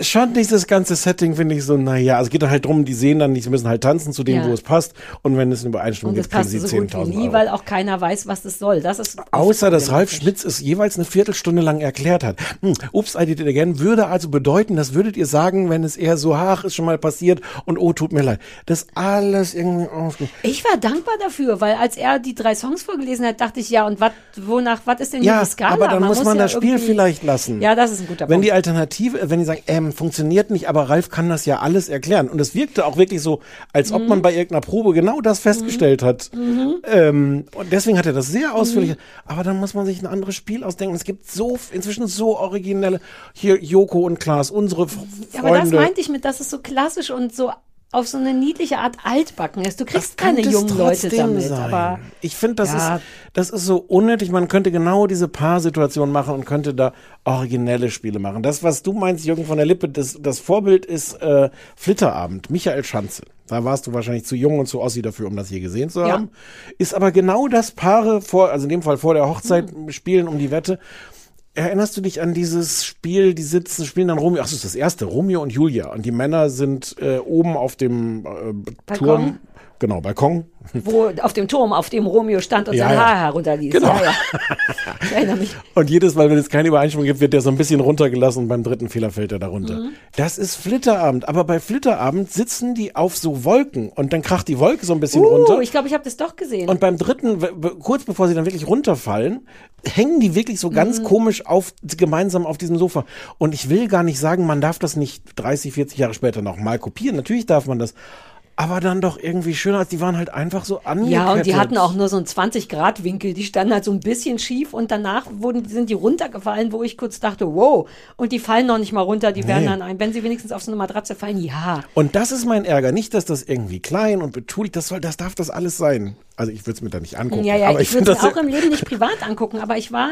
Schon dieses ganze Setting finde ich so, naja, also es geht dann halt drum, die sehen dann, die müssen halt tanzen zu dem, Ja. wo es passt. Und wenn es eine Übereinstimmung gibt, kriegen sie so gut wie 10.000 nie, Euro. weil auch keiner weiß, was das soll. Das ist Außer, dass Ralf. Schmitz es jeweils eine Viertelstunde lang erklärt hat. Hm, Ups, I did it again würde also bedeuten, das würdet ihr sagen, wenn es eher so, ach, ist schon mal passiert und oh, tut mir leid. Das alles irgendwie ausge... Ich war dankbar dafür, weil als er die drei Songs vorgelesen hat, dachte ich, ja, und wat, wonach, was ist denn Ja, die Skala? aber dann muss man ja das Spiel vielleicht lassen. Ja, das ist ein guter Wenn Punkt. die Alternative, wenn die sagen, ähm, funktioniert nicht, aber Ralf kann das ja alles erklären. Und es wirkte auch wirklich so, als ob Mhm. man bei irgendeiner Probe genau das festgestellt hat. Ähm, und deswegen hat er das sehr ausführlich. Mhm. Aber dann muss man sich ein anderes Spiel ausdenken. Es gibt so, inzwischen so originelle, hier Joko und Klaas, unsere F Ja, aber das Freunde. meinte ich mit, dass es so klassisch und so auf so eine niedliche Art altbacken ist. Du kriegst keine jungen Leute damit, sein. aber ich finde, das Ja. ist das ist so unnötig. Man könnte genau diese Paarsituation machen und könnte da originelle Spiele machen. Das, was du meinst, Jürgen von der Lippe, das, das Vorbild ist äh, Flitterabend, Michael Schanze. Da warst du wahrscheinlich zu jung und zu Ossi dafür, um das je gesehen zu Ja. haben. Ist aber genau das Paare vor, also in dem Fall vor der Hochzeit Hm. spielen um die Wette. Erinnerst du dich an dieses Spiel, die sitzen, spielen dann Romeo, ach, das ist das erste, Romeo und Julia. Und die Männer sind äh, oben auf dem äh? Turm, genau, Balkon. wo auf dem Turm, auf dem Romeo stand und Ja, sein ja. Haar herunterließ. Genau. Ja. Ich erinnere mich. Und jedes Mal, wenn es keine Übereinstimmung gibt, wird der so ein bisschen runtergelassen und beim dritten Fehler fällt er da runter. Mhm. Das ist Flitterabend. Aber bei Flitterabend sitzen die auf so Wolken und dann kracht die Wolke so ein bisschen Uh, runter. ich glaube, ich habe das doch gesehen. Und beim dritten, kurz bevor sie dann wirklich runterfallen, hängen die wirklich so Mhm. ganz komisch auf, gemeinsam auf diesem Sofa. Und ich will gar nicht sagen, man darf das nicht 30, 40 Jahre später noch mal kopieren. Natürlich darf man das. Aber dann doch irgendwie schöner, als die waren halt einfach so angekettet. Ja, und die hatten auch nur so einen 20-Grad-Winkel. Die standen halt so ein bisschen schief und danach wurden, sind die runtergefallen, wo ich kurz dachte, wow. Und die fallen noch nicht mal runter. Die werden Nee. dann ein, wenn sie wenigstens auf so eine Matratze fallen, ja. Und das ist mein Ärger. Nicht, dass das irgendwie klein und betulich, das soll, das darf das alles sein. Also ich würde es mir da nicht angucken. Ja, ja, aber ich, ich, würde es das auch im Leben nicht privat angucken, aber ich war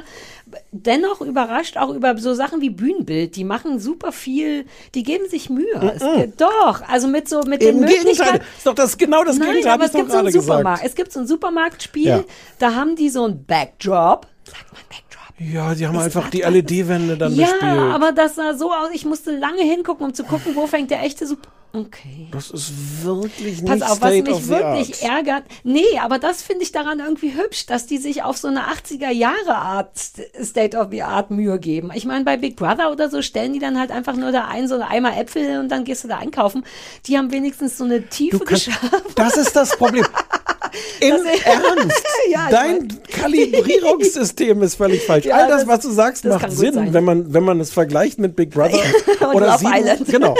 dennoch überrascht, auch über so Sachen wie Bühnenbild. Die machen super viel, die geben sich Mühe. Es geht, doch, also mit so, mit den Im Gegenteil, Möglichkeiten. ist doch das genau das Nein, Gegenteil, aber es gibt so einen gerade Supermarkt. gesagt. Es gibt so ein Supermarktspiel, Ja. da haben die so ein Backdrop. Sagt man Backdrop? Ja, sie haben einfach die LED-Wände dann Ja, bespielt. aber das sah so aus, ich musste lange hingucken, um zu gucken, wo fängt der echte Super... Okay. das ist wirklich Pass nicht auf, was mich wirklich ärgert. Nee, aber das finde ich daran irgendwie hübsch, dass die sich auf so eine 80er Jahre Art State of the Art Mühe geben. Ich meine, bei Big Brother oder so stellen die dann halt einfach nur da ein, so eine Eimer Äpfel und dann gehst du da einkaufen. Die haben wenigstens so eine Tiefe kannst, geschaffen. das ist das Problem. Im Ernst. Ja, Dein Kalibrierungssystem ist völlig falsch. Ja, All das, das- was du sagst, macht Sinn, wenn man, wenn man es vergleicht mit Big Brother Und oder sieben, Island. Genau.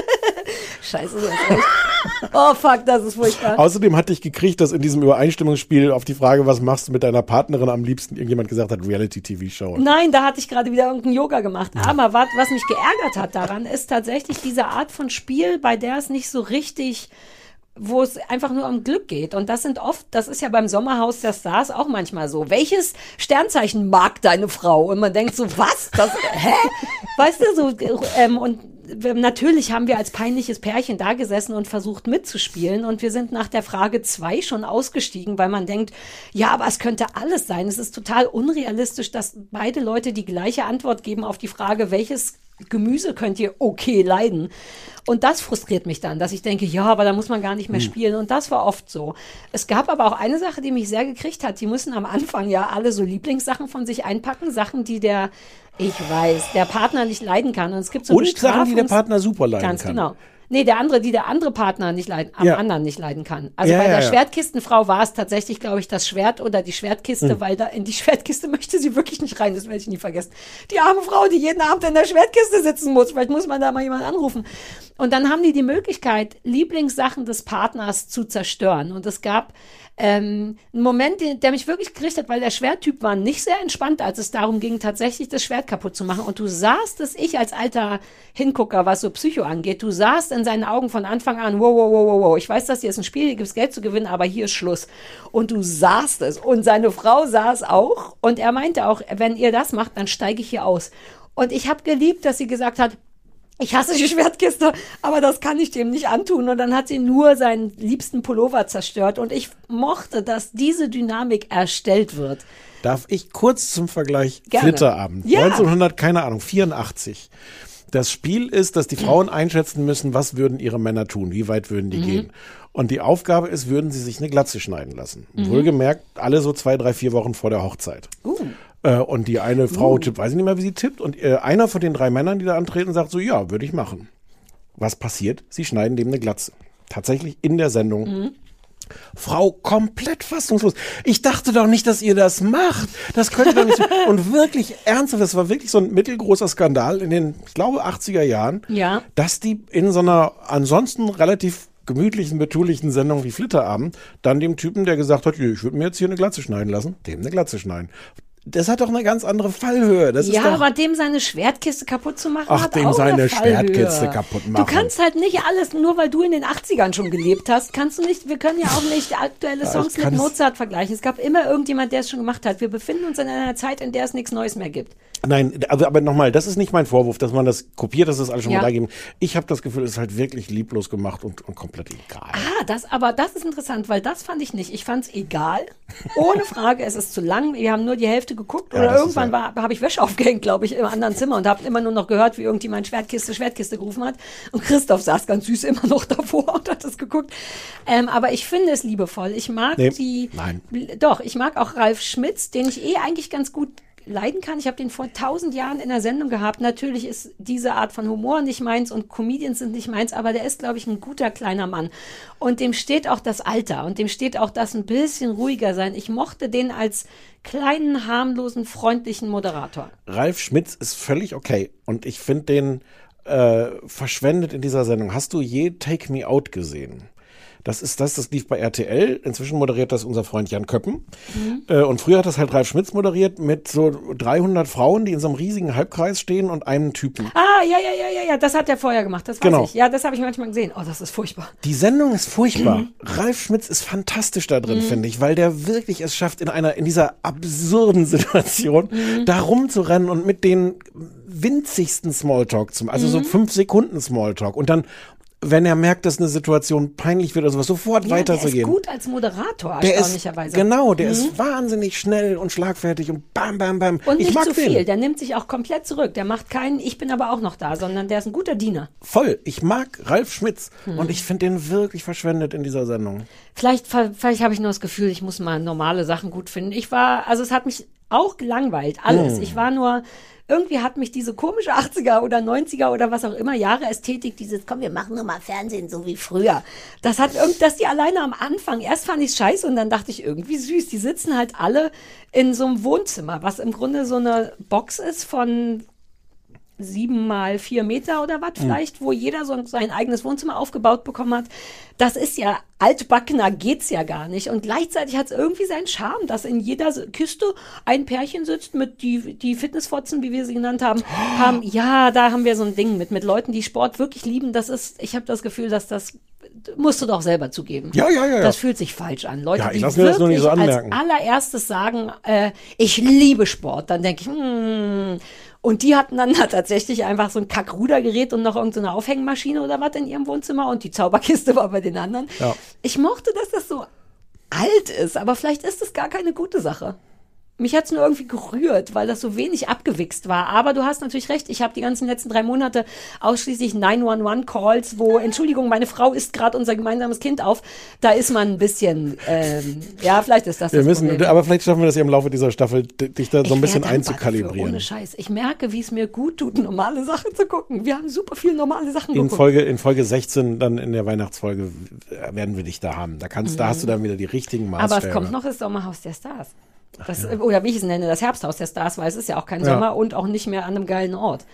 Scheiße, das ist. Oh fuck, das ist furchtbar. Außerdem hatte ich gekriegt, dass in diesem Übereinstimmungsspiel auf die Frage, was machst du mit deiner Partnerin am liebsten, irgendjemand gesagt hat, Reality-TV-Show. Nein, da hatte ich gerade wieder irgendein Yoga gemacht. Aber was, was mich geärgert hat daran, ist tatsächlich diese Art von Spiel, bei der es nicht so richtig wo es einfach nur um Glück geht. Und das sind oft, das ist ja beim Sommerhaus der Stars auch manchmal so. Welches Sternzeichen mag deine Frau? Und man denkt so, was? Das, hä? Weißt du, so, ähm, und natürlich haben wir als peinliches Pärchen da gesessen und versucht mitzuspielen. Und wir sind nach der Frage zwei schon ausgestiegen, weil man denkt, ja, aber es könnte alles sein. Es ist total unrealistisch, dass beide Leute die gleiche Antwort geben auf die Frage, welches Gemüse könnt ihr okay leiden. Und das frustriert mich dann, dass ich denke, ja, aber da muss man gar nicht mehr spielen. Und das war oft so. Es gab aber auch eine Sache, die mich sehr gekriegt hat. Die müssen am Anfang ja alle so Lieblingssachen von sich einpacken, Sachen, die der, ich weiß, der Partner nicht leiden kann. Und es gibt so Und Sachen, die der Partner super leiden Ganz kann. genau. Nee, der andere, die der andere Partner nicht leiden, am Ja. anderen nicht leiden kann. Also Ja, bei der ja. Schwertkistenfrau war es tatsächlich, glaube ich, das Schwert oder die Schwertkiste, Hm. weil da in die Schwertkiste möchte sie wirklich nicht rein, das werde ich nie vergessen. Die arme Frau, die jeden Abend in der Schwertkiste sitzen muss, vielleicht muss man da mal jemanden anrufen. Und dann haben die die Möglichkeit, Lieblingssachen des Partners zu zerstören. Und es gab ähm, einen Moment, den- der mich wirklich gekriegt hat, weil der Schwerttyp war nicht sehr entspannt, als es darum ging, tatsächlich das Schwert kaputt zu machen. Und du sahst es, ich als alter Hingucker, was so Psycho angeht, du sahst in seinen Augen von Anfang an, wow, wow, wow, wow, ich weiß, das hier ist ein Spiel, hier gibt es Geld zu gewinnen, aber hier ist Schluss. Und du sahst es. Und seine Frau sah es auch. Und er meinte auch, wenn ihr das macht, dann steige ich hier aus. Und ich habe geliebt, dass sie gesagt hat, ich hasse die Schwertkiste, aber das kann ich dem nicht antun. Und dann hat sie nur seinen liebsten Pullover zerstört. Und ich mochte, dass diese Dynamik erstellt wird. Darf ich kurz zum Vergleich Gerne. Flitterabend. Ja. 1900, keine Ahnung, 84. Das Spiel ist, dass die Frauen einschätzen müssen, was würden ihre Männer tun, wie weit würden die gehen. Und die Aufgabe ist, würden sie sich eine Glatze schneiden lassen. Wohlgemerkt, alle so zwei, drei, vier Wochen vor der Hochzeit. Äh, und die eine Frau tippt, weiß ich nicht mehr, wie sie tippt. Und äh, einer von den drei Männern, die da antreten, sagt so, ja, würde ich machen. Was passiert? Sie schneiden dem eine Glatze. Tatsächlich in der Sendung. Frau komplett fassungslos. Ich dachte doch nicht, dass ihr das macht. Das könnt ihr doch nicht. so- Und wirklich ernsthaft, das war wirklich so ein mittelgroßer Skandal in den, ich glaube, 80er Jahren, Ja. dass die in so einer ansonsten relativ gemütlichen, betulichen Sendung wie Flitterabend dann dem Typen, der gesagt hat, "Jö, ich würde mir jetzt hier eine Glatze schneiden lassen, dem eine Glatze schneiden. Das hat doch eine ganz andere Fallhöhe. Das ist ja, doch, aber dem seine Schwertkiste kaputt zu machen, Ach, hat dem auch seine eine. Schwertkiste kaputt machen. Du kannst halt nicht alles, nur weil du in den 80ern schon gelebt hast, kannst du nicht, wir können ja auch nicht aktuelle Songs mit Mozart vergleichen. Es gab immer irgendjemand, der es schon gemacht hat. Wir befinden uns in einer Zeit, in der es nichts Neues mehr gibt. Nein, aber, aber nochmal, das ist nicht mein Vorwurf, dass man das kopiert, dass das alles schon Ja. mal da geben. Ich habe das Gefühl, es ist halt wirklich lieblos gemacht und, und komplett egal. Ah, das, aber das ist interessant, weil das fand ich nicht. Ich fand es egal. Ohne Frage, es ist zu lang. Wir haben nur die Hälfte geguckt Ja, oder irgendwann war habe ich Wäsche aufgehängt, glaube ich, im anderen Zimmer und habe immer nur noch gehört, wie irgendjemand Schwertkiste, Schwertkiste gerufen hat. Und Christoph saß ganz süß immer noch davor und hat das geguckt. Ähm, aber ich finde es liebevoll. Ich mag Nee, die. nein. Doch, ich mag auch Ralf Schmitz, den ich eh eigentlich ganz gut leiden kann. Ich habe den vor tausend Jahren in der Sendung gehabt. Natürlich ist diese Art von Humor nicht meins und Comedians sind nicht meins, aber der ist, glaube ich, ein guter kleiner Mann. Und dem steht auch das Alter und dem steht auch das ein bisschen ruhiger sein. Ich mochte den als kleinen, harmlosen, freundlichen Moderator. Ralf Schmitz ist völlig okay und ich finde den äh, verschwendet in dieser Sendung. Hast du je Take Me Out gesehen? Das ist das, das lief bei RTL. Inzwischen moderiert das unser Freund Jan Köppen. Äh, und früher hat das halt Ralf Schmitz moderiert mit so 300 Frauen, die in so einem riesigen Halbkreis stehen und einem Typen. Ah, ja, ja, ja, ja, ja, das hat er vorher gemacht, das weiß Genau. ich. Ja, das habe ich manchmal gesehen. Oh, das ist furchtbar. Die Sendung ist furchtbar. Ralf Schmitz ist fantastisch da drin, finde ich, weil der wirklich es schafft, in einer, in dieser absurden Situation da rumzurennen und mit den winzigsten Smalltalk zum, also so fünf Sekunden Smalltalk und dann, wenn er merkt, dass eine Situation peinlich wird oder sowas, sofort Ja, der ist weiterzugehen. gut als Moderator, Der ist, erstaunlicherweise. Mhm. genau, der ist wahnsinnig schnell und schlagfertig und bam, bam, bam. Und ich nicht mag zu den. viel. Der nimmt sich auch komplett zurück. Der macht keinen, ich bin aber auch noch da, sondern der ist ein guter Diener. Voll. Ich mag Ralf Schmitz Mhm. und ich finde den wirklich verschwendet in dieser Sendung. Vielleicht, vielleicht habe ich nur das Gefühl, ich muss mal normale Sachen gut finden. Ich war, also es hat mich auch gelangweilt, alles. Ich war nur, irgendwie hat mich diese komische 80er oder 90er oder was auch immer Jahre Ästhetik, dieses, komm, wir machen nur mal Fernsehen, so wie früher. Das hat irgend, dass die alleine am Anfang, erst fand ich scheiße und dann dachte ich irgendwie süß. Die sitzen halt alle in so einem Wohnzimmer, was im Grunde so eine Box ist von sieben mal vier Meter oder was vielleicht, wo jeder so sein eigenes Wohnzimmer aufgebaut bekommen hat. Das ist ja altbackener geht's ja gar nicht. Und gleichzeitig hat es irgendwie seinen Charme, dass in jeder Kiste ein Pärchen sitzt mit die, die Fitnessfotzen, wie wir sie genannt haben, haben. Ja, da haben wir so ein Ding mit, mit Leuten, die Sport wirklich lieben. Das ist, ich habe das Gefühl, dass das musst du doch selber zugeben. Ja, ja, ja. Das fühlt sich falsch an. Leute, Ja, ich die nicht so wirklich anmerken. als allererstes sagen, äh, ich liebe Sport, dann denke ich, hm. Und die hatten dann da tatsächlich einfach so ein Kackrudergerät und noch irgendeine Aufhängmaschine oder was in ihrem Wohnzimmer und die Zauberkiste war bei den anderen. Ja. Ich mochte, dass das so alt ist, aber vielleicht ist es gar keine gute Sache. Mich hat's nur irgendwie gerührt, weil das so wenig abgewichst war. Aber du hast natürlich recht, ich habe die ganzen letzten drei Monate ausschließlich 911-Calls, wo, Entschuldigung, meine Frau isst gerade unser gemeinsames Kind auf. Da ist man ein bisschen, ähm, ja, vielleicht ist das Wir das müssen, Problem. aber vielleicht schaffen wir das ja im Laufe dieser Staffel, dich da so ein bisschen dafür, einzukalibrieren. Ohne Scheiß. Ich merke, wie es mir gut tut, normale Sachen zu gucken. Wir haben super viel normale Sachen In geguckt. Folge, in Folge 16, dann in der Weihnachtsfolge, äh, werden wir dich da haben. Da kannst, da hast du dann wieder die richtigen Maßstäbe. Mhm. Aber es kommt noch das Sommerhaus der Stars. Das, Oder wie ich es nenne, das Herbsthaus der Stars, weil es ist ja auch kein Ja. Sommer und auch nicht mehr an einem geilen Ort.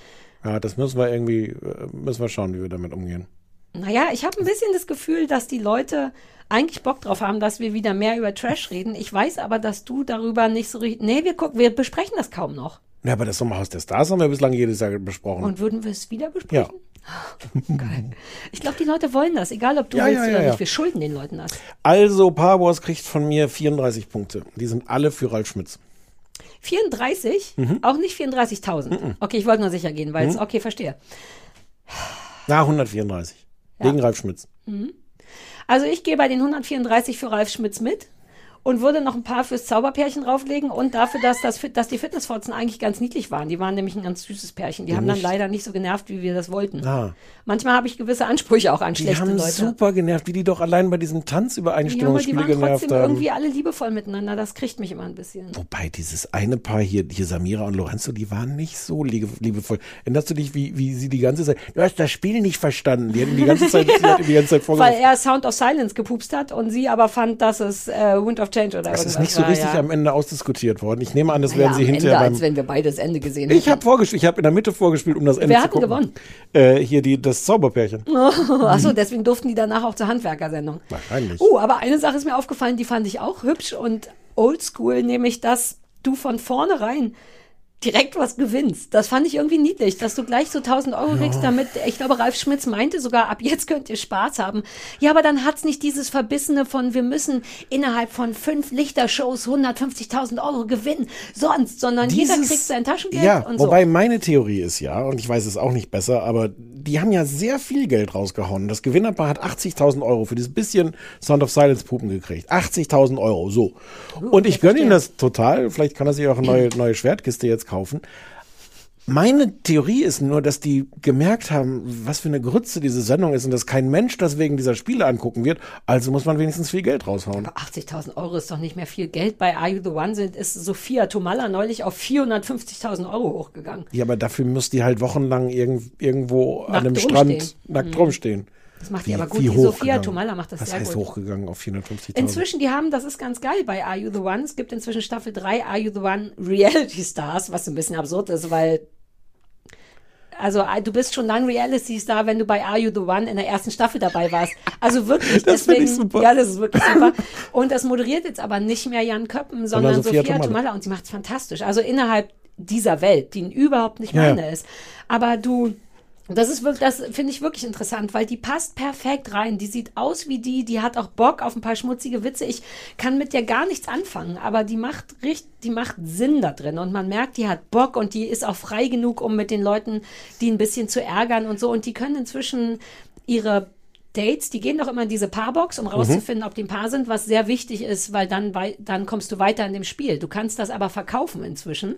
Ja, das müssen wir irgendwie, äh, müssen wir schauen, wie wir damit umgehen. Naja, ich habe ein bisschen das Gefühl, dass die Leute eigentlich Bock drauf haben, dass wir wieder mehr über Trash reden. Ich weiß aber, dass du darüber nicht so richtig. Nee, wir gucken, wir besprechen das kaum noch. Ja, aber das Sommerhaus der Stars haben wir bislang jedes Jahr besprochen. Und würden wir es wieder ja. Geil. Ich glaube, die Leute wollen das, egal ob du Ja, willst ja, ja, oder nicht. Wir schulden den Leuten das. Also, Power Wars kriegt von mir 34 Punkte. Die sind alle für Ralf Schmitz. 34? Mhm. Auch nicht 34.000. Okay, ich wollte nur sicher gehen, weil es, okay, verstehe. Na, 134. Wegen Ralf Schmitz. Also ich gehe bei den 134 für Ralf Schmitz mit. Und würde noch ein paar fürs Zauberpärchen drauflegen und dafür, dass, das, dass die Fitnessfotzen eigentlich ganz niedlich waren. Die waren nämlich ein ganz süßes Pärchen. Die haben dann nicht. leider nicht so genervt, wie wir das wollten. Ah. Manchmal habe ich gewisse Ansprüche auch an Die schlechte haben Leute. super genervt, wie die doch allein bei diesen ja, aber die Tanzübereinstimmungsspiele waren genervt trotzdem haben. irgendwie alle liebevoll miteinander. Das kriegt mich immer ein bisschen. Wobei dieses eine Paar hier, hier Samira und Lorenzo, die waren nicht so liebe, liebevoll. Erinnerst du dich, wie, wie sie die ganze Zeit, du hast das Spiel nicht verstanden. Die hatten die ganze Zeit, die hatten die ganze Zeit Weil er Sound of Silence gepupst hat und sie aber fand, dass es äh, Wind of Change oder Das ist nicht so war, richtig ja. am Ende ausdiskutiert worden. Ich nehme an, das werden sie am hinterher Ende, beim. als wenn wir beide das Ende gesehen Ich hätten. habe vorgespielt, ich habe in der Mitte vorgespielt, um das Ende Wer zu hat gucken. denn Äh, hier die, das Zauberpärchen. Achso, deswegen durften die danach auch zur Handwerkersendung. Wahrscheinlich. Uh, aber eine Sache ist mir aufgefallen, die fand ich auch hübsch und oldschool, nämlich, dass du von vornherein direkt was gewinnst. Das fand ich irgendwie niedlich, dass du gleich so 1000 Euro kriegst, damit, ich glaube, Ralf Schmitz meinte sogar, ab jetzt könnt ihr Spaß haben. Ja, aber dann hat's nicht dieses Verbissene von, wir müssen innerhalb von fünf Lichtershows 150.000 Euro gewinnen, sonst, sondern jeder Dieses- kriegt sein Taschengeld Ja, und so. wobei meine Theorie ist ja, und ich weiß es auch nicht besser, aber die haben ja sehr viel Geld rausgehauen. Das Gewinnerpaar hat 80.000 Euro für dieses bisschen Sound of Silence Puppen gekriegt. 80.000 Euro, so. und ich gönne ihm das total. Vielleicht kann er sich auch eine neue, neue Schwertkiste jetzt kaufen. Meine Theorie ist nur, dass die gemerkt haben, was für eine Grütze diese Sendung ist und dass kein Mensch das wegen dieser Spiele angucken wird. Also muss man wenigstens viel Geld raushauen. 80.000 Euro ist doch nicht mehr viel Geld. Bei Are You the One sind, ist Sophia Tomalla neulich auf 450.000 Euro hochgegangen. Ja, aber dafür muss die halt wochenlang irgend, irgendwo an Nackt einem rumstehen. Strand nackt rumstehen. Das macht Wie- die aber gut. Die Sophia? Tomalla macht das Was sehr heißt gut. hochgegangen auf 450.000? Inzwischen, die haben, das ist ganz geil bei Are You the One. Es gibt inzwischen Staffel 3 Are You the One Reality Stars, was ein bisschen absurd ist, weil also äh, du bist schon dann Reality Star, wenn du bei Are You the One in der ersten Staffel dabei warst. Also wirklich, Das deswegen, ich super. ja, das ist wirklich super. Und das moderiert jetzt aber nicht mehr Jan Köppen, sondern Sophia Sophia, Tomalla. Und sie macht es fantastisch. Also innerhalb dieser Welt, die überhaupt nicht Ja, ja. meine ist. Aber du, das ist wirklich, das finde ich wirklich interessant, weil die passt perfekt rein. Die sieht aus wie die, die hat auch Bock auf ein paar schmutzige Witze. Ich kann mit der gar nichts anfangen, aber die macht richtig, die macht Sinn da drin und man merkt, die hat Bock und die ist auch frei genug, um mit den Leuten, die ein bisschen zu ärgern und so. Und die können inzwischen ihre Dates, die gehen doch immer in diese Paarbox, um rauszufinden, ob die ein Paar sind, was sehr wichtig ist, weil dann, dann kommst du weiter in dem Spiel. Du kannst das aber verkaufen inzwischen.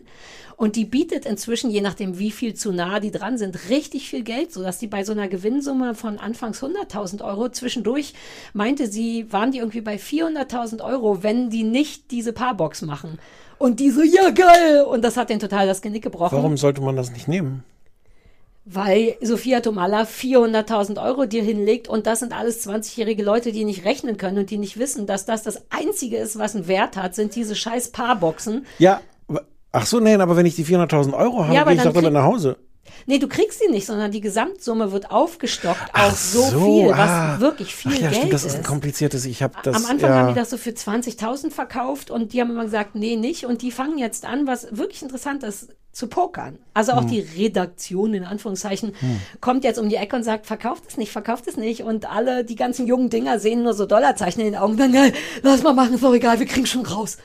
Und die bietet inzwischen, je nachdem, wie viel zu nah die dran sind, richtig viel Geld, sodass die bei so einer Gewinnsumme von anfangs 100.000 Euro zwischendurch, meinte sie, waren die irgendwie bei 400.000 Euro, wenn die nicht diese Paarbox machen. Und die so, ja geil! Und das hat den total das Genick gebrochen. Warum sollte man das nicht nehmen? Weil Sophia Tomalla 400.000 Euro dir hinlegt und das sind alles 20-jährige Leute, die nicht rechnen können und die nicht wissen, dass das das Einzige ist, was einen Wert hat, sind diese scheiß Paarboxen. Ja, ach so, nein, aber wenn ich die 400.000 Euro habe, Ja, gehe ich doch damit nach Hause. Nee, du kriegst sie nicht, sondern die Gesamtsumme wird aufgestockt Ach auf so, viel, was ah. wirklich viel Ach ja, Geld stimmt, das ist. ein kompliziertes. Ich habe das. Am Anfang ja. haben die das so für 20.000 verkauft und die haben immer gesagt, nee, nicht. Und die fangen jetzt an, was wirklich interessant ist, zu pokern. Also Hm. auch die Redaktion, in Anführungszeichen, kommt jetzt um die Ecke und sagt, verkauft es nicht, verkauft es nicht. Und alle, die ganzen jungen Dinger sehen nur so Dollarzeichen in den Augen. Dann, lass mal machen, ist doch egal, wir kriegen schon raus.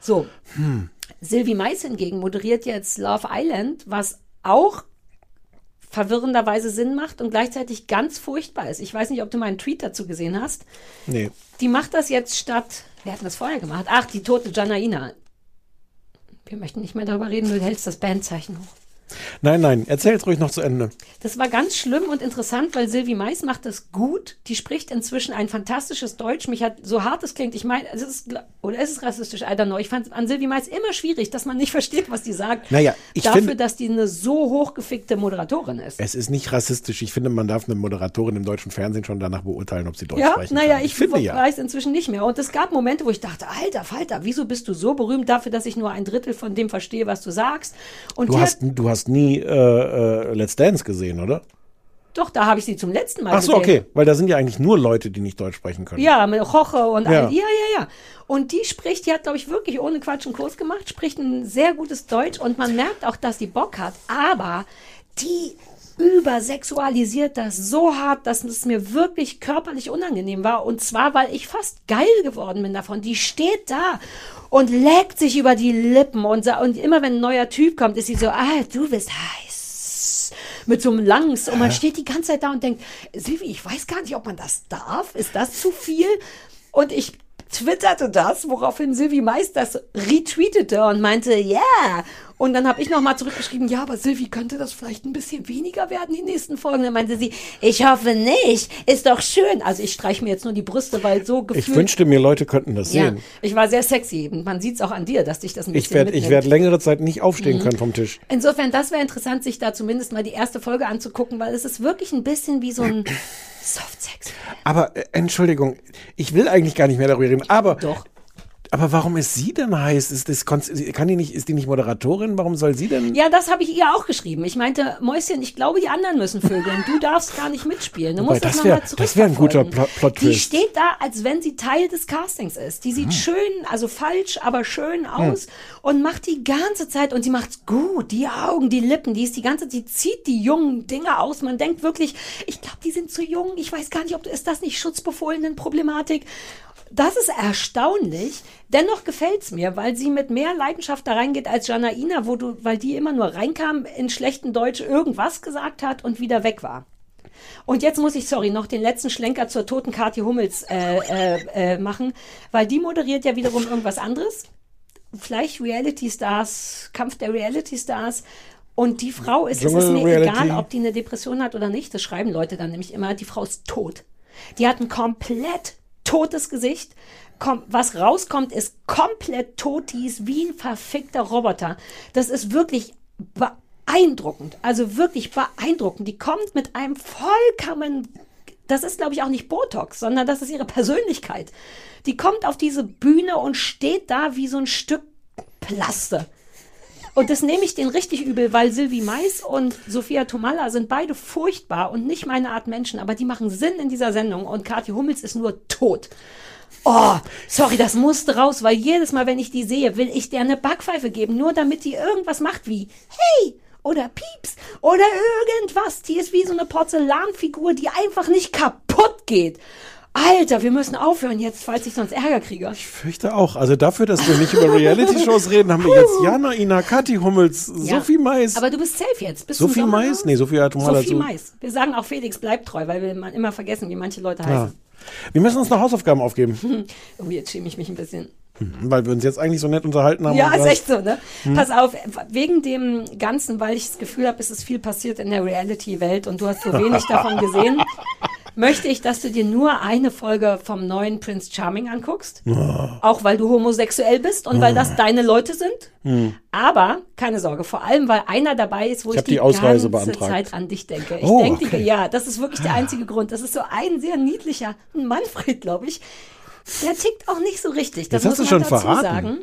So. Hm. Sylvie Mais hingegen moderiert jetzt Love Island, was auch verwirrenderweise Sinn macht und gleichzeitig ganz furchtbar ist. Ich weiß nicht, ob du meinen Tweet dazu gesehen hast. Nee. Die macht das jetzt statt. Wer hat denn das vorher gemacht? Ach, die tote Janaina. Wir möchten nicht mehr darüber reden, du hältst das Bandzeichen hoch. Nein, nein, erzähl's ruhig noch zu Ende. Das war ganz schlimm und interessant, weil Sylvie Mais macht das gut. Die spricht inzwischen ein fantastisches Deutsch. Mich hat, so hart es klingt, ich meine, es ist, oder es ist rassistisch, I don't know. Ich fand es an Sylvie Mais immer schwierig, dass man nicht versteht, was die sagt. Naja, ich Dafür, finde- dass die eine so hochgefickte Moderatorin ist. Es ist nicht rassistisch. Ich finde, man darf eine Moderatorin im deutschen Fernsehen schon danach beurteilen, ob sie Deutsch Ja, sprechen naja, kann. ich, finde ja. weiß inzwischen nicht mehr. Und es gab Momente, wo ich dachte, alter Falter, wieso bist du so berühmt dafür, dass ich nur ein Drittel von dem verstehe, was du sagst? Und Du hast, du hast nie äh, äh, Let's Dance gesehen, oder? doch, da habe ich sie zum letzten Mal Ach so, gesehen. okay. Weil da sind ja eigentlich nur Leute, die nicht Deutsch sprechen können. Ja, mit Roche und Ja. all, ja, ja, ja. Und die spricht, die hat, glaube ich, wirklich ohne Quatsch einen Kurs gemacht, spricht ein sehr gutes Deutsch und man merkt auch, dass die Bock hat. Aber die übersexualisiert das so hart, dass es mir wirklich körperlich unangenehm war. Und zwar, weil ich fast geil geworden bin davon. Die steht da und leckt sich über die Lippen und, und immer wenn ein neuer Typ kommt, ist sie so, ah, du bist heiß. Mit so einem Langs. Und man steht die ganze Zeit da und denkt, Silvi, ich weiß gar nicht, ob man das darf. Ist das zu viel? Und ich twitterte das, woraufhin Silvi das retweetete und meinte, ja. Yeah. Und dann habe ich nochmal zurückgeschrieben, ja, aber Silvi, könnte das vielleicht ein bisschen weniger werden, die nächsten Folgen? Dann meinte sie, ich hoffe nicht, ist doch schön. Also ich streiche mir jetzt nur die Brüste, weil so gefühlt... Ich wünschte mir, Leute könnten das ja, sehen. ich war sehr sexy. Und Man sieht es auch an dir, dass dich das ein bisschen Ich werde ich mitnimmt. werd längere Zeit nicht Mhm. aufstehen können vom Tisch. Insofern, das wäre interessant, sich da zumindest mal die erste Folge anzugucken, weil es ist wirklich ein bisschen wie so ein Softsex. Aber äh, Entschuldigung, ich will eigentlich gar nicht mehr darüber reden. Aber Doch. Aber warum ist sie denn heiß? Ist das kann die nicht? Ist die nicht Moderatorin? Warum soll sie denn? Ja, das habe ich ihr auch geschrieben. Ich meinte, Mäuschen, ich glaube, die anderen müssen vögeln. Du darfst gar nicht mitspielen. Du Wobei, musst das, das nochmal das wär ein guter. Plot- Die Plot-Twist. steht da, als wenn sie Teil des Castings ist. Die sieht Hm. schön, also falsch, aber schön aus und macht die ganze Zeit und sie macht's gut. Die Augen, die Lippen, die ist die ganze, die zieht die jungen Dinge aus. Man denkt wirklich, ich glaube, die sind zu jung. Ich weiß gar nicht, ob ist das nicht Schutzbefohlenen-Problematik. Das ist erstaunlich. Dennoch gefällt's mir, weil sie mit mehr Leidenschaft da reingeht als Janaina, wo du, weil die immer nur reinkam, in schlechten Deutsch irgendwas gesagt hat und wieder weg war. Und jetzt muss ich, sorry, noch den letzten Schlenker zur toten Kathi Hummels äh, äh, äh, machen, weil die moderiert ja wiederum irgendwas anderes. Vielleicht Reality Stars, Kampf der Reality Stars. Und die Frau ist, es ist mir Reality. egal, ob die eine Depression hat oder nicht. Das schreiben Leute dann nämlich immer. Die Frau ist tot. Die hat ein komplett totes Gesicht. Kom was rauskommt, ist komplett tot. Die ist wie ein verfickter Roboter. Das ist wirklich beeindruckend. Also wirklich beeindruckend. Die kommt mit einem vollkommen das ist, glaube ich, auch nicht Botox, sondern das ist ihre Persönlichkeit. Die kommt auf diese Bühne und steht da wie so ein Stück Plaste. Und das nehme ich den richtig übel, weil Sylvie Mais und Sophia Tomalla sind beide furchtbar und nicht meine Art Menschen, aber die machen Sinn in dieser Sendung und Kathi Hummels ist nur tot. Oh, sorry, das musste raus, weil jedes Mal, wenn ich die sehe, will ich der eine Backpfeife geben, nur damit die irgendwas macht wie Hey oder Pieps oder irgendwas. Die ist wie so eine Porzellanfigur, die einfach nicht kaputt geht. Alter, wir müssen aufhören jetzt, falls ich sonst Ärger kriege. Ich fürchte auch. Also dafür, dass wir nicht über Reality-Shows reden, haben wir jetzt Jana, Ina, Kathi Hummels, Ja. Sophie Mais. Aber du bist safe jetzt. Bis zum Sophie Mais? Nee, Sophie hat mal Sophie dazu. Mais. Wir sagen auch Felix bleibt treu, weil wir immer vergessen, wie manche Leute Ja. Wir müssen uns noch Hausaufgaben aufgeben, Oh, jetzt schäme ich mich ein bisschen. weil wir uns jetzt eigentlich so nett unterhalten haben. Ja, ist echt so, ne? Hm. Pass auf, wegen dem Ganzen, weil ich das Gefühl habe, es ist viel passiert in der Reality-Welt und du hast so wenig davon gesehen, möchte ich, dass du dir nur eine Folge vom neuen Prince Charming anguckst. Auch weil du homosexuell bist und weil das deine Leute sind. Hm. Aber keine Sorge, vor allem, weil einer dabei ist, wo Ich ich, die Ausreise ganze beantragt. Zeit an dich denke. Ich Oh, denke, okay. ja, das ist wirklich der einzige Grund. Das ist so ein sehr niedlicher Manfred, glaube ich. Der tickt auch nicht so richtig. Das Jetzt hast muss du man schon dazu verraten. sagen.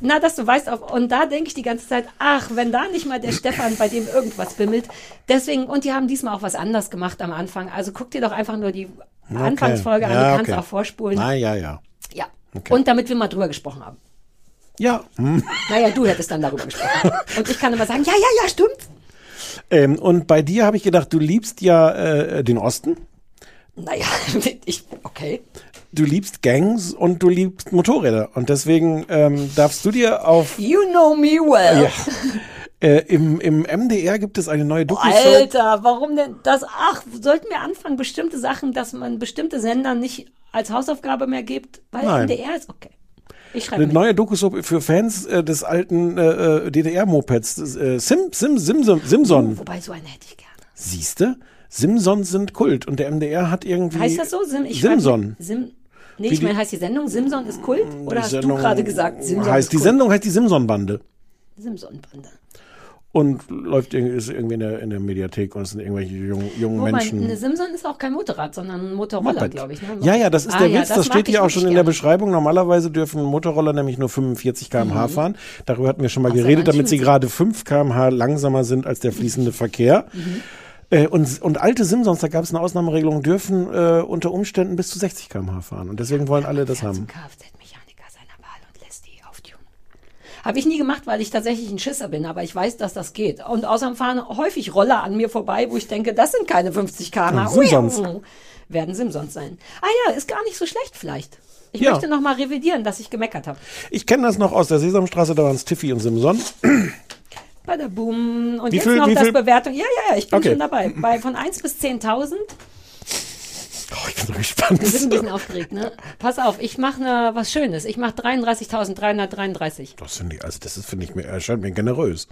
Na, dass du weißt, auf, und da denke ich die ganze Zeit, ach, wenn da nicht mal der Stefan, bei dem irgendwas bimmelt. Deswegen, und die haben diesmal auch was anders gemacht am Anfang. Also guck dir doch einfach nur die Okay. Anfangsfolge an, Ja, du kannst okay. auch vorspulen. Ah, ja, ja. Ja. Okay. Und damit wir mal drüber gesprochen haben. Ja. Hm. Naja, du hättest dann darüber gesprochen. Und ich kann immer sagen, ja, ja, ja, stimmt. Ähm, und bei dir habe ich gedacht, du liebst ja äh, den Osten, Naja, ich, okay. Du liebst Gangs und du liebst Motorräder. Und deswegen ähm, darfst du dir auf You know me well. Ja. Äh, im, Im MDR gibt es eine neue Doku-Show. Alter, warum denn das? Ach, sollten wir anfangen, bestimmte Sachen, dass man bestimmte Sender nicht als Hausaufgabe mehr gibt? Weil Nein. NDR ist okay. Ich schreibe Eine mit. neue Doku-Show für Fans äh, des alten äh, äh, DDR-Mopeds. Äh, Sim, Sim, Simson. Simson. Wobei, so einen hätte ich gerne. Siehste? Simsons sind Kult und der MDR hat irgendwie. Heißt das so? Sim, ich Simson. Sim, nee, ich meine, heißt die Sendung Simson ist Kult? Oder hast Sendung du gerade gesagt, Simson heißt, ist Die Kult? Sendung heißt die Simson-Bande Simson-Bande. und läuft irgendwie, ist irgendwie in der, in der Mediathek und es sind irgendwelche jungen, jungen Wobei, Menschen. eine Simson ist auch kein Motorrad, sondern ein Motorroller, glaube ich. Ne? Ja, ja, das ist Ah, der ja, Witz. Das, mag steht hier auch schon in der. Beschreibung. Normalerweise dürfen Motorroller nämlich nur 45 km/h fahren. Darüber hatten wir schon mal Mhm. Ach, geredet, damit sie gerade 5 km/h langsamer sind als der fließende Verkehr. Mhm. Äh, und, und alte Simsons, da gab es eine Ausnahmeregelung, dürfen äh, unter Umständen bis zu 60 km/h fahren. Und deswegen wollen alle das haben. Kfz-Mechaniker seiner Wahl und lässt die auftunen. Habe ich nie gemacht, weil ich tatsächlich ein Schisser bin, aber ich weiß, dass das geht. Und außerdem fahren häufig Roller an mir vorbei, wo ich denke, das sind keine 50 km/h. Ja, Simsons. Werden Simsons sein. Ah ja, ist gar nicht so schlecht vielleicht. Ich Ja. möchte noch mal revidieren, dass ich gemeckert habe. Ich kenne das noch aus der Sesamstraße, da waren es Tiffy und Simson. Bei der Boom. Und Wie jetzt viel- noch das viel- Bewertung. Ja, ja, ja, ich bin Okay. schon dabei. Bei von 1 bis 10.000. Oh, ich bin so gespannt. Wir sind ein bisschen aufgeregt, ne? Pass auf, ich mache ne, was Schönes. Ich mache 33.333. Das finde ich, also das ist, finde ich mir, erscheint mir generös.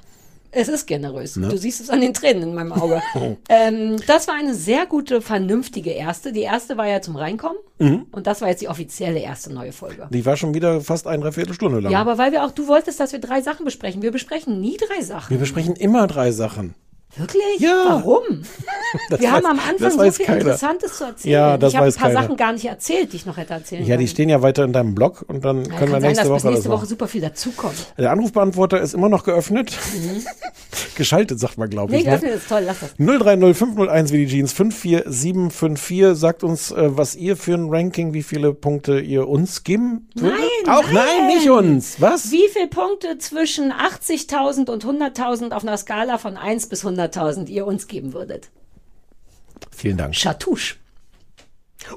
Es ist generös. Ne? Du siehst es an den Tränen in meinem Auge. ähm, das war eine sehr gute, vernünftige erste. Die erste war ja zum Reinkommen. Mhm. Und das war jetzt die offizielle erste neue Folge. Die war schon wieder fast eine Dreiviertelstunde lang. Ja, aber weil wir auch, du wolltest, dass wir drei Sachen besprechen. Wir besprechen nie drei Sachen. Wir besprechen immer drei Sachen. Wirklich? Ja. Warum? Das wir haben weiß- am das Anfang so viel keiner. Interessantes zu erzählen. Ja, das ich habe ein paar keiner. Sachen gar nicht erzählt, die ich noch hätte erzählen Ja, die stehen ja weiter in deinem Blog und dann Ja, können wir sein, nächste dass Woche bis nächste Woche super viel dazukommt. Der Anrufbeantworter ist immer noch geöffnet. Geschaltet, sagt man, glaube Nee, ich. Ne? geöffnet ist toll, lass das. 030 501 wie die Jeans 54754 sagt uns, äh, was ihr für ein Ranking, wie viele Punkte ihr uns geben würdet. Nein, Auch nein, nicht uns. Was? Wie viele Punkte zwischen 80.000 und 100.000 auf einer Skala von 1 bis 100.000 ihr uns geben würdet? Vielen Dank. Chatouche.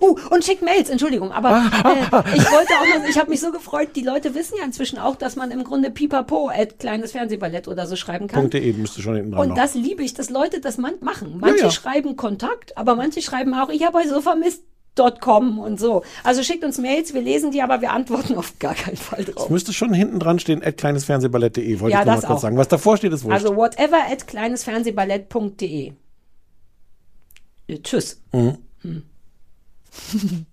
Uh, und schickt Mails, Entschuldigung, aber Ah, äh, ich wollte auch noch, ich habe mich so gefreut, die Leute wissen ja inzwischen auch, dass man im Grunde pipapo at kleines Fernsehballett oder so schreiben kann. Punkte eben müsste schon hinten dran Und noch. das liebe ich, dass Leute das man machen. Manche Ja, ja. schreiben Kontakt, aber manche schreiben auch, ich habe euch so vermisst. .com und so. Also schickt uns Mails, wir lesen die, aber wir antworten auf gar keinen Fall Es drauf. müsste schon hinten dran stehen, at kleinesfernsehballett.de, wollte Ja, ich nur mal kurz auch. sagen. Was davor steht, ist wurscht. Also whatever at kleinesfernsehballett.de. Tschüss. Mhm. Hm.